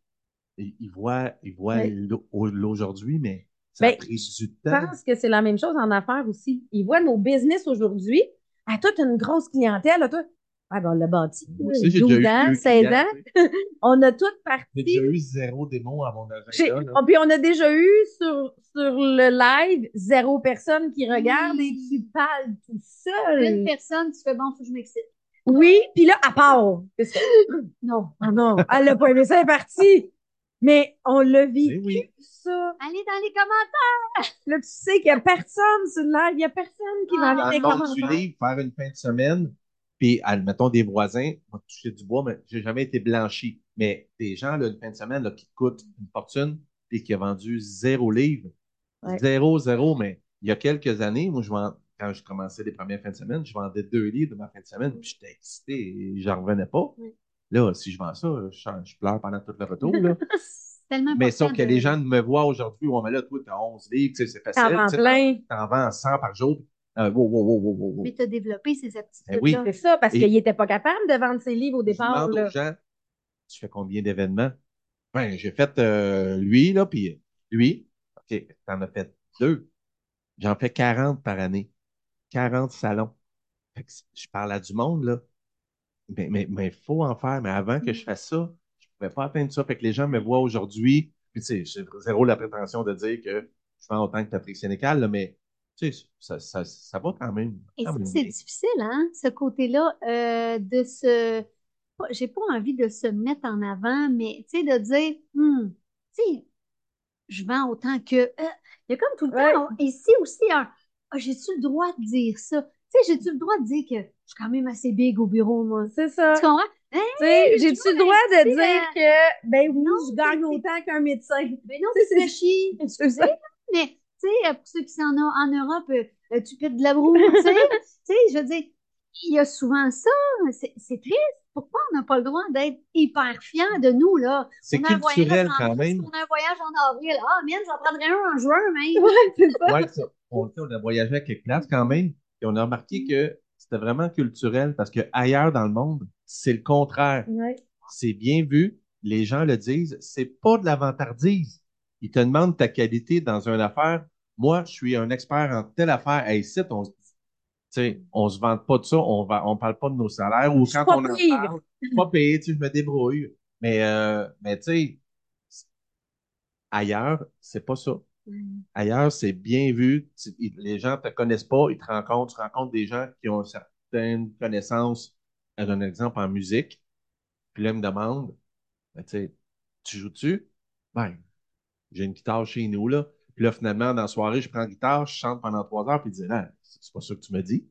Ouais. l'au- l'aujourd'hui, mais ça a Ben, pris du Je temps. pense que c'est la même chose en affaires aussi. Ils voient nos business aujourd'hui. Ah, toi, tu as une grosse clientèle. toi. Ah, ben, on l'a bâti. Aussi, j'ai 12 déjà eu ans, deux 16 clients, ans. tu. On a toutes J'ai parti. déjà eu zéro démon à mon J'ai- agenda. là. oh, puis on a déjà eu sur, sur le live zéro personne qui regarde et tu parles tout Une seul. personne, tu fais bon, faut que je m'excite. Oui, puis là, à part. Non. Ah non, elle n'a pas aimé ça, elle est partie. Mais on l'a vécu, Eh oui. ça. Allez dans les commentaires. Là, tu sais qu'il n'y a personne sur le live, il n'y a personne qui va Ah, aller Dans commentaires. livre, faire une fin de semaine, Puis, admettons, des voisins, moi, toucher du bois, mais j'ai jamais été blanchi. Mais des gens, là, une fin de semaine, là, qui te coûtent une fortune, puis qui a vendu zéro livre, Ouais. zéro, zéro, mais il y a quelques années, moi, je quand je commençais les premières fins de semaine, je vendais deux livres de ma fin de semaine, puis j'étais excité et j'en revenais pas. Ouais. Là, si je vends ça, je, je pleure pendant tout le retour, là. Mais sauf que de- les gens me voient aujourd'hui, ouais, mais là, toi, t'as 11 livres, tu sais, c'est facile. T'en vends plein. T'en vends 100 par jour. Euh, wow, wow, wow, wow, wow, wow. Mais tu as développé ces aptitudes-là. Ben oui. C'est ça, parce qu'il n'était pas capable de vendre ses livres au Je départ. demande Là. aux gens, tu fais combien d'événements? Ben, j'ai fait euh, lui, là, puis lui. OK, t'en as fait deux. J'en fais 40 par année. 40 salons. Fait que je parle à du monde, là. Mais mais mais faut en faire. Mais avant que je fasse ça, je pouvais pas atteindre ça. Fait que les gens me voient aujourd'hui. Puis, tu sais, j'ai zéro la prétention de dire que je vends autant que Patrick Sénécal, là, mais, tu sais, ça, ça, ça va quand même. Quand c'est difficile, hein, ce côté-là, euh, de se. J'ai pas envie de se mettre en avant, mais tu sais, de dire, Hmm, tu sais, je vends autant que. euh, Il y a comme tout le Ouais. temps, on- ici aussi, un. Ah, j'ai-tu le droit de dire ça? Tu sais, j'ai-tu le droit de dire que je suis quand même assez big au bureau, moi? C'est ça. Tu comprends? Hein? Tu sais, je J'ai-tu le droit de dire que, ben oui, non, je gagne autant qu'un médecin? Ben non, chier. C'est ça. Mais, sais, pour ceux qui sont en, en Europe, euh, euh, tu pètes de la broue, tu sais. Tu sais, je veux dire, il y a souvent ça. C'est triste. Pourquoi on n'a pas le droit d'être hyper fiers de nous, là? C'est culturel en quand mars, même. On a un voyage en avril. Ah, merde, j'en prendrais un en juin. Ouais, ça. Ça. On, on a voyagé à quelques places quand même, et on a remarqué que c'était vraiment culturel parce que ailleurs dans le monde, c'est le contraire. Ouais. C'est bien vu, les gens le disent, c'est pas de la vantardise. Ils te demandent ta qualité dans une affaire. Moi, je suis un expert en telle affaire. Hey, ici, on, se- tu sais, on se vante pas de ça, on va, on parle pas de nos salaires ou quand pas on en pire. parle, pas payé, tu je me débrouille. Mais, euh, mais tu sais, ailleurs, c'est pas ça. Ailleurs, c'est bien vu. Les gens te connaissent pas, ils te rencontrent. Tu rencontres des gens qui ont certaines connaissances. Je donne un exemple en musique. Puis là, ils me demandent, ben, tu joues-tu? Ben, j'ai une guitare chez nous, là. Puis là, finalement, dans la soirée, je prends la guitare, je chante pendant trois heures, puis ils disent, ah, c'est pas ça que tu me dis.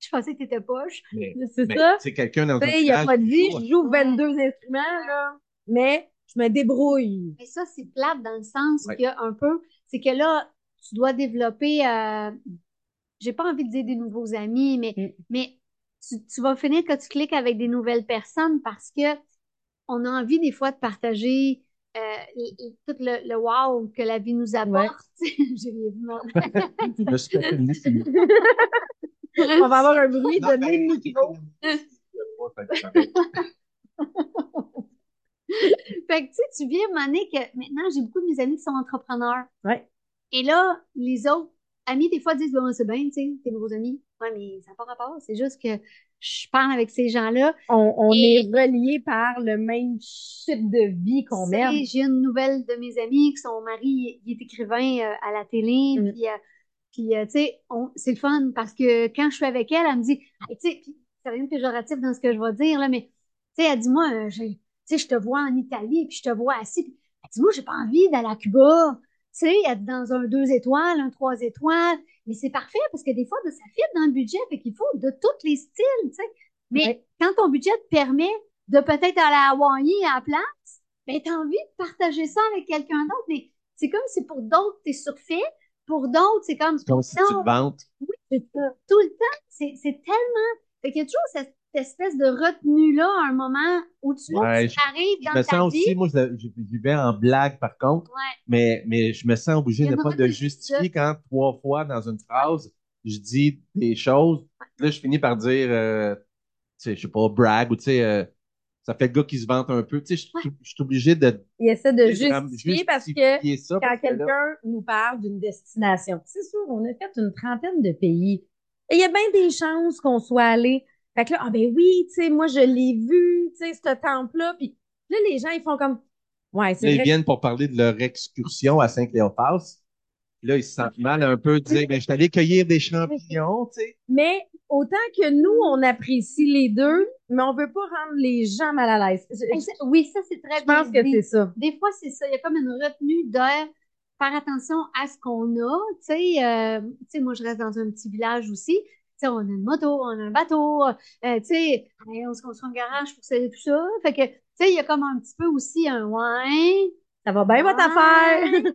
Je pensais que t'étais poche. Mais, C'est mais, ça. tu sais, quelqu'un dans Tu il a village pas dit, joue, je joue 22 instruments, là, mais je me débrouille. Mais ça, c'est plate dans le sens Ouais. que, un peu, c'est que là, tu dois développer, euh, j'ai pas envie de dire des nouveaux amis, mais, Mm. mais tu, tu vas finir que tu cliques avec des nouvelles personnes parce que on a envie des fois de partager euh, tout le, le wow que la vie nous apporte. J'ai rien vu, non. Je me suis fait une liste. On va avoir un bruit Non, de ben, micro. Fait que tu sais, tu viens donné que maintenant, j'ai beaucoup de mes amis qui sont entrepreneurs. Ouais. Et là, les autres amis, des fois, disent, bon, c'est bien, tu sais, tes nouveaux amis. Ouais, mais ça n'a pas rapport. C'est juste que je parle avec ces gens-là. On, est reliés par le même shit de vie qu'on mène. J'ai une nouvelle de mes amis que son mari, il est écrivain euh, à la télé. Mm. Puis, euh, puis euh, tu sais, c'est le fun parce que quand je suis avec elle, elle me dit, tu sais, c'est rien de péjoratif dans ce que je vais dire, là, mais tu sais, elle dit, moi, sais, je te vois en Italie, puis je te vois assis. Puis, elle dit, moi, j'ai pas envie d'aller à Cuba. Tu sais, être dans un deux étoiles, un trois étoiles. Mais c'est parfait parce que des fois, ça fit dans le budget, fait qu'il faut de tous les styles, tu sais. Mais Ouais. quand ton budget te permet de peut-être aller à Hawaii à la place, ben, t'as envie de partager ça avec quelqu'un d'autre. Mais c'est comme si pour d'autres, t'es surfait. Pour d'autres, c'est comme, comme si tu te vantes. C'est ça. tout le temps. C'est c'est tellement. Fait qu'il y a toujours cette espèce de retenue-là à un moment où tu, Ouais, tu je- arrives Je dans me ta sens vie. aussi, moi, je, je vivais en blague par contre, Ouais. mais, mais je me sens obligé de pas de justifier quand trois fois dans une phrase, je dis des choses. Là, je finis par dire, euh, tu sais, je sais pas, brag ou tu sais, euh, ça fait le gars qui se vante un peu. Tu sais, je je suis obligé de Il essaie de justifier parce que ça quand là- quelqu'un nous parle d'une destination, c'est sûr, on a fait une trentaine de pays. Et il y a bien des chances qu'on soit allé. Fait que là, ah ben oui, tu sais, moi je l'ai vu, tu sais, ce temple-là. Puis là, les gens, ils font comme, ouais, c'est Là, ils vrai. viennent pour parler de leur excursion à Saint-Cléopas. Là, ils se sentent mal un peu de dire, ben, je suis allé cueillir des champignons, tu sais. Mais autant que nous, on apprécie les deux, mais on veut pas rendre les gens mal à l'aise. Je, Oui, ça, c'est très je pense bien que c'est ça. Des fois, c'est ça. Il y a comme une retenue de faire attention à ce qu'on a. Tu sais, euh, tu sais, moi, je reste dans un petit village aussi. On a une moto, on a un bateau, euh, tu sais, hey, on se construit un garage pour ça et tout ça. Fait que, tu sais, il y a comme un petit peu aussi un ouais. Ça va bien, votre affaire.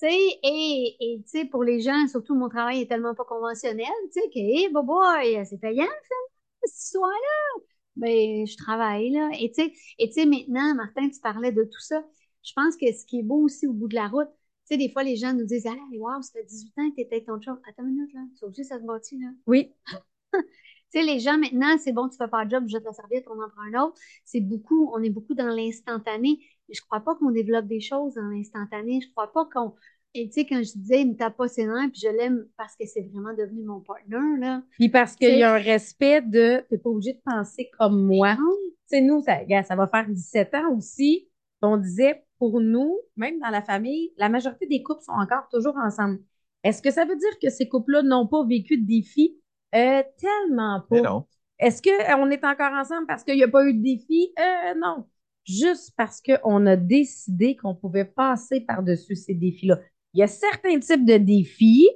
Tu sais, et, et tu sais, pour les gens, surtout mon travail est tellement pas conventionnel, tu sais, que, hey, boy, boy, c'est payant, finalement, cette histoire-là. Ben, je travaille, là. Et tu sais, et maintenant, Martin, tu parlais de tout ça. Je pense que ce qui est beau aussi au bout de la route, sais, des fois, les gens nous disent, hey, wow, ça fait 18 ans que t'étais avec ton chum. Attends une minute, là. C'est obligé, ça se bâtit, là. Oui. Tu sais, les gens, maintenant, c'est bon, tu fais pas le job, je jette la serviette, on en prend un autre. C'est beaucoup, on est beaucoup dans l'instantané. Je crois pas qu'on développe des choses dans l'instantané. Je crois pas qu'on. Et tu sais, quand je disais, il me tape pas ses nerfs, puis je l'aime parce que c'est vraiment devenu mon partner, là. Puis parce qu'il y a un respect de, t'es pas obligé de penser comme moi. Tu sais, nous, ça, ça va faire 17 ans aussi. On disait, pour nous, même dans la famille, la majorité des couples sont encore toujours ensemble. Est-ce que ça veut dire que ces couples-là n'ont pas vécu de défis? Euh, tellement Mais pas. non. Est-ce qu'on est encore ensemble parce qu'il n'y a pas eu de défi? Euh, non. Juste parce qu'on a décidé qu'on pouvait passer par-dessus ces défis-là. Il y a certains types de défis.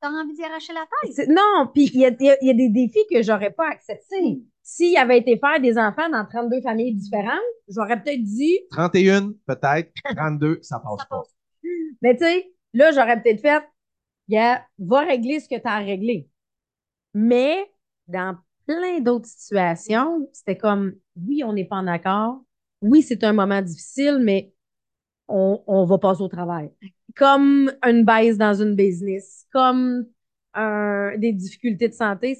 T'as envie d'y arracher la tête? Non, puis il y y a- il y a des défis que j'aurais pas acceptés. S'il avait été faire des enfants dans 32 familles différentes, j'aurais peut-être dit, 31, peut-être. 32, ça passe Ça pas. passe. mais tu sais, là, j'aurais peut-être fait, gars, va régler ce que tu as à régler. Mais dans plein d'autres situations, c'était comme, oui, on n'est pas en accord. Oui, c'est un moment difficile, mais on, on va passer au travail. Comme une baisse dans une business, comme un- des difficultés de santé,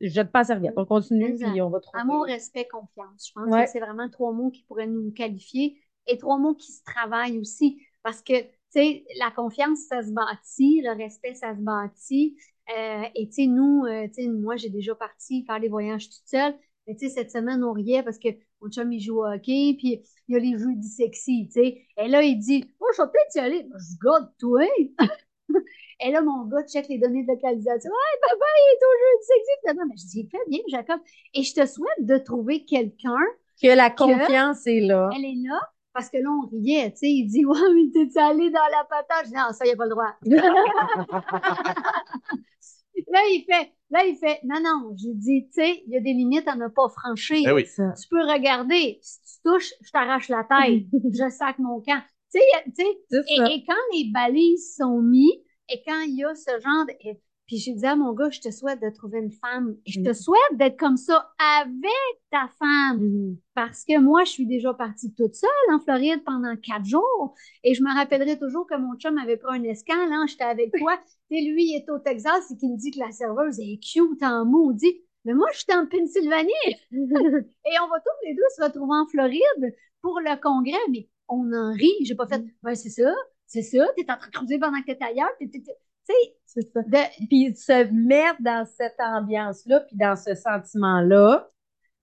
je jette pas la serviette. On continue, puis on va trouver. Amour, respect, confiance. Je pense Ouais. que c'est vraiment trois mots qui pourraient nous qualifier et trois mots qui se travaillent aussi. Parce que, tu sais, la confiance, ça se bâtit, le respect, ça se bâtit. Euh, et tu sais, nous, euh, tu sais, moi, j'ai déjà parti faire des voyages toute seule. Mais tu sais, cette semaine, on riait parce que mon chum, il joue au hockey, puis il y a les jeudis sexy, tu sais. Et là, il dit, oh, je vais peut-être y aller. Je garde toi. Et là, mon gars check les données de localisation. Ouais, papa, il est au jeudi sexy. Non, mais je dis, fais bien, Jacob. Et je te souhaite de trouver quelqu'un. Que la confiance est là. Elle est là. Parce que là, on riait, tu sais. Il dit, ouais, mais t'es allé dans la patate? Je dis, non, ça, il n'y a pas le droit. là, il fait, là, il fait, non, non. J'ai dit, tu sais, il y a des limites à ne pas franchir. Eh oui. Ça. Tu peux regarder. Si tu touches, je t'arrache la tête. je sac mon camp. Tu sais, tu sais, et, et quand les balises sont mises et quand il y a ce genre de... et- puis j'ai dit à mon gars, je te souhaite de trouver une femme. Et je te Mm. souhaite d'être comme ça avec ta femme. Mhm. Parce que moi, je suis déjà partie toute seule en Floride pendant quatre jours. Et je me rappellerai toujours que mon chum avait pris un escale. Hein, J'étais avec toi. Et lui, il est au Texas et qu'il me dit que la serveuse est cute en maudit. Mais moi, je suis en Pennsylvanie. Et on va tous les deux se retrouver en Floride pour le congrès. Mais on en rit. J'ai pas fait, ben c'est ça, c'est ça. T'es en train de cruiser pendant que t'es ailleurs. T'es- t'es- t'es- Tu sais, C'est ça. de- Puis se mettre dans cette ambiance-là, puis dans ce sentiment-là,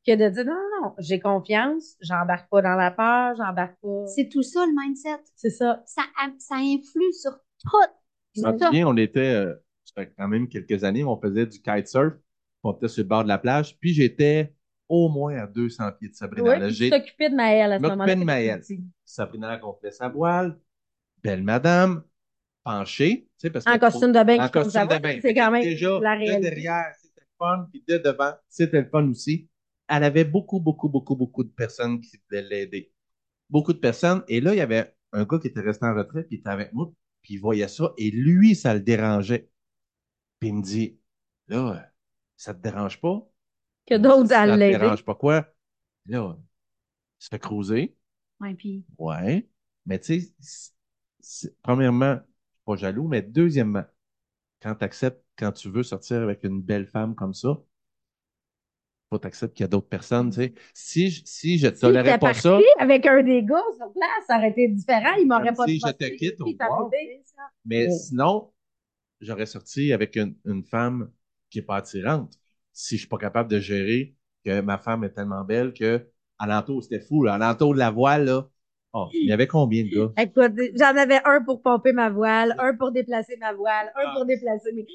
que de dire non, non, non, j'ai confiance, j'embarque pas dans la peur, j'embarque pas. c'est tout ça le mindset. C'est ça. Ça, ça influe sur tout. Je me souviens, on était, euh, ça fait quand même quelques années, on faisait du kitesurf, on était sur le bord de la plage, puis j'étais au moins à 200 pieds de Sabrina. Oui, Là, puis j'ai- tu t'occupais de Maëlle à ce Je moment-là. m'occupais de Maëlle. Sabrina gonflait sa voile, belle madame, penchée, tu sais, parce En que costume de bain. en costume de bain. C'est quand même Déjà, la de derrière, c'était le fun, puis de devant, c'était le fun aussi. Elle avait beaucoup, beaucoup, beaucoup, beaucoup de personnes qui voulaient l'aider. Beaucoup de personnes. Et là, il y avait un gars qui était resté en retrait, puis il était avec moi, puis il voyait ça, et lui, ça le dérangeait. Puis il me dit, là, ça te dérange pas? Que d'autres Ça à te l'aider. dérange pas quoi? Là, se fait cruiser. Ouais, puis Ouais. Mais tu sais, premièrement, je suis pas jaloux, mais deuxièmement, quand tu acceptes, quand tu veux sortir avec une belle femme comme ça, faut t'accepter qu'il y a d'autres personnes, tu sais. Si, je- si je Si tolérais pas parti ça, avec un des gars sur place, ça aurait été différent. Il m'aurait pas si je te quitte, au ça. mais sinon, j'aurais sorti avec une, une femme qui est pas attirante. Si je suis pas capable de gérer que ma femme est tellement belle que alentour, c'était fou, là. Alentour de la voile, là. Oh, il y avait combien de gars? Écoute, j'en avais un pour pomper ma voile, un pour déplacer ma voile, un Ah. pour déplacer mes.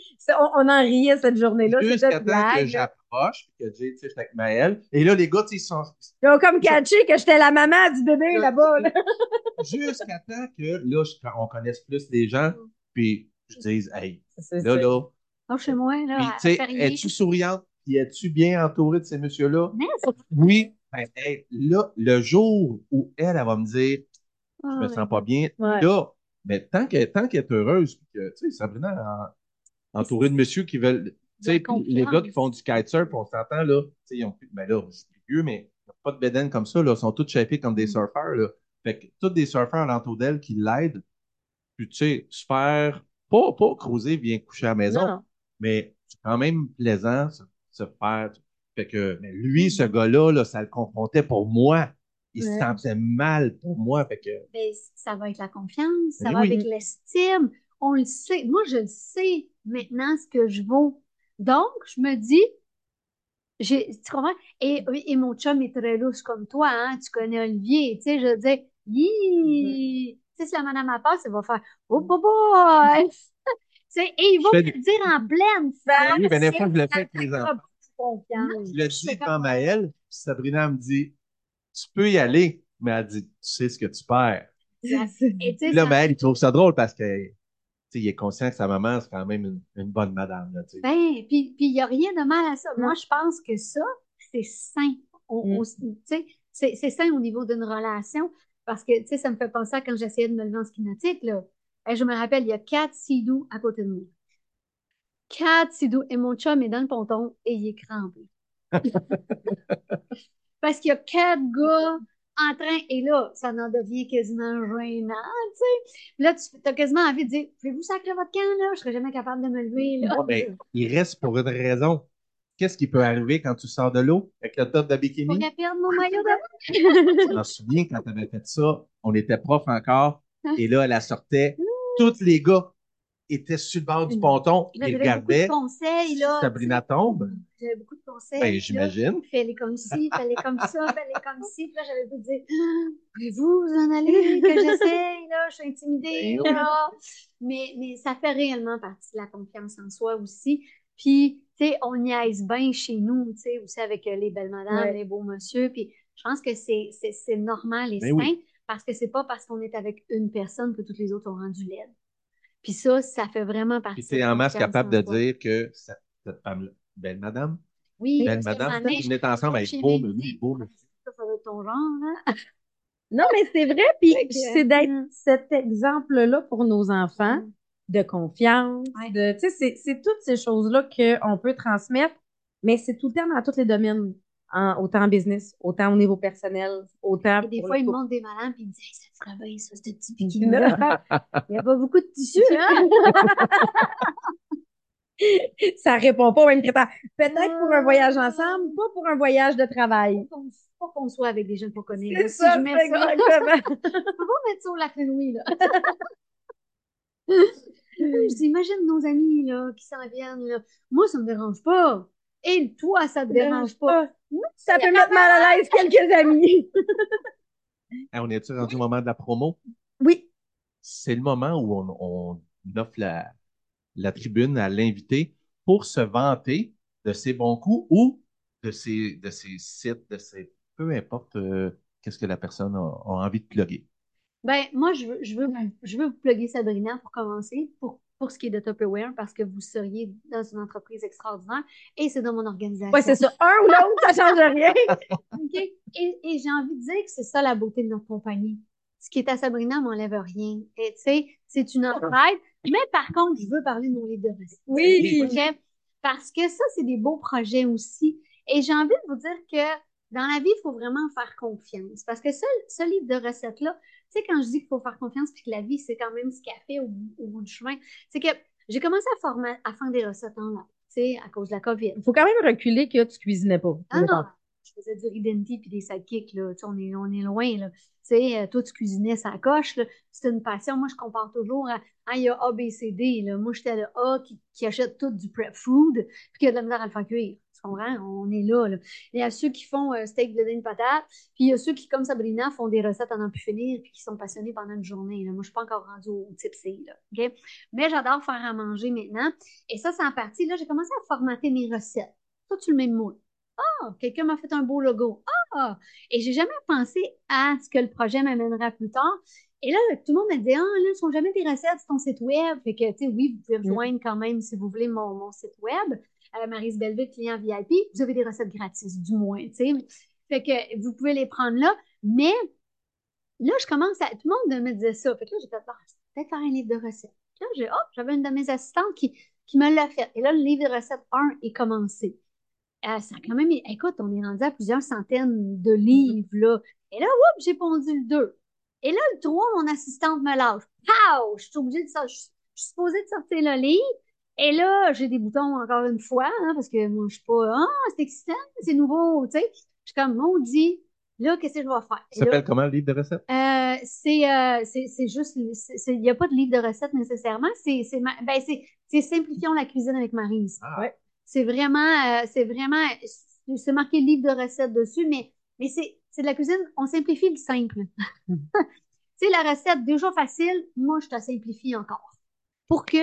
On, on en riait cette journée-là. Jusqu'à temps que j'approche, puis que j'ai, tu sais, j'étais avec Maëlle. Et là, les gars, ils sont, Ils ont comme catché que j'étais la maman du bébé Là, là-bas. là. jusqu'à temps que, là, je- on connaisse plus les gens, puis je dise, hey, là, ça. là, Oh, chez moi, là, Puis, à es-tu souriante? Puis, es-tu bien entourée de ces messieurs-là? Oui. Ben, hey, là, le jour où elle, elle va me dire, je me Ah, sens pas bien, Ouais. là, mais tant qu'elle tant qu'elle est heureuse, puis que, tu sais, Sabrina, en- entourée de messieurs qui veulent, tu sais, les gars qui font du kitesurf, on s'entend, là, tu sais, ils ont plus, ben là, je suis vieux, mais ils n'ont pas de bédaine comme ça, là, ils sont tous shapés comme des Mm. surfeurs, là. Fait que tous des surfeurs alentour d'elle qui l'aident, puis tu sais, se faire, pas, pas cruiser, bien coucher à la maison, Non. mais c'est quand même plaisant se, se faire. Fait que mais lui, ce gars-là, là, ça le confrontait pour moi. Il se sentait mal pour moi. Fait que Ben, ça va avec la confiance, ça Ben va oui. avec l'estime. On le sait. Moi, je le sais maintenant ce que je vaux. Donc, je me dis, tu comprends? Et, et mon chum est très louche comme toi, hein? Tu connais Olivier, tu sais, je veux dire, Hi! Tu sais, si la madame a passe, elle va faire, oh, boy! Tu sais, et il va le dire en pleine face. oui, ben, des fois, je le fais avec les Ça enfants. Confiance. je le dis comme à elle, puis Sabrina me dit Tu peux y aller, mais elle dit Tu sais ce que tu perds. Et Puis là, ça- mais elle, il trouve ça drôle parce que tu sais, il est conscient que sa maman, c'est quand même une, une bonne madame. Là. Ben, puis il n'y a rien de mal à ça. Moi, je pense que ça, c'est sain. Mm. on- tu sais, c'est c'est sain au niveau d'une relation parce que, tu sais, ça me fait penser à quand j'essayais de me lever en ski nautique, là. Et je me rappelle, il y a quatre sidous à côté de moi. Quatre sidous. Et mon chum est dans le ponton et il est crampé. Parce qu'il y a quatre gars en train, et là, ça en devient quasiment gênant, tu sais. Là, tu as quasiment envie de dire, pouvez-vous sacrer votre camp, là? Je serais jamais capable de me lever, là. Ben, il reste pour une raison. Qu'est-ce qui peut arriver quand tu sors de l'eau avec le top de Je bikini? pourrais perdre mon maillot de Je m'en souviens quand tu avais fait ça, on était prof encore, et là, elle la sortait. Tous les gars étaient sur le bord du ponton, Là, ils j'avais beaucoup de conseils, là. Sabrina tombe. J'avais beaucoup de conseils. Ben, j'imagine. Fais-les comme ci, fais-les comme ça, fais-les comme ci. Puis là, j'avais beau dire, pouvez-vous vous en aller, que j'essaye, là, je suis intimidée, Ben oui. là. Mais, mais ça fait réellement partie de la confiance en soi aussi. Puis, tu sais, on niaise bien chez nous, tu sais, aussi avec euh, les belles madames, Ouais. les beaux monsieur. Puis, je pense que c'est, c'est, c'est normal et Ben sain oui. parce que c'est pas parce qu'on est avec une personne que toutes les autres ont rendu laide. Puis ça, ça fait vraiment partie Puis t'es en masse capable de dire que cette, cette femme-là, belle madame, Oui, belle madame, ça en est- vous venez ensemble avec beau, Mélodie, beau, beau. Ça, ça va être ton genre, hein? Non, mais c'est vrai, puis c'est d'être Mm. cet exemple-là pour nos enfants Mm. de confiance, Ouais. de, tu sais, c'est, c'est toutes ces choses-là qu'on peut transmettre, mais c'est tout le temps dans tous les domaines, en- autant en business, autant au niveau personnel, autant Et des fois, le il me couple. montre des madames puis il me dit hey, ça te bien, ça, ce petit bikini-là. Il n'y a pas beaucoup de tissu, hein? Ça répond pas au même critère. Peut-être pour un Ah. voyage ensemble, pas pour un voyage de travail. Faut qu'on- soit avec des gens qu'on connaît. C'est là. Si ça, je mets ça, pas mettre ça au lac Louis, là. je dis, imagine nos amis, là, qui s'en viennent, là. Moi, ça me dérange pas. Et toi, ça te dérange pas. Ça peut mettre mal à l'aise quelques amis. Hey, on est-tu rendu au moment de la promo? Oui. C'est le moment où on, on offre la, la tribune à l'invité pour se vanter de ses bons coups ou de ses, de ses sites, de ses, peu importe euh, qu'est-ce que la personne a, a envie de plugger. Ben, moi, je veux, je veux, je veux vous plugger Sabrina pour commencer, pour, pour ce qui est de Tupperware, parce que vous seriez dans une entreprise extraordinaire et c'est dans mon organisation. Ouais, c'est ça. Un ou l'autre, ça change rien. OK? Et, et j'ai envie de dire que c'est ça la beauté de notre compagnie. Ce qui est à Sabrina m'enlève rien. Et tu sais, c'est une entraide. Mais par contre, je veux parler de mon livre de recettes. Oui. OK? Parce que ça, c'est des beaux projets aussi. Et j'ai envie de vous dire que dans la vie, il faut vraiment faire confiance. Parce que ce, ce livre de recettes-là, tu sais, quand je dis qu'il faut faire confiance puis que la vie, c'est quand même ce qu'elle fait au, au bout du chemin, c'est que j'ai commencé à, former, à faire des recettes en ligne, tu sais, à cause de la COVID. Il faut quand même reculer que tu cuisinais pas. Ah non, je faisais du ridenti puis des sidekicks, là. Tu sais, on est, on est loin, là. Tu sais, euh, toi, tu cuisinais ça coche, là. C'est une passion. Moi, je compare toujours à, ah, il y a A, B, C, D, là. Moi, j'étais le A qui, qui achète tout du prep food puis qui a de la misère à le faire cuire. Comprends? On est là, là. Il y a ceux qui font euh, steak, blé, une patate, puis il y a ceux qui, comme Sabrina, font des recettes à n'en plus finir puis qui sont passionnés pendant une journée, là. Moi, je suis pas encore rendue au type C, là. Mais j'adore faire à manger maintenant. Et ça, c'est en partie, là, j'ai commencé à formater mes recettes. Toi, tu le mets moule. Ah, quelqu'un m'a fait un beau logo. Ah! Et j'ai jamais pensé à ce que le projet m'amènera plus tard. Et là, tout le monde me dit, ah, là, ne sont jamais des recettes sur ton site web. Fait que, tu sais, oui, vous pouvez rejoindre quand même, si vous voulez, mon, mon site web, euh, Marise Belleville, client VIP. Vous avez des recettes gratis, du moins, tu sais. Fait que vous pouvez les prendre là. Mais là, je commence à. Tout le monde me disait ça. Fait que j'ai peut-être faire un livre de recettes. Puis là, j'ai, oh, j'avais une de mes assistantes qui, qui me l'a fait. Et là, le livre de recettes 1 est commencé. Euh, ça quand même, écoute, on est rendu à plusieurs centaines de livres, là. Et là, oups, j'ai pondu le 2. Et là, le 3, mon assistante me lâche. Pow! Je suis obligée de. Je, je suis supposée de sortir le livre. Et là, j'ai des boutons encore une fois, hein, parce que moi, je suis pas, ah, c'est excitant, c'est nouveau, tu sais. Je suis comme, maudit, là, qu'est-ce que je vais faire? Ça s'appelle comment le livre de recettes? euh, c'est euh, c'est c'est juste, il n'y a pas de livre de recettes nécessairement. C'est c'est ben, c'est c'est Simplifions la cuisine avec Maryse. Ah. Ouais. C'est vraiment, euh, c'est vraiment, c'est c'est marqué livre de recettes dessus, mais, mais c'est c'est de la cuisine, on simplifie le simple. tu sais, la recette déjà facile, moi, je te simplifie encore. Pour que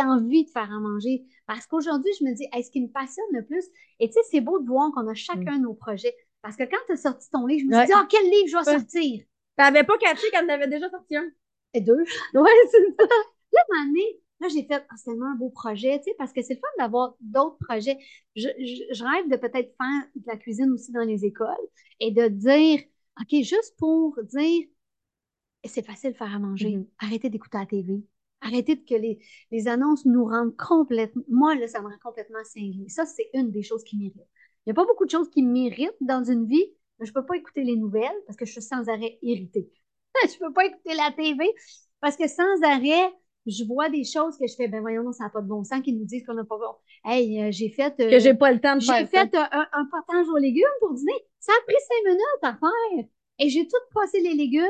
tu envie de faire à manger. Parce qu'aujourd'hui, je me dis, est-ce qui me passionne le plus? Et tu sais, c'est beau de voir qu'on a chacun nos projets. Parce que quand tu as sorti ton livre, je me suis Ouais. dit, ah, quel livre je vais Ouais. sortir? T'avais pas catché quand t'avais déjà sorti un. Et deux. Ouais, c'est ça. Là, donné, là, j'ai fait, c'est tellement un beau projet, tu sais, parce que c'est le fun d'avoir d'autres projets. Je, je, je rêve de peut-être faire de la cuisine aussi dans les écoles et de dire, OK, juste pour dire, c'est facile de faire à manger. Mhm. Arrêtez d'écouter la TV. Arrêtez de que les, les annonces nous rendent complètement. Moi, là, ça me rend complètement cinglé. Ça, c'est une des choses qui m'irrite. Il n'y a pas beaucoup de choses qui m'irritent dans une vie, mais je ne peux pas écouter les nouvelles parce que je suis sans arrêt irritée. je ne peux pas écouter la TV parce que sans arrêt, je vois des choses que je fais, ben voyons, non, ça n'a pas de bon sens, qu'ils nous disent qu'on n'a pas bon. Hey, euh, j'ai fait. euh, Que j'ai pas le temps de j'ai faire fait un, un, un potage aux légumes pour dîner. Ça a pris cinq minutes à faire. Et j'ai tout passé les légumes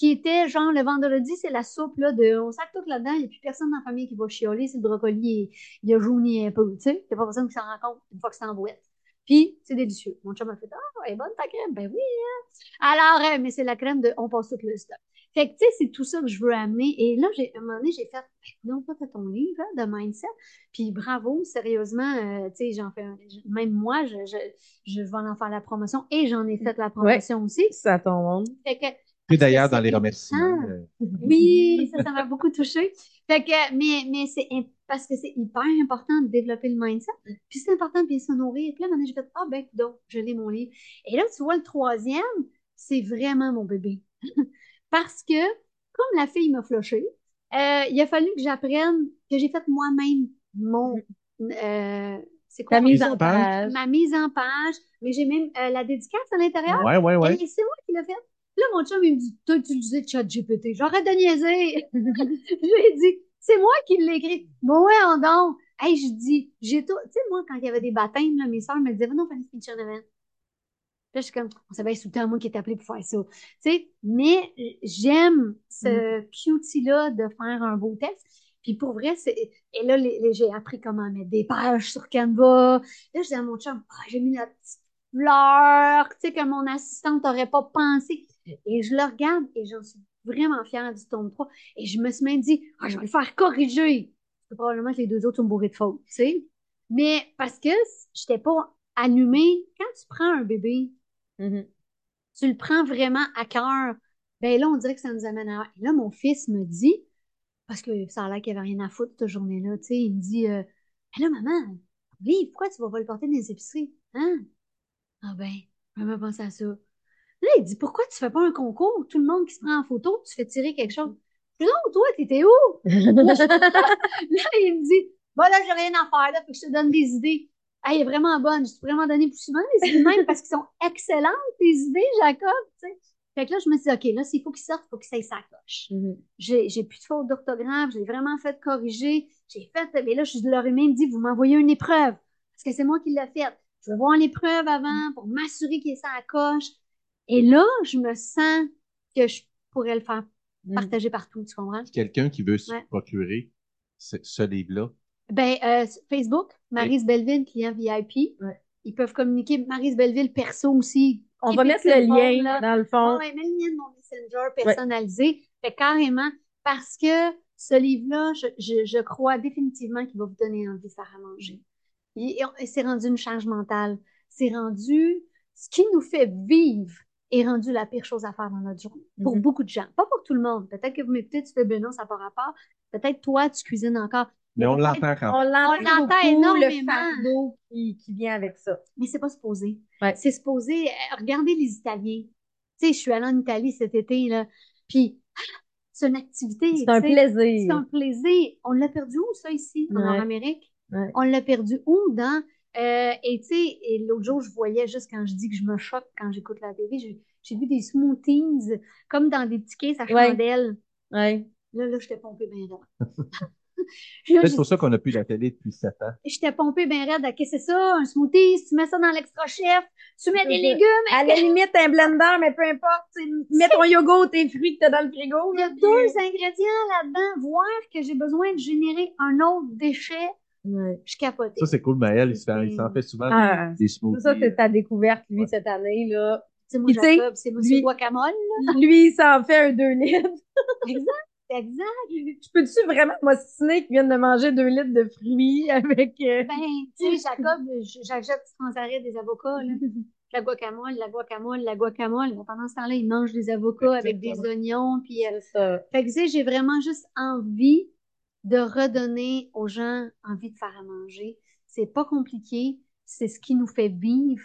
qui étaient genre le vendredi, c'est la soupe là, de on sac tout là-dedans, il n'y a plus personne dans la famille qui va chialer si le brocoli il a jauni un peu, tu sais, il n'y a pas personne qui s'en rend compte une fois que c'est en boîte. Puis c'est délicieux. Mon chum a fait Ah, elle est bonne ta crème. Ben oui, hein. Alors, euh, mais c'est la crème de on passe tout le stock. Fait que tu sais, c'est tout ça que je veux amener. Et là, j'ai, à un moment donné, j'ai fait Ben, non, toi, t'as ton livre hein, de mindset. Puis bravo, sérieusement, euh, tu sais, j'en fais un- même moi, je, je, je vais en faire la promotion et j'en ai fait la promotion aussi. ça tombe. Fait que Et d'ailleurs, dans les remerciements, euh, oui, ça, ça m'a beaucoup touché. Fait que, mais, mais c'est parce que c'est hyper important de développer le mindset. Puis c'est important de bien se nourrir. Puis là, maintenant, j'ai fait, ah ben, donc, je lis mon livre. Et là, tu vois, le troisième, c'est vraiment mon bébé. parce que, comme la fille m'a floché, euh, il a fallu que j'apprenne, que j'ai fait moi-même mon. euh, c'est quoi? Mise en page. ma mise en page, mais j'ai même euh, la dédicace à l'intérieur. ouais, ouais, ouais. Et c'est moi qui l'ai fait. Là, mon chum, il me dit, t'as utilisé ChatGPT. J'arrête de niaiser. je lui ai dit, c'est moi qui l'ai écrit. Bon, ouais, on donc. Hey, je dis, j'ai tout. Tu sais, moi, quand il y avait des baptêmes, là, mes soeurs me disaient, non, fallait finir event. Là, je suis comme, on savait tout le temps moi qui est appelé pour faire ça. Tu sais, mais j'aime ce cutie-là de faire un beau texte. Puis pour vrai, c'est. Et là, les- les- j'ai appris comment mettre des pages sur Canva. Là, je dis à mon chum, Ah, j'ai mis la petite fleur, tu sais, que mon assistante n'aurait pas pensé. Et je le regarde et j'en suis vraiment fière du tome 3. Et je me suis même dit, ah, je vais le faire corriger. Parce que probablement que les deux autres sont bourrés de fautes, tu sais. Mais parce que je n'étais pas allumée. Quand tu prends un bébé, Mhm. tu le prends vraiment à cœur, ben là, on dirait que ça nous amène à... Et là, mon fils me dit, parce que ça a l'air qu'il n'y avait rien à foutre cette journée-là, tu sais, il me dit, euh, là, maman, oui, pourquoi tu vas pas le porter dans les épiceries? Hein? Ah ben, je même pensé à ça. Là, il dit, pourquoi tu fais pas un concours? Tout le monde qui se prend en photo, tu fais tirer quelque chose? Dis, non, toi, t'étais où? Là, il me dit, bon, là, j'ai rien à faire, là, faut que je te donne des idées. Ah, il est vraiment bonne. Je peux vraiment donner plus souvent des idées même parce qu'ils sont excellentes, tes idées, Jacob, tu sais. Fait que là, je me suis dit, OK, là, s'il faut qu'il sorte, il faut qu'il s'aille sa coche. Mhm. J'ai, j'ai plus de faute d'orthographe, j'ai vraiment fait corriger. J'ai fait, mais là, je leur ai même dit, vous m'envoyez une épreuve. Parce que c'est moi qui l'ai faite. Je vais voir l'épreuve avant pour m'assurer qu'il est sa coche. Et là, je me sens que je pourrais le faire Mhm. partager partout, tu comprends? Quelqu'un qui veut se Ouais. procurer ce, ce livre-là, Ben, euh, Facebook, Marise Belleville, client VIP. Ouais. Ils peuvent communiquer. Marise Belleville, perso aussi. On va mettre le lien là. dans le fond. ouais, mets le lien de mon Messenger personnalisé. Fait carrément, parce que ce livre-là, je, je, je crois définitivement qu'il va vous donner envie de faire à manger. Et, et c'est rendu une charge mentale. C'est rendu ce qui nous fait vivre est rendu la pire chose à faire dans notre journée. Pour Mhm. beaucoup de gens. Pas pour tout le monde. Peut-être que vous m'écoutez, tu fais, ben non, ça n'a pas rapport. Peut-être toi, tu cuisines encore. Mais on l'entend quand On l'entend, On l'entend beaucoup, énormément. le fardeau qui, qui vient avec ça. Mais c'est pas supposé. Ouais. C'est supposé. euh, Regardez les Italiens. Tu sais, je suis allée en Italie cet été, là. Puis, c'est une activité. C'est un plaisir. C'est un plaisir. On l'a perdu où, ça, ici, en Ouais. Amérique? Ouais. On l'a perdu où, dans... euh, et tu sais, et l'autre jour, je voyais, juste quand je dis que je me choque quand j'écoute la télé, j'ai- vu des smoothies comme dans des petits caisses à Ouais. chandelle. Ouais. Là, là, j'étais pompée bien raide. C'est pour ça qu'on n'a plus la télé depuis sept ans. j'étais pompée bien raide. que c'est ça? Un smoothie? Tu mets ça dans l'extra chef? Tu mets des légumes? À la limite, un blender, mais peu importe. tu Mets ton yogourt, tes fruits que t'as dans le frigo. Il y a deux ingrédients là-dedans. Voir que j'ai besoin de générer un autre déchet, Ouais. je capote. Ça, c'est cool, Maël. Il s'en fait souvent Ah, des, des smoothies. Ça, c'est ta découverte, lui, Ouais. cette année, là. C'est moi, c'est lui- guacamole. Lui, il s'en fait un 2 litres. Exact, exact. Je peux-tu vraiment m'ostiner qui viennent de manger 2 litres de fruits avec... euh, Ben, tu sais, Jacob, j'achète sans arrêt des avocats, là. La guacamole, la guacamole, la guacamole. Mais pendant ce temps-là, il mange des avocats avec des oignons. Puis, euh, C'est ça. Fait que, tu sais, j'ai vraiment juste envie de redonner aux gens envie de faire à manger. C'est pas compliqué. C'est ce qui nous fait vivre.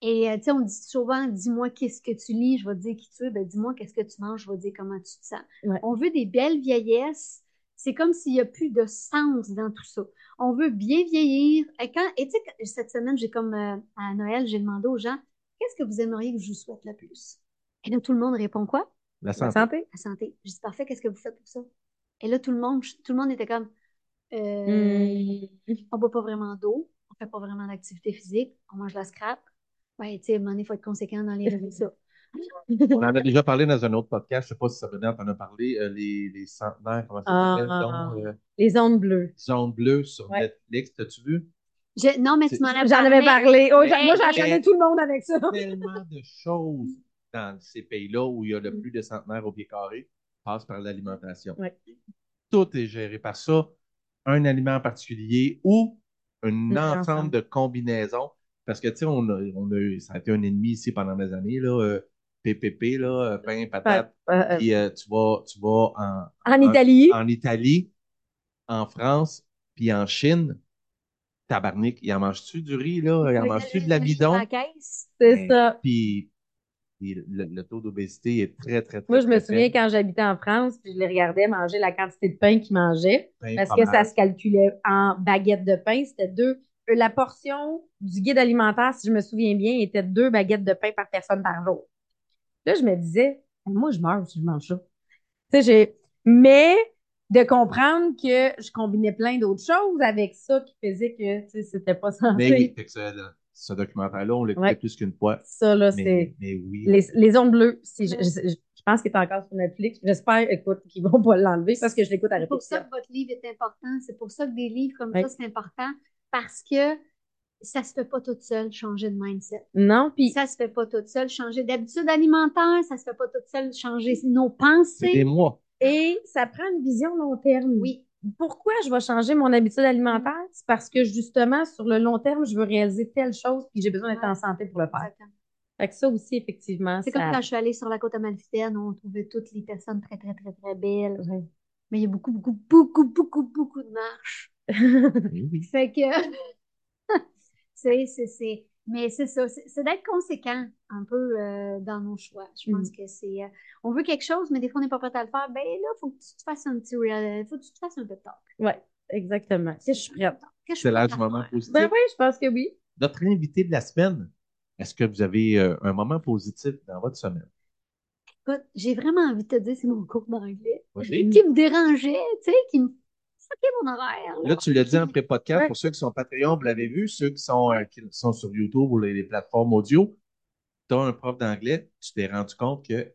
Et, euh, tu sais, on dit souvent, dis-moi qu'est-ce que tu lis, je vais te dire qui tu es. Ben, dis-moi qu'est-ce que tu manges, je vais te dire comment tu te sens. Ouais. On veut des belles vieillesses. C'est comme s'il n'y a plus de sens dans tout ça. On veut bien vieillir. Et quand, et tu sais, cette semaine, j'ai comme, euh, à Noël, j'ai demandé aux gens, qu'est-ce que vous aimeriez que je vous souhaite le plus? Et là, tout le monde répond quoi? La La santé. santé. la santé. J'ai dit, parfait, qu'est-ce que vous faites pour ça? Et là, tout le monde, tout le monde était comme, euh, Hmm. on boit pas vraiment d'eau, on fait pas vraiment d'activité physique, on mange de la scrap. Ouais, tu sais, à un moment donné, il faut être conséquent dans les résultats. On en a déjà parlé dans un autre podcast. Je ne sais pas si ça venait, on en a parlé. euh, les, les centenaires, comment ça Ah. s'appelle? euh, Les ondes bleues. Zone bleue sur Ouais. Netflix. T'as-tu vu? Je- non, mais tu C'est- m'en as J'en avais parlé. Oh, j'en- moi, j'en Mais- connais tout le monde avec ça. Tellement de choses dans ces pays-là où il y a le plus de centenaires au pied carré passe par l'alimentation. Ouais. Tout est géré par ça. Un aliment en particulier ou un ensemble ensemble. de combinaisons. Parce que, tu sais, on a, on a ça a été un ennemi ici pendant des années, là, euh, PPP, là, euh, pain, patate. Euh, euh, Puis euh, tu vas, tu vas en, en Italie. en Italie, en France, puis en Chine. Tabarnak, ils en mangent-tu du riz, là? Ils en mangent-tu de l'amidon? C'est ça. Puis, puis le, le taux d'obésité est très, très, très Moi, je me souviens quand j'habitais en France, puis je les regardais manger la quantité de pain qu'ils mangeaient, Pain, parce que ça se calculait en baguettes de pain. C'était deux. euh, La portion du guide alimentaire, si je me souviens bien, était deux baguettes de pain par personne par jour. Là, je me disais, moi, je meurs si je mange ça. Tu sais, j'ai. Mais de comprendre que je combinais plein d'autres choses avec ça qui faisait que, c'était pas censé. Mais ce, documentaire-là, on l'a écouté Ouais. plus qu'une fois. Ça, là, Mais, c'est. mais oui. Les, les ondes bleues, si je, je- je pense qu'il est encore sur Netflix. J'espère, écoute, qu'ils vont pas l'enlever parce que je l'écoute à C'est pour ça répétition. que votre livre est important. C'est pour ça que des livres comme ça, c'est important. Parce que ça se fait pas toute seule, changer de mindset. Non, puis Ça se fait pas toute seule, changer d'habitude alimentaire. Ça se fait pas toute seule, changer nos C'est des pensées. mois. et ça prend une vision long terme. Oui. Pourquoi je vais changer mon habitude alimentaire? C'est parce que justement, sur le long terme, je veux réaliser telle chose puis j'ai besoin d'être Ouais. en santé pour le faire. Exactement. Fait que ça aussi, effectivement, C'est ça... comme quand je suis allée sur la côte amalfitaine, on trouvait toutes les personnes très, très, très, très belles. Ouais. Mais il y a beaucoup, beaucoup, beaucoup, beaucoup, beaucoup de marches. Fait que, c'est, c'est, c'est, mais c'est ça, c'est d'être conséquent un peu euh, dans nos choix. Je pense Mm. que c'est, euh, on veut quelque chose, mais des fois on n'est pas prêt à le faire. Ben là, faut que tu te fasses un petit, real- faut que tu te fasses un peu de talk. Ouais, exactement. Si je suis prête. Que C'est prête du moment positif. Ben oui, je pense que oui. Notre invité de la semaine, est-ce que vous avez euh, un moment positif dans votre semaine? Écoute, j'ai vraiment envie de te dire, c'est mon cours d'anglais qui me dérangeait, tu sais, qui me fuckait mon horaire. là. Là, tu l'as dit en pré-podcast, Ouais. pour ceux qui sont Patreon, vous l'avez vu, ceux qui sont, euh, qui sont sur YouTube ou les, les plateformes audio, tu as un prof d'anglais, tu t'es rendu compte que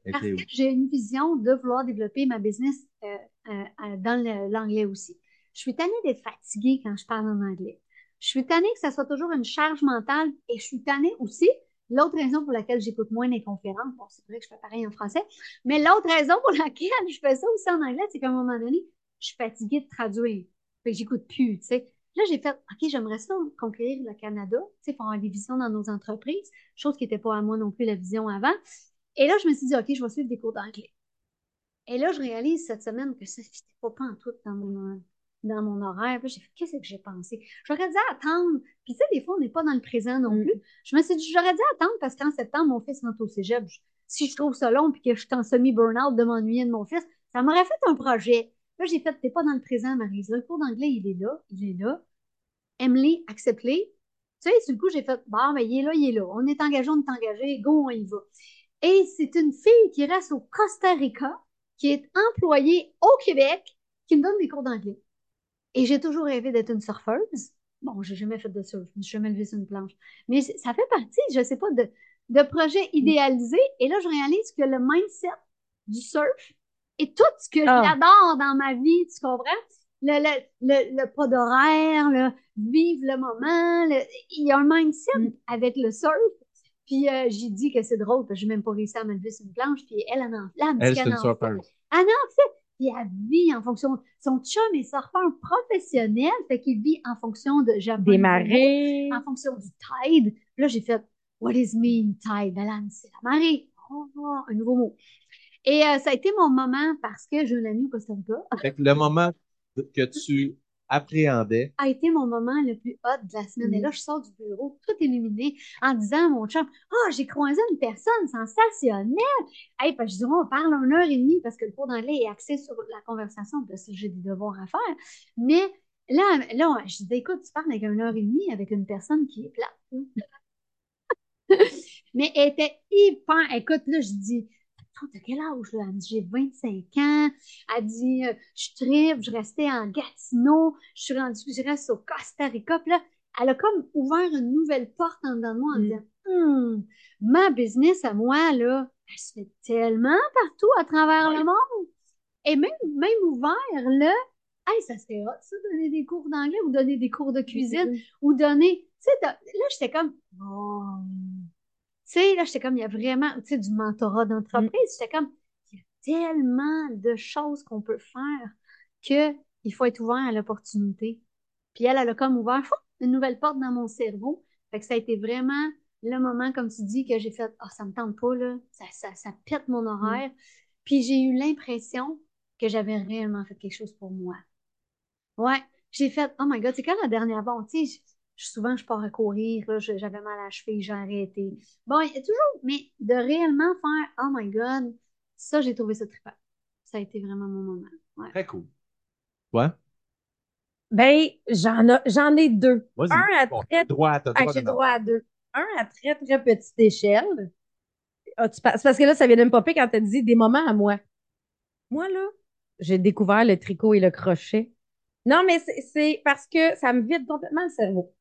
j'ai une vision de vouloir développer ma business euh, euh, dans l'anglais aussi. Je suis tannée d'être fatiguée quand je parle en anglais. Je suis tannée que ça soit toujours une charge mentale et je suis tannée aussi. L'autre raison pour laquelle j'écoute moins les conférences, bon, c'est vrai que je fais pareil en français, mais l'autre raison pour laquelle je fais ça aussi en anglais, c'est qu'à un moment donné, je suis fatiguée de traduire. Fait que j'écoute plus, tu sais. Là, j'ai fait, OK, j'aimerais ça conquérir le Canada, tu sais, faire avoir des visions dans nos entreprises, chose qui n'était pas à moi non plus la vision avant. Et là, je me suis dit, OK, je vais suivre des cours d'anglais. Et là, je réalise cette semaine que ça n'était pas, pas en tout dans mon, dans mon horaire. Puis j'ai fait, qu'est-ce que j'ai pensé? J'aurais dû attendre. Puis tu sais, des fois, on n'est pas dans le présent non Mm. plus. Je me suis dit, j'aurais dû attendre parce qu'en septembre, mon fils rentre au cégep. Je- Si je trouve ça long puis que je suis en semi-burnout de m'ennuyer de mon fils, ça m'aurait fait un projet. Là, j'ai fait, t'es pas dans le présent, Marise. Le cours d'anglais, il est là, il est là. Aime-les, accepte-les. Tu sais, sur le coup, j'ai fait, bon, ben, il est là, il est là. On est engagé, on est engagé, go, on y va. Et c'est une fille qui reste au Costa Rica, qui est employée au Québec, qui me donne des cours d'anglais. Et j'ai toujours rêvé d'être une surfeuse. Bon, j'ai jamais fait de surf, je me suis jamais levée sur une planche. Mais ça fait partie, je sais pas, de, de projets idéalisés. Et là, je réalise que le mindset du surf et tout ce que Ah. j'adore dans ma vie, tu comprends? Le, le, le, le pas d'horaire, le vivre le moment, le- il y a un mindset Mm. avec le surf. Puis euh, j'ai dit que c'est drôle parce que j'ai même pas réussi à me lever sur une planche. Puis elle, elle en flamme. Elle, c'est une surfeuse. Ah non, en fait, puis elle vit en fonction. Son chum est surfeur professionnel, fait qu'il vit en fonction de. Des marées. En fonction du tide. Puis là, j'ai fait What is mean tide? Alan, c'est la marée. Oh, oh, un nouveau mot. Et euh, ça a été mon moment parce que j'ai un ami au Costa Rica. Fait que le moment que tu appréhendais, a été mon moment le plus hot de la semaine. Et là, je sors du bureau, tout illuminé, en disant à mon chum, ah, j'ai croisé une personne sensationnelle. Hey, puis je dis, on parle une heure et demie parce que le cours d'anglais est axé sur la conversation parce que j'ai des devoirs à faire. Mais là, là, je dis, écoute, tu parles avec une heure et demie avec une personne qui est plate. Mais elle était hyper, écoute, là, je dis, t'as quel âge, là? Elle me dit, j'ai 25 ans. Elle dit, euh, je tripe, je restais en Gatineau, je suis rendue, je reste au Costa Rica. Puis là, elle a comme ouvert une nouvelle porte en dedans de moi en Mm. disant, Hum, ma business à moi, là, elle se fait tellement partout à travers le monde. Et même, même ouvert, là, hey, ça serait hot, ça, donner des cours d'anglais ou donner des cours de cuisine ou donner, tu sais, là, j'étais comme, oh. Tu sais, là, j'étais comme, il y a vraiment, tu sais, du mentorat d'entreprise, j'étais comme, il y a tellement de choses qu'on peut faire que il faut être ouvert à l'opportunité. Puis elle, elle a comme ouvert une nouvelle porte dans mon cerveau. Fait que ça a été vraiment le moment, comme tu dis, que j'ai fait, ah, ça me tente pas, là, ça, ça, ça pète mon horaire. Puis j'ai eu l'impression que j'avais réellement fait quelque chose pour moi. Ouais, j'ai fait, oh my God, c'est quand la dernière fois, tu sais, souvent je pars à courir, j'avais mal à la cheville, j'ai arrêté. Bon, il y a toujours, mais de réellement faire, oh my God, ça, j'ai trouvé ça trippant. Ça a été vraiment mon moment. Ouais. très cool. Ouais? Ben, j'en ai, j'en ai deux. Vas-y. Un à Bon, très, droit, Ah, droit j'ai de droit à deux. Un à très, très petite échelle. Ah, C'est parce que là, ça vient de me popper quand tu as dit des moments à moi. Moi, là, j'ai découvert le tricot et le crochet. Non, mais c'est parce que ça me vide complètement le cerveau.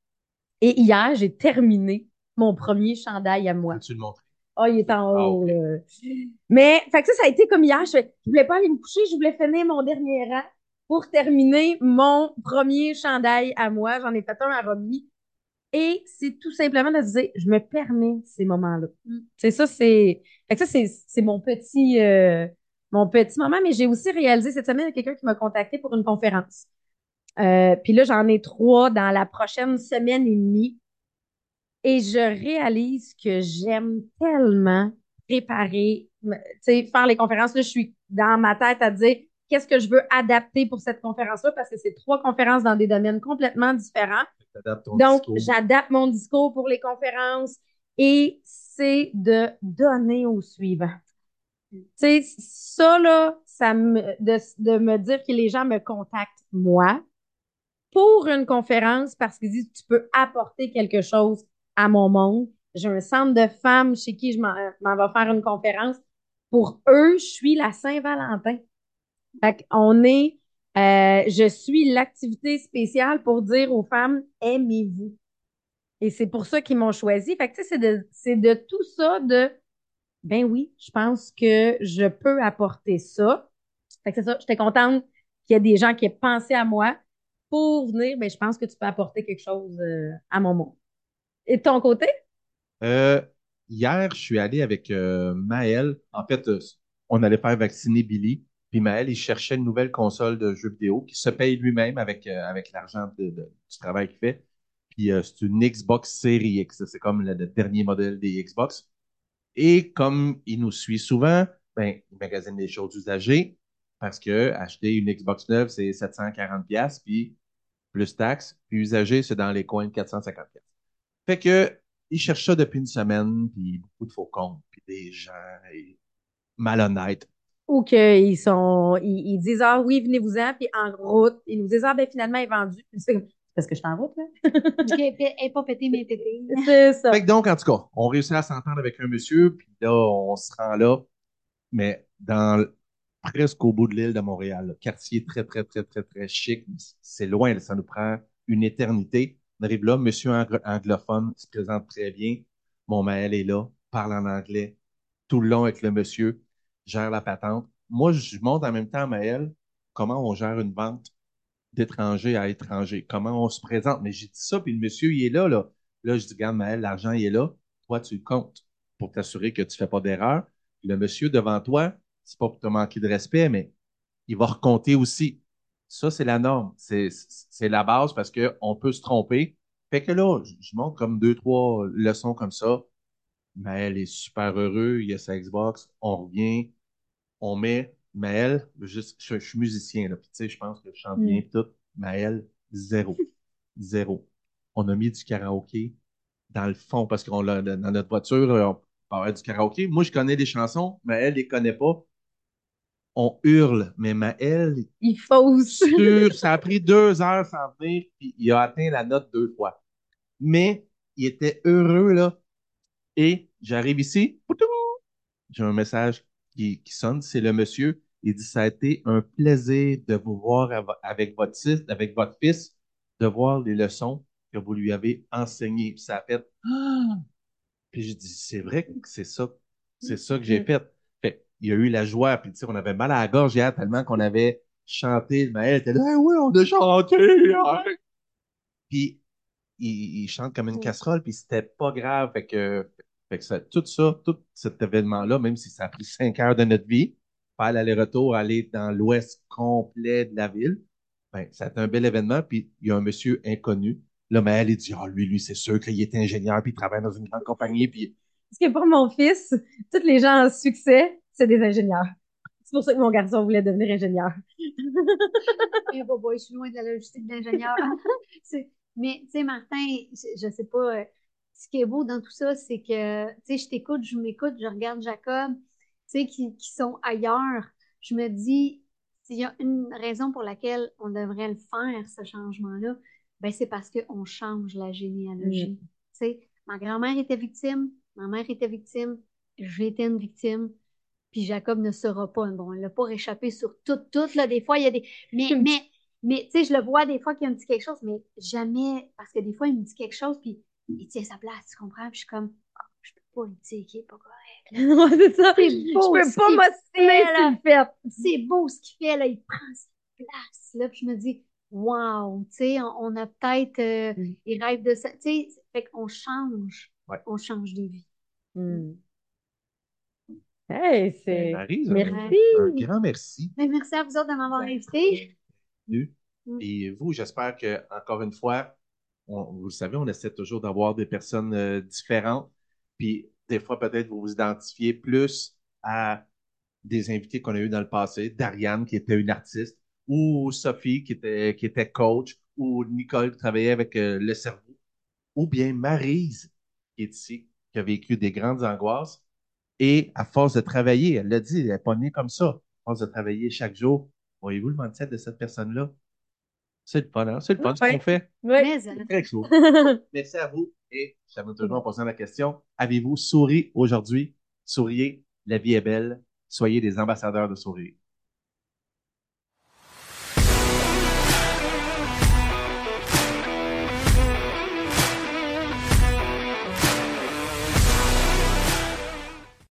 Et hier, j'ai terminé mon premier chandail à moi. Peux-tu le montrer? Oh, il est en Ah, haut. Mais, fait que ça, ça a été comme hier. Je, je voulais pas aller me coucher, je voulais finir mon dernier rang pour terminer mon premier chandail à moi. J'en ai fait un à Romy. Et c'est tout simplement de se dire, je me permets ces moments-là. Mm. C'est ça, c'est, fait que ça, c'est, mon petit, euh, mon petit moment. Mais j'ai aussi réalisé cette semaine, il y a quelqu'un qui m'a contacté pour une conférence. Euh, puis là, j'en ai trois dans la prochaine semaine et demie. Et je réalise que j'aime tellement préparer, tu sais, faire les conférences. Là, je suis dans ma tête à dire qu'est-ce que je veux adapter pour cette conférence-là? Parce que c'est trois conférences dans des domaines complètement différents. Donc, j'adapte mon discours pour les conférences et c'est de donner au suivant. Tu sais, ça, là, ça me, de, de me dire que les gens me contactent, moi, pour une conférence parce qu'ils disent tu peux apporter quelque chose à mon monde. J'ai un centre de femmes chez qui je m'en vais faire une conférence. Pour eux, je suis la Saint-Valentin. Fait qu'on est, euh, je suis l'activité spéciale pour dire aux femmes, aimez-vous. Et c'est pour ça qu'ils m'ont choisi. Fait que, c'est de, c'est de tout ça de, ben oui, je pense que je peux apporter ça. Fait que c'est ça, j'étais contente qu'il y ait des gens qui aient pensé à moi pour venir, ben je pense que tu peux apporter quelque chose euh, à mon monde. Et de ton côté? Euh, hier, je suis allé avec euh, Maël. En fait, euh, on allait faire vacciner Billy. Puis Maël, il cherchait une nouvelle console de jeux vidéo qui se paye lui-même avec, avec l'argent de- du travail qu'il fait. Puis c'est une Xbox Series X. C'est comme le, dernier modèle des Xbox. Et comme il nous suit souvent, ben, il magasine des choses usagées parce que acheter une Xbox neuve, c'est 740 pièces puis plus taxes, puis usagé, c'est dans les coins de 450 pièces. Fait que il cherche ça depuis une semaine, puis beaucoup de faux comptes, puis des gens et- malhonnêtes. Ou qu'ils sont, ils, ils disent, ah oui, venez-vous-en, puis en route, ils nous disent, ah ben finalement, il est vendu. Puis c'est comme, parce que je suis en route, là. Elle est pas pétée, mais pétée. C'est ça. Fait que donc, en tout cas, on réussit à s'entendre avec un monsieur, puis là, on se rend là, mais dans le- presque au bout de l'île de Montréal. là. Quartier très, très, très, très, très chic. C'est loin, ça nous prend une éternité. On arrive là, monsieur anglo- anglophone se présente très bien. Mon Maël est là, parle en anglais tout le long avec le monsieur, gère la patente. Moi, je montre en même temps à Maël comment on gère une vente d'étranger à étranger, comment on se présente. Mais j'ai dit ça, puis le monsieur, il est là, là. Là, je dis, regarde, Maël, l'argent, il est là. Toi, tu le comptes pour t'assurer que tu fais pas d'erreur. Le monsieur devant toi, c'est pas pour te manquer de respect, mais il va recompter aussi. Ça, c'est la norme. C'est, la base parce qu'on peut se tromper. Fait que là, je je montre comme deux, trois leçons comme ça. Maël est super heureux, il a sa Xbox, on revient, on met Maël, juste, je, je suis musicien, là, puis tu sais, je pense que je chante bien, Mm. tout. Maël, zéro. Zéro. On a mis du karaoké dans le fond parce qu'on l'a dans notre voiture, on avoir du karaoké. Moi, je connais des chansons, Maël les connaît pas. On hurle, mais Maël, Il fausse. sûr, ça a pris deux heures sans venir, puis il a atteint la note deux fois. Mais il était heureux, là. Et j'arrive ici, j'ai un message qui, qui sonne, c'est le monsieur. Il dit, ça a été un plaisir de vous voir av- avec votre fils, avec votre fils, de voir les leçons que vous lui avez enseignées. Puis ça a fait, ah! Puis j'ai dit, c'est vrai que c'est ça, c'est ça que j'ai fait. Il y a eu la joie, puis tu sais, on avait mal à la gorge hier tellement qu'on avait chanté. Maël était là, oui, on a chanté. hein. Puis il, il chante comme une casserole, puis c'était pas grave. Fait que, fait que ça, tout ça, tout cet événement-là, même si ça a pris cinq heures de notre vie, faire l'aller-retour, aller dans l'ouest complet de la ville, ben, ça a été un bel événement. Puis il y a un monsieur inconnu. Là, Maël, il dit, ah, lui, lui, c'est sûr qu'il est ingénieur, puis il travaille dans une grande compagnie, puis Parce que pour mon fils, tous les gens en succès, c'est des ingénieurs. C'est pour ça que mon garçon voulait devenir ingénieur. Bah, bah, je suis loin de la logistique d'ingénieur. Mais, tu sais, Martin, je, je sais pas, euh, ce qui est beau dans tout ça, c'est que, tu sais, je t'écoute, je m'écoute, je regarde Jacob, tu sais, qui, qui sont ailleurs. Je me dis, s'il y a une raison pour laquelle on devrait le faire, ce changement-là, ben, c'est parce qu'on change la généalogie. Tu sais, ma grand-mère était victime, ma mère était victime, j'ai été une victime. Puis Jacob ne sera pas. Bon, il n'a pas réchappé sur tout, tout, là. Des fois, il y a des. Mais, mais, mais, tu sais, je le vois des fois qu'il me dit quelque chose, mais jamais. Parce que des fois, il me dit quelque chose, puis il tient sa place, tu comprends? Puis je suis comme, Ah, je peux pas lui dire qu'il est pas correct. Ouais, c'est ça. C'est Je beau, peux ce pas qu'il m'ostiner fait. C'est beau ce qu'il fait, là. Il prend sa place, là. Puis je me dis, wow, tu sais, on, on a peut-être. euh, Mm. il rêve de ça. Tu sais, fait qu'on change. Ouais. On change de vie. Hmm. Hey, c'est. Merci. un grand merci. Mais merci à vous autres de m'avoir invité. bienvenue. Mm. Et vous, j'espère que, encore une fois, on- vous le savez, on essaie toujours d'avoir des personnes euh, différentes. Puis, des fois, peut-être vous vous identifiez plus à des invités qu'on a eu dans le passé. Dariane, qui était une artiste, ou Sophie, qui était, qui était coach, ou Nicole, qui travaillait avec euh, le cerveau, ou bien Maryse, qui est ici, qui a vécu des grandes angoisses. Et à force de travailler, elle l'a dit, elle n'est pas née comme ça. À force de travailler chaque jour, voyez-vous le mindset de cette personne-là? C'est le fun, hein? C'est le fun, ce qu'on fait. Ouais. Mais, euh, Très cool. Merci à vous. Et je termine toujours en posant la question. Avez-vous souri aujourd'hui? Souriez, la vie est belle. Soyez des ambassadeurs de sourire.